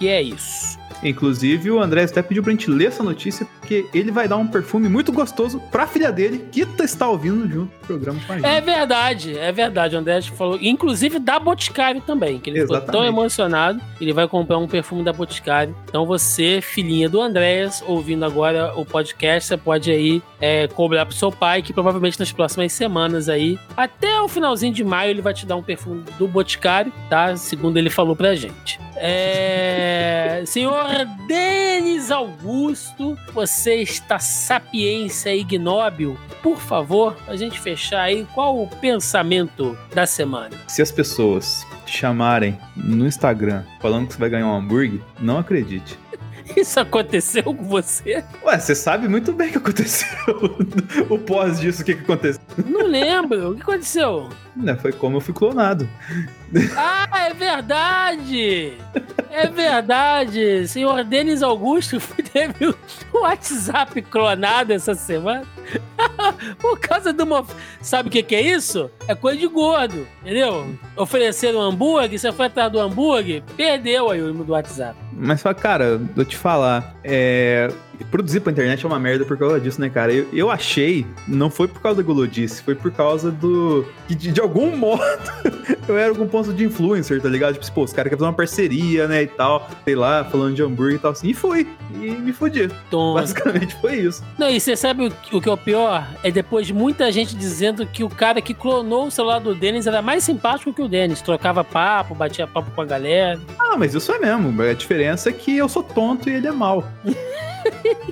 e é isso. Inclusive, o André até pediu pra gente ler essa notícia, porque ele vai dar um perfume muito gostoso pra filha dele, que tá- está ouvindo junto do programa com a gente. É verdade, é verdade. O André falou, inclusive da Boticário também, que ele ficou tão Exatamente. emocionado, ele vai comprar um perfume da Boticário. Então você, filhinha do Andréas, ouvindo agora o podcast, você pode aí é, cobrar pro seu pai, que provavelmente nas próximas semanas aí, até o finalzinho de maio, ele vai te dar um perfume do Boticário, tá? Segundo ele falou pra gente. É... Senhor Denis Augusto, você esta sapiência ignóbil, por favor, a gente fechar aí, qual o pensamento da semana? Se as pessoas te chamarem no Instagram falando que você vai ganhar um hambúrguer, não acredite. Isso aconteceu com você? Ué, você sabe muito bem o que aconteceu. o pós disso, o que, que aconteceu. Não lembro. O que aconteceu? Não, foi como eu fui clonado. Ah, é verdade! É verdade! Senhor Denis Augusto teve o WhatsApp clonado essa semana. Por causa de uma. Sabe o que, que é isso? É coisa de gordo, entendeu? Ofereceram um hambúrguer, você foi atrás do hambúrguer, perdeu aí o do WhatsApp. Mas, cara, vou te falar, é, produzir pra internet é uma merda por causa disso, né, cara? Eu, eu achei, não foi por causa da Golodice, foi por causa do. que de, de algum modo eu era algum ponto de influencer, tá ligado? Tipo, pô, os caras querem fazer uma parceria, né, e tal, sei lá, falando de hambúrguer e tal assim. E fui. E me fudi. Tom. Basicamente foi isso. Não, e você sabe o, o que é o pior? É depois de muita gente dizendo que o cara que clonou o celular do Denis era mais simpático que o Denis. Trocava papo, batia papo com a galera. Ah, mas isso é mesmo. A diferença é que eu sou tonto e ele é mau.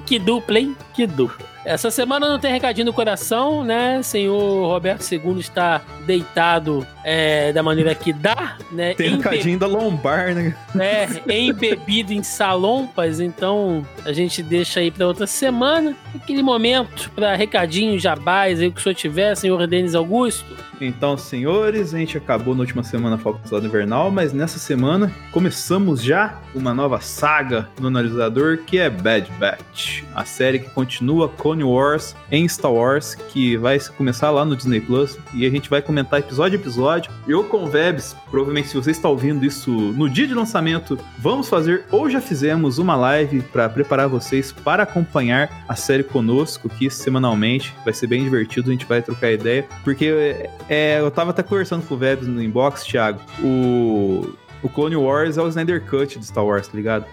que dupla, hein? Que dupla. Essa semana não tem recadinho no coração, né? Senhor Roberto II está deitado é, da maneira que dá, né? Tem recadinho da lombar, né? É, embebido em salompas, então a gente deixa aí para outra semana. Aquele momento para recadinho, jabás aí que o senhor tiver, senhor Denis Augusto. Então, senhores, a gente acabou na última semana a Falcão Invernal, mas nessa semana começamos já uma nova saga no analisador que é Bad Batch, a série que continua Clone Wars em Star Wars, que vai começar lá no Disney Plus e a gente vai comentar episódio a episódio. Eu com Vebs, provavelmente se você está ouvindo isso no dia de lançamento, vamos fazer ou já fizemos uma live para preparar vocês para acompanhar a série conosco aqui semanalmente. Vai ser bem divertido, a gente vai trocar ideia, porque é, eu tava até conversando com o Vebs no inbox, Thiago. O o Clone Wars é o Snyder Cut de Star Wars, tá ligado?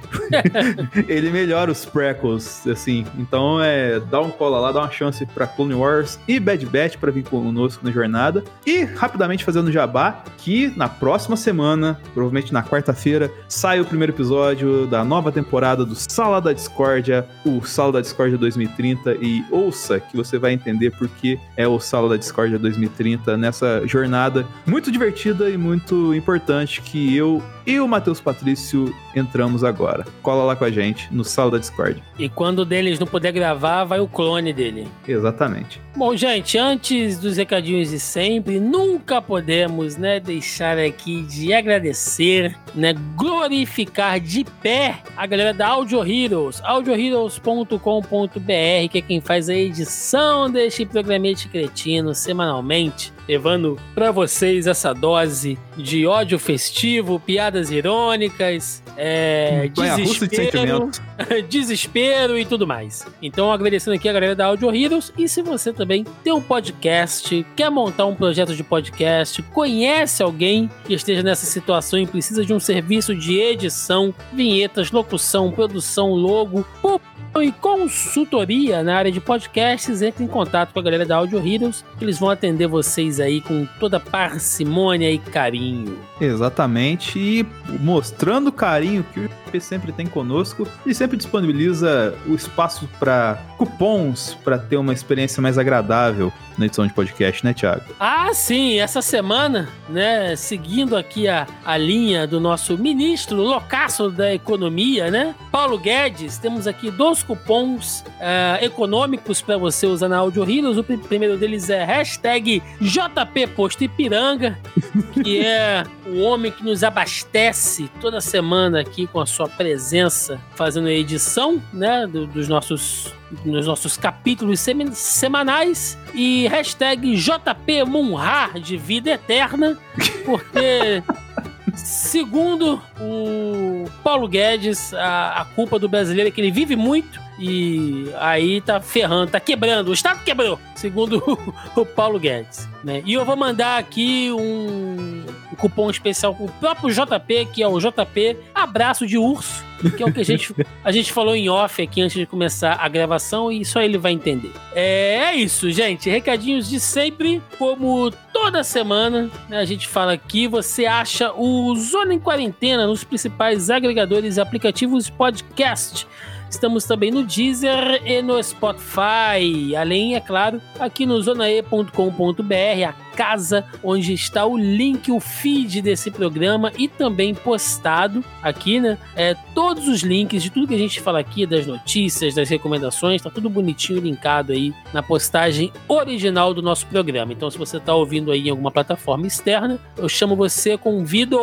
ele melhora os prequels, assim. Então, é, dá um cola lá, dá uma chance pra Clone Wars e Bad Batch pra vir conosco na jornada. E, rapidamente fazendo jabá, que na próxima semana, provavelmente na quarta-feira, sai o primeiro episódio da nova temporada do Sala da Discórdia, o Sala da Discórdia 2030. E ouça que você vai entender por que é o Sala da Discórdia 2030 nessa jornada muito divertida e muito importante que eu e o Matheus Patrício entramos agora. Cola lá com a gente no Sala da Discord. E quando o deles não puder gravar, vai o clone dele. Exatamente. Bom, gente, antes dos recadinhos de sempre, nunca podemos, né, deixar aqui de agradecer, né, glorificar de pé a galera da Audio Heroes, audioheroes.com.br, que é quem faz a edição deste programete cretino semanalmente levando para vocês essa dose de ódio festivo, piadas irônicas, é, desespero, de desespero e tudo mais. Então, agradecendo aqui a galera da Audio Heroes. E se você também tem um podcast, quer montar um projeto de podcast, conhece alguém que esteja nessa situação e precisa de um serviço de edição, vinhetas, locução, produção, logo, e consultoria na área de podcasts, entre em contato com a galera da Audio Heroes, que eles vão atender vocês aí com toda parcimônia e carinho. Exatamente, e mostrando o carinho que o IP sempre tem conosco, e sempre disponibiliza o espaço para cupons para ter uma experiência mais agradável na edição de podcast, né, Thiago? Ah, sim, essa semana, né, seguindo aqui a, a linha do nosso ministro loucaço da economia, né, Paulo Guedes, temos aqui dois cupons uh, econômicos para você usar na Audio Heroes. O primeiro deles é hashtag JP Posto Ipiranga, que é o homem que nos abastece toda semana aqui com a sua presença, fazendo a edição, né, do, dos nossos nos nossos capítulos semanais e hashtag JP Munhar de vida eterna, porque segundo o Paulo Guedes, a, a culpa do brasileiro é que ele vive muito e aí tá ferrando, tá quebrando. O Estado quebrou, segundo o, Paulo Guedes. Né? E eu vou mandar aqui um cupom especial pro próprio JP, que é o JP Abraço de Urso, que é o que a gente, a gente falou em off aqui antes de começar a gravação e só ele vai entender. É, é isso, gente. Recadinhos de sempre, como toda semana né, a gente fala aqui. Você acha o Zona em Quarentena nos principais agregadores e aplicativos podcast. Estamos também no Deezer e no Spotify. Além, é claro, aqui no zonae.com.br, a casa onde está o link, o feed desse programa e também postado aqui, né? É, todos os links de tudo que a gente fala aqui, das notícias, das recomendações, tá tudo bonitinho linkado aí na postagem original do nosso programa. Então, se você está ouvindo aí em alguma plataforma externa, eu chamo você, convido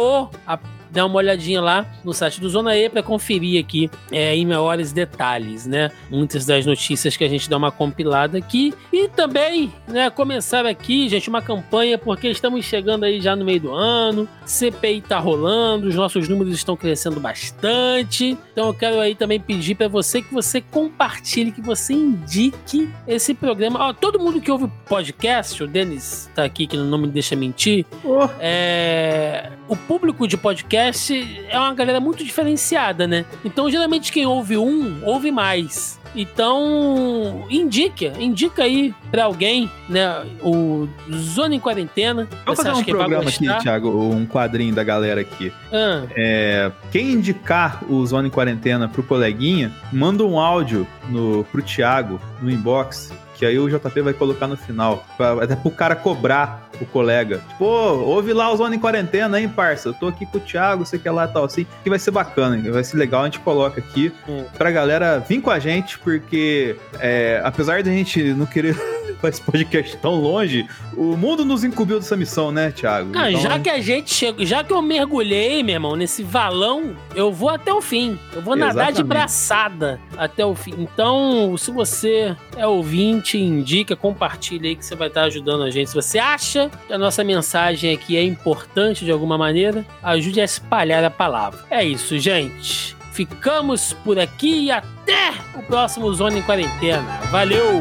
a dá uma olhadinha lá no site do Zona E para conferir aqui é, em maiores detalhes, né? Muitas das notícias que a gente dá uma compilada aqui. E também, né, começar aqui, gente, uma campanha, porque estamos chegando aí já no meio do ano, CPI tá rolando, os nossos números estão crescendo bastante. Então eu quero aí também pedir para você que você compartilhe, que você indique esse programa. Ó, todo mundo que ouve podcast, o Denis tá aqui que não me deixa mentir, oh. é... o público de podcast podcast é uma galera muito diferenciada, né? Então, geralmente, quem ouve um, ouve mais. Então, indica, indica aí para alguém, né, o Zona em Quarentena. Vamos fazer um programa aqui, Thiago, um quadrinho da galera aqui. Ah. É, quem indicar o Zona em Quarentena pro coleguinha, manda um áudio no, pro Thiago no inbox que aí o JP vai colocar no final. Pra, até pro cara cobrar o colega. Tipo, ouve lá o Zona em Quarentena, hein, parça? Eu tô aqui com o Thiago, sei que é lá e tal, assim. Que vai ser bacana, vai ser legal, a gente coloca aqui hum. pra galera vir com a gente, porque é, apesar de a gente não querer esse podcast tão longe, o mundo nos incumbiu dessa missão, né, Thiago? Então... já que a gente chegou, já que eu mergulhei, meu irmão, nesse valão, eu vou até o fim. Eu vou Exatamente. nadar de braçada até o fim. Então, se você é ouvinte, indica, compartilha aí que você vai estar ajudando a gente. Se você acha que a nossa mensagem aqui é importante de alguma maneira, ajude a espalhar a palavra. É isso, gente. Ficamos por aqui e até o próximo Zona em Quarentena. Valeu!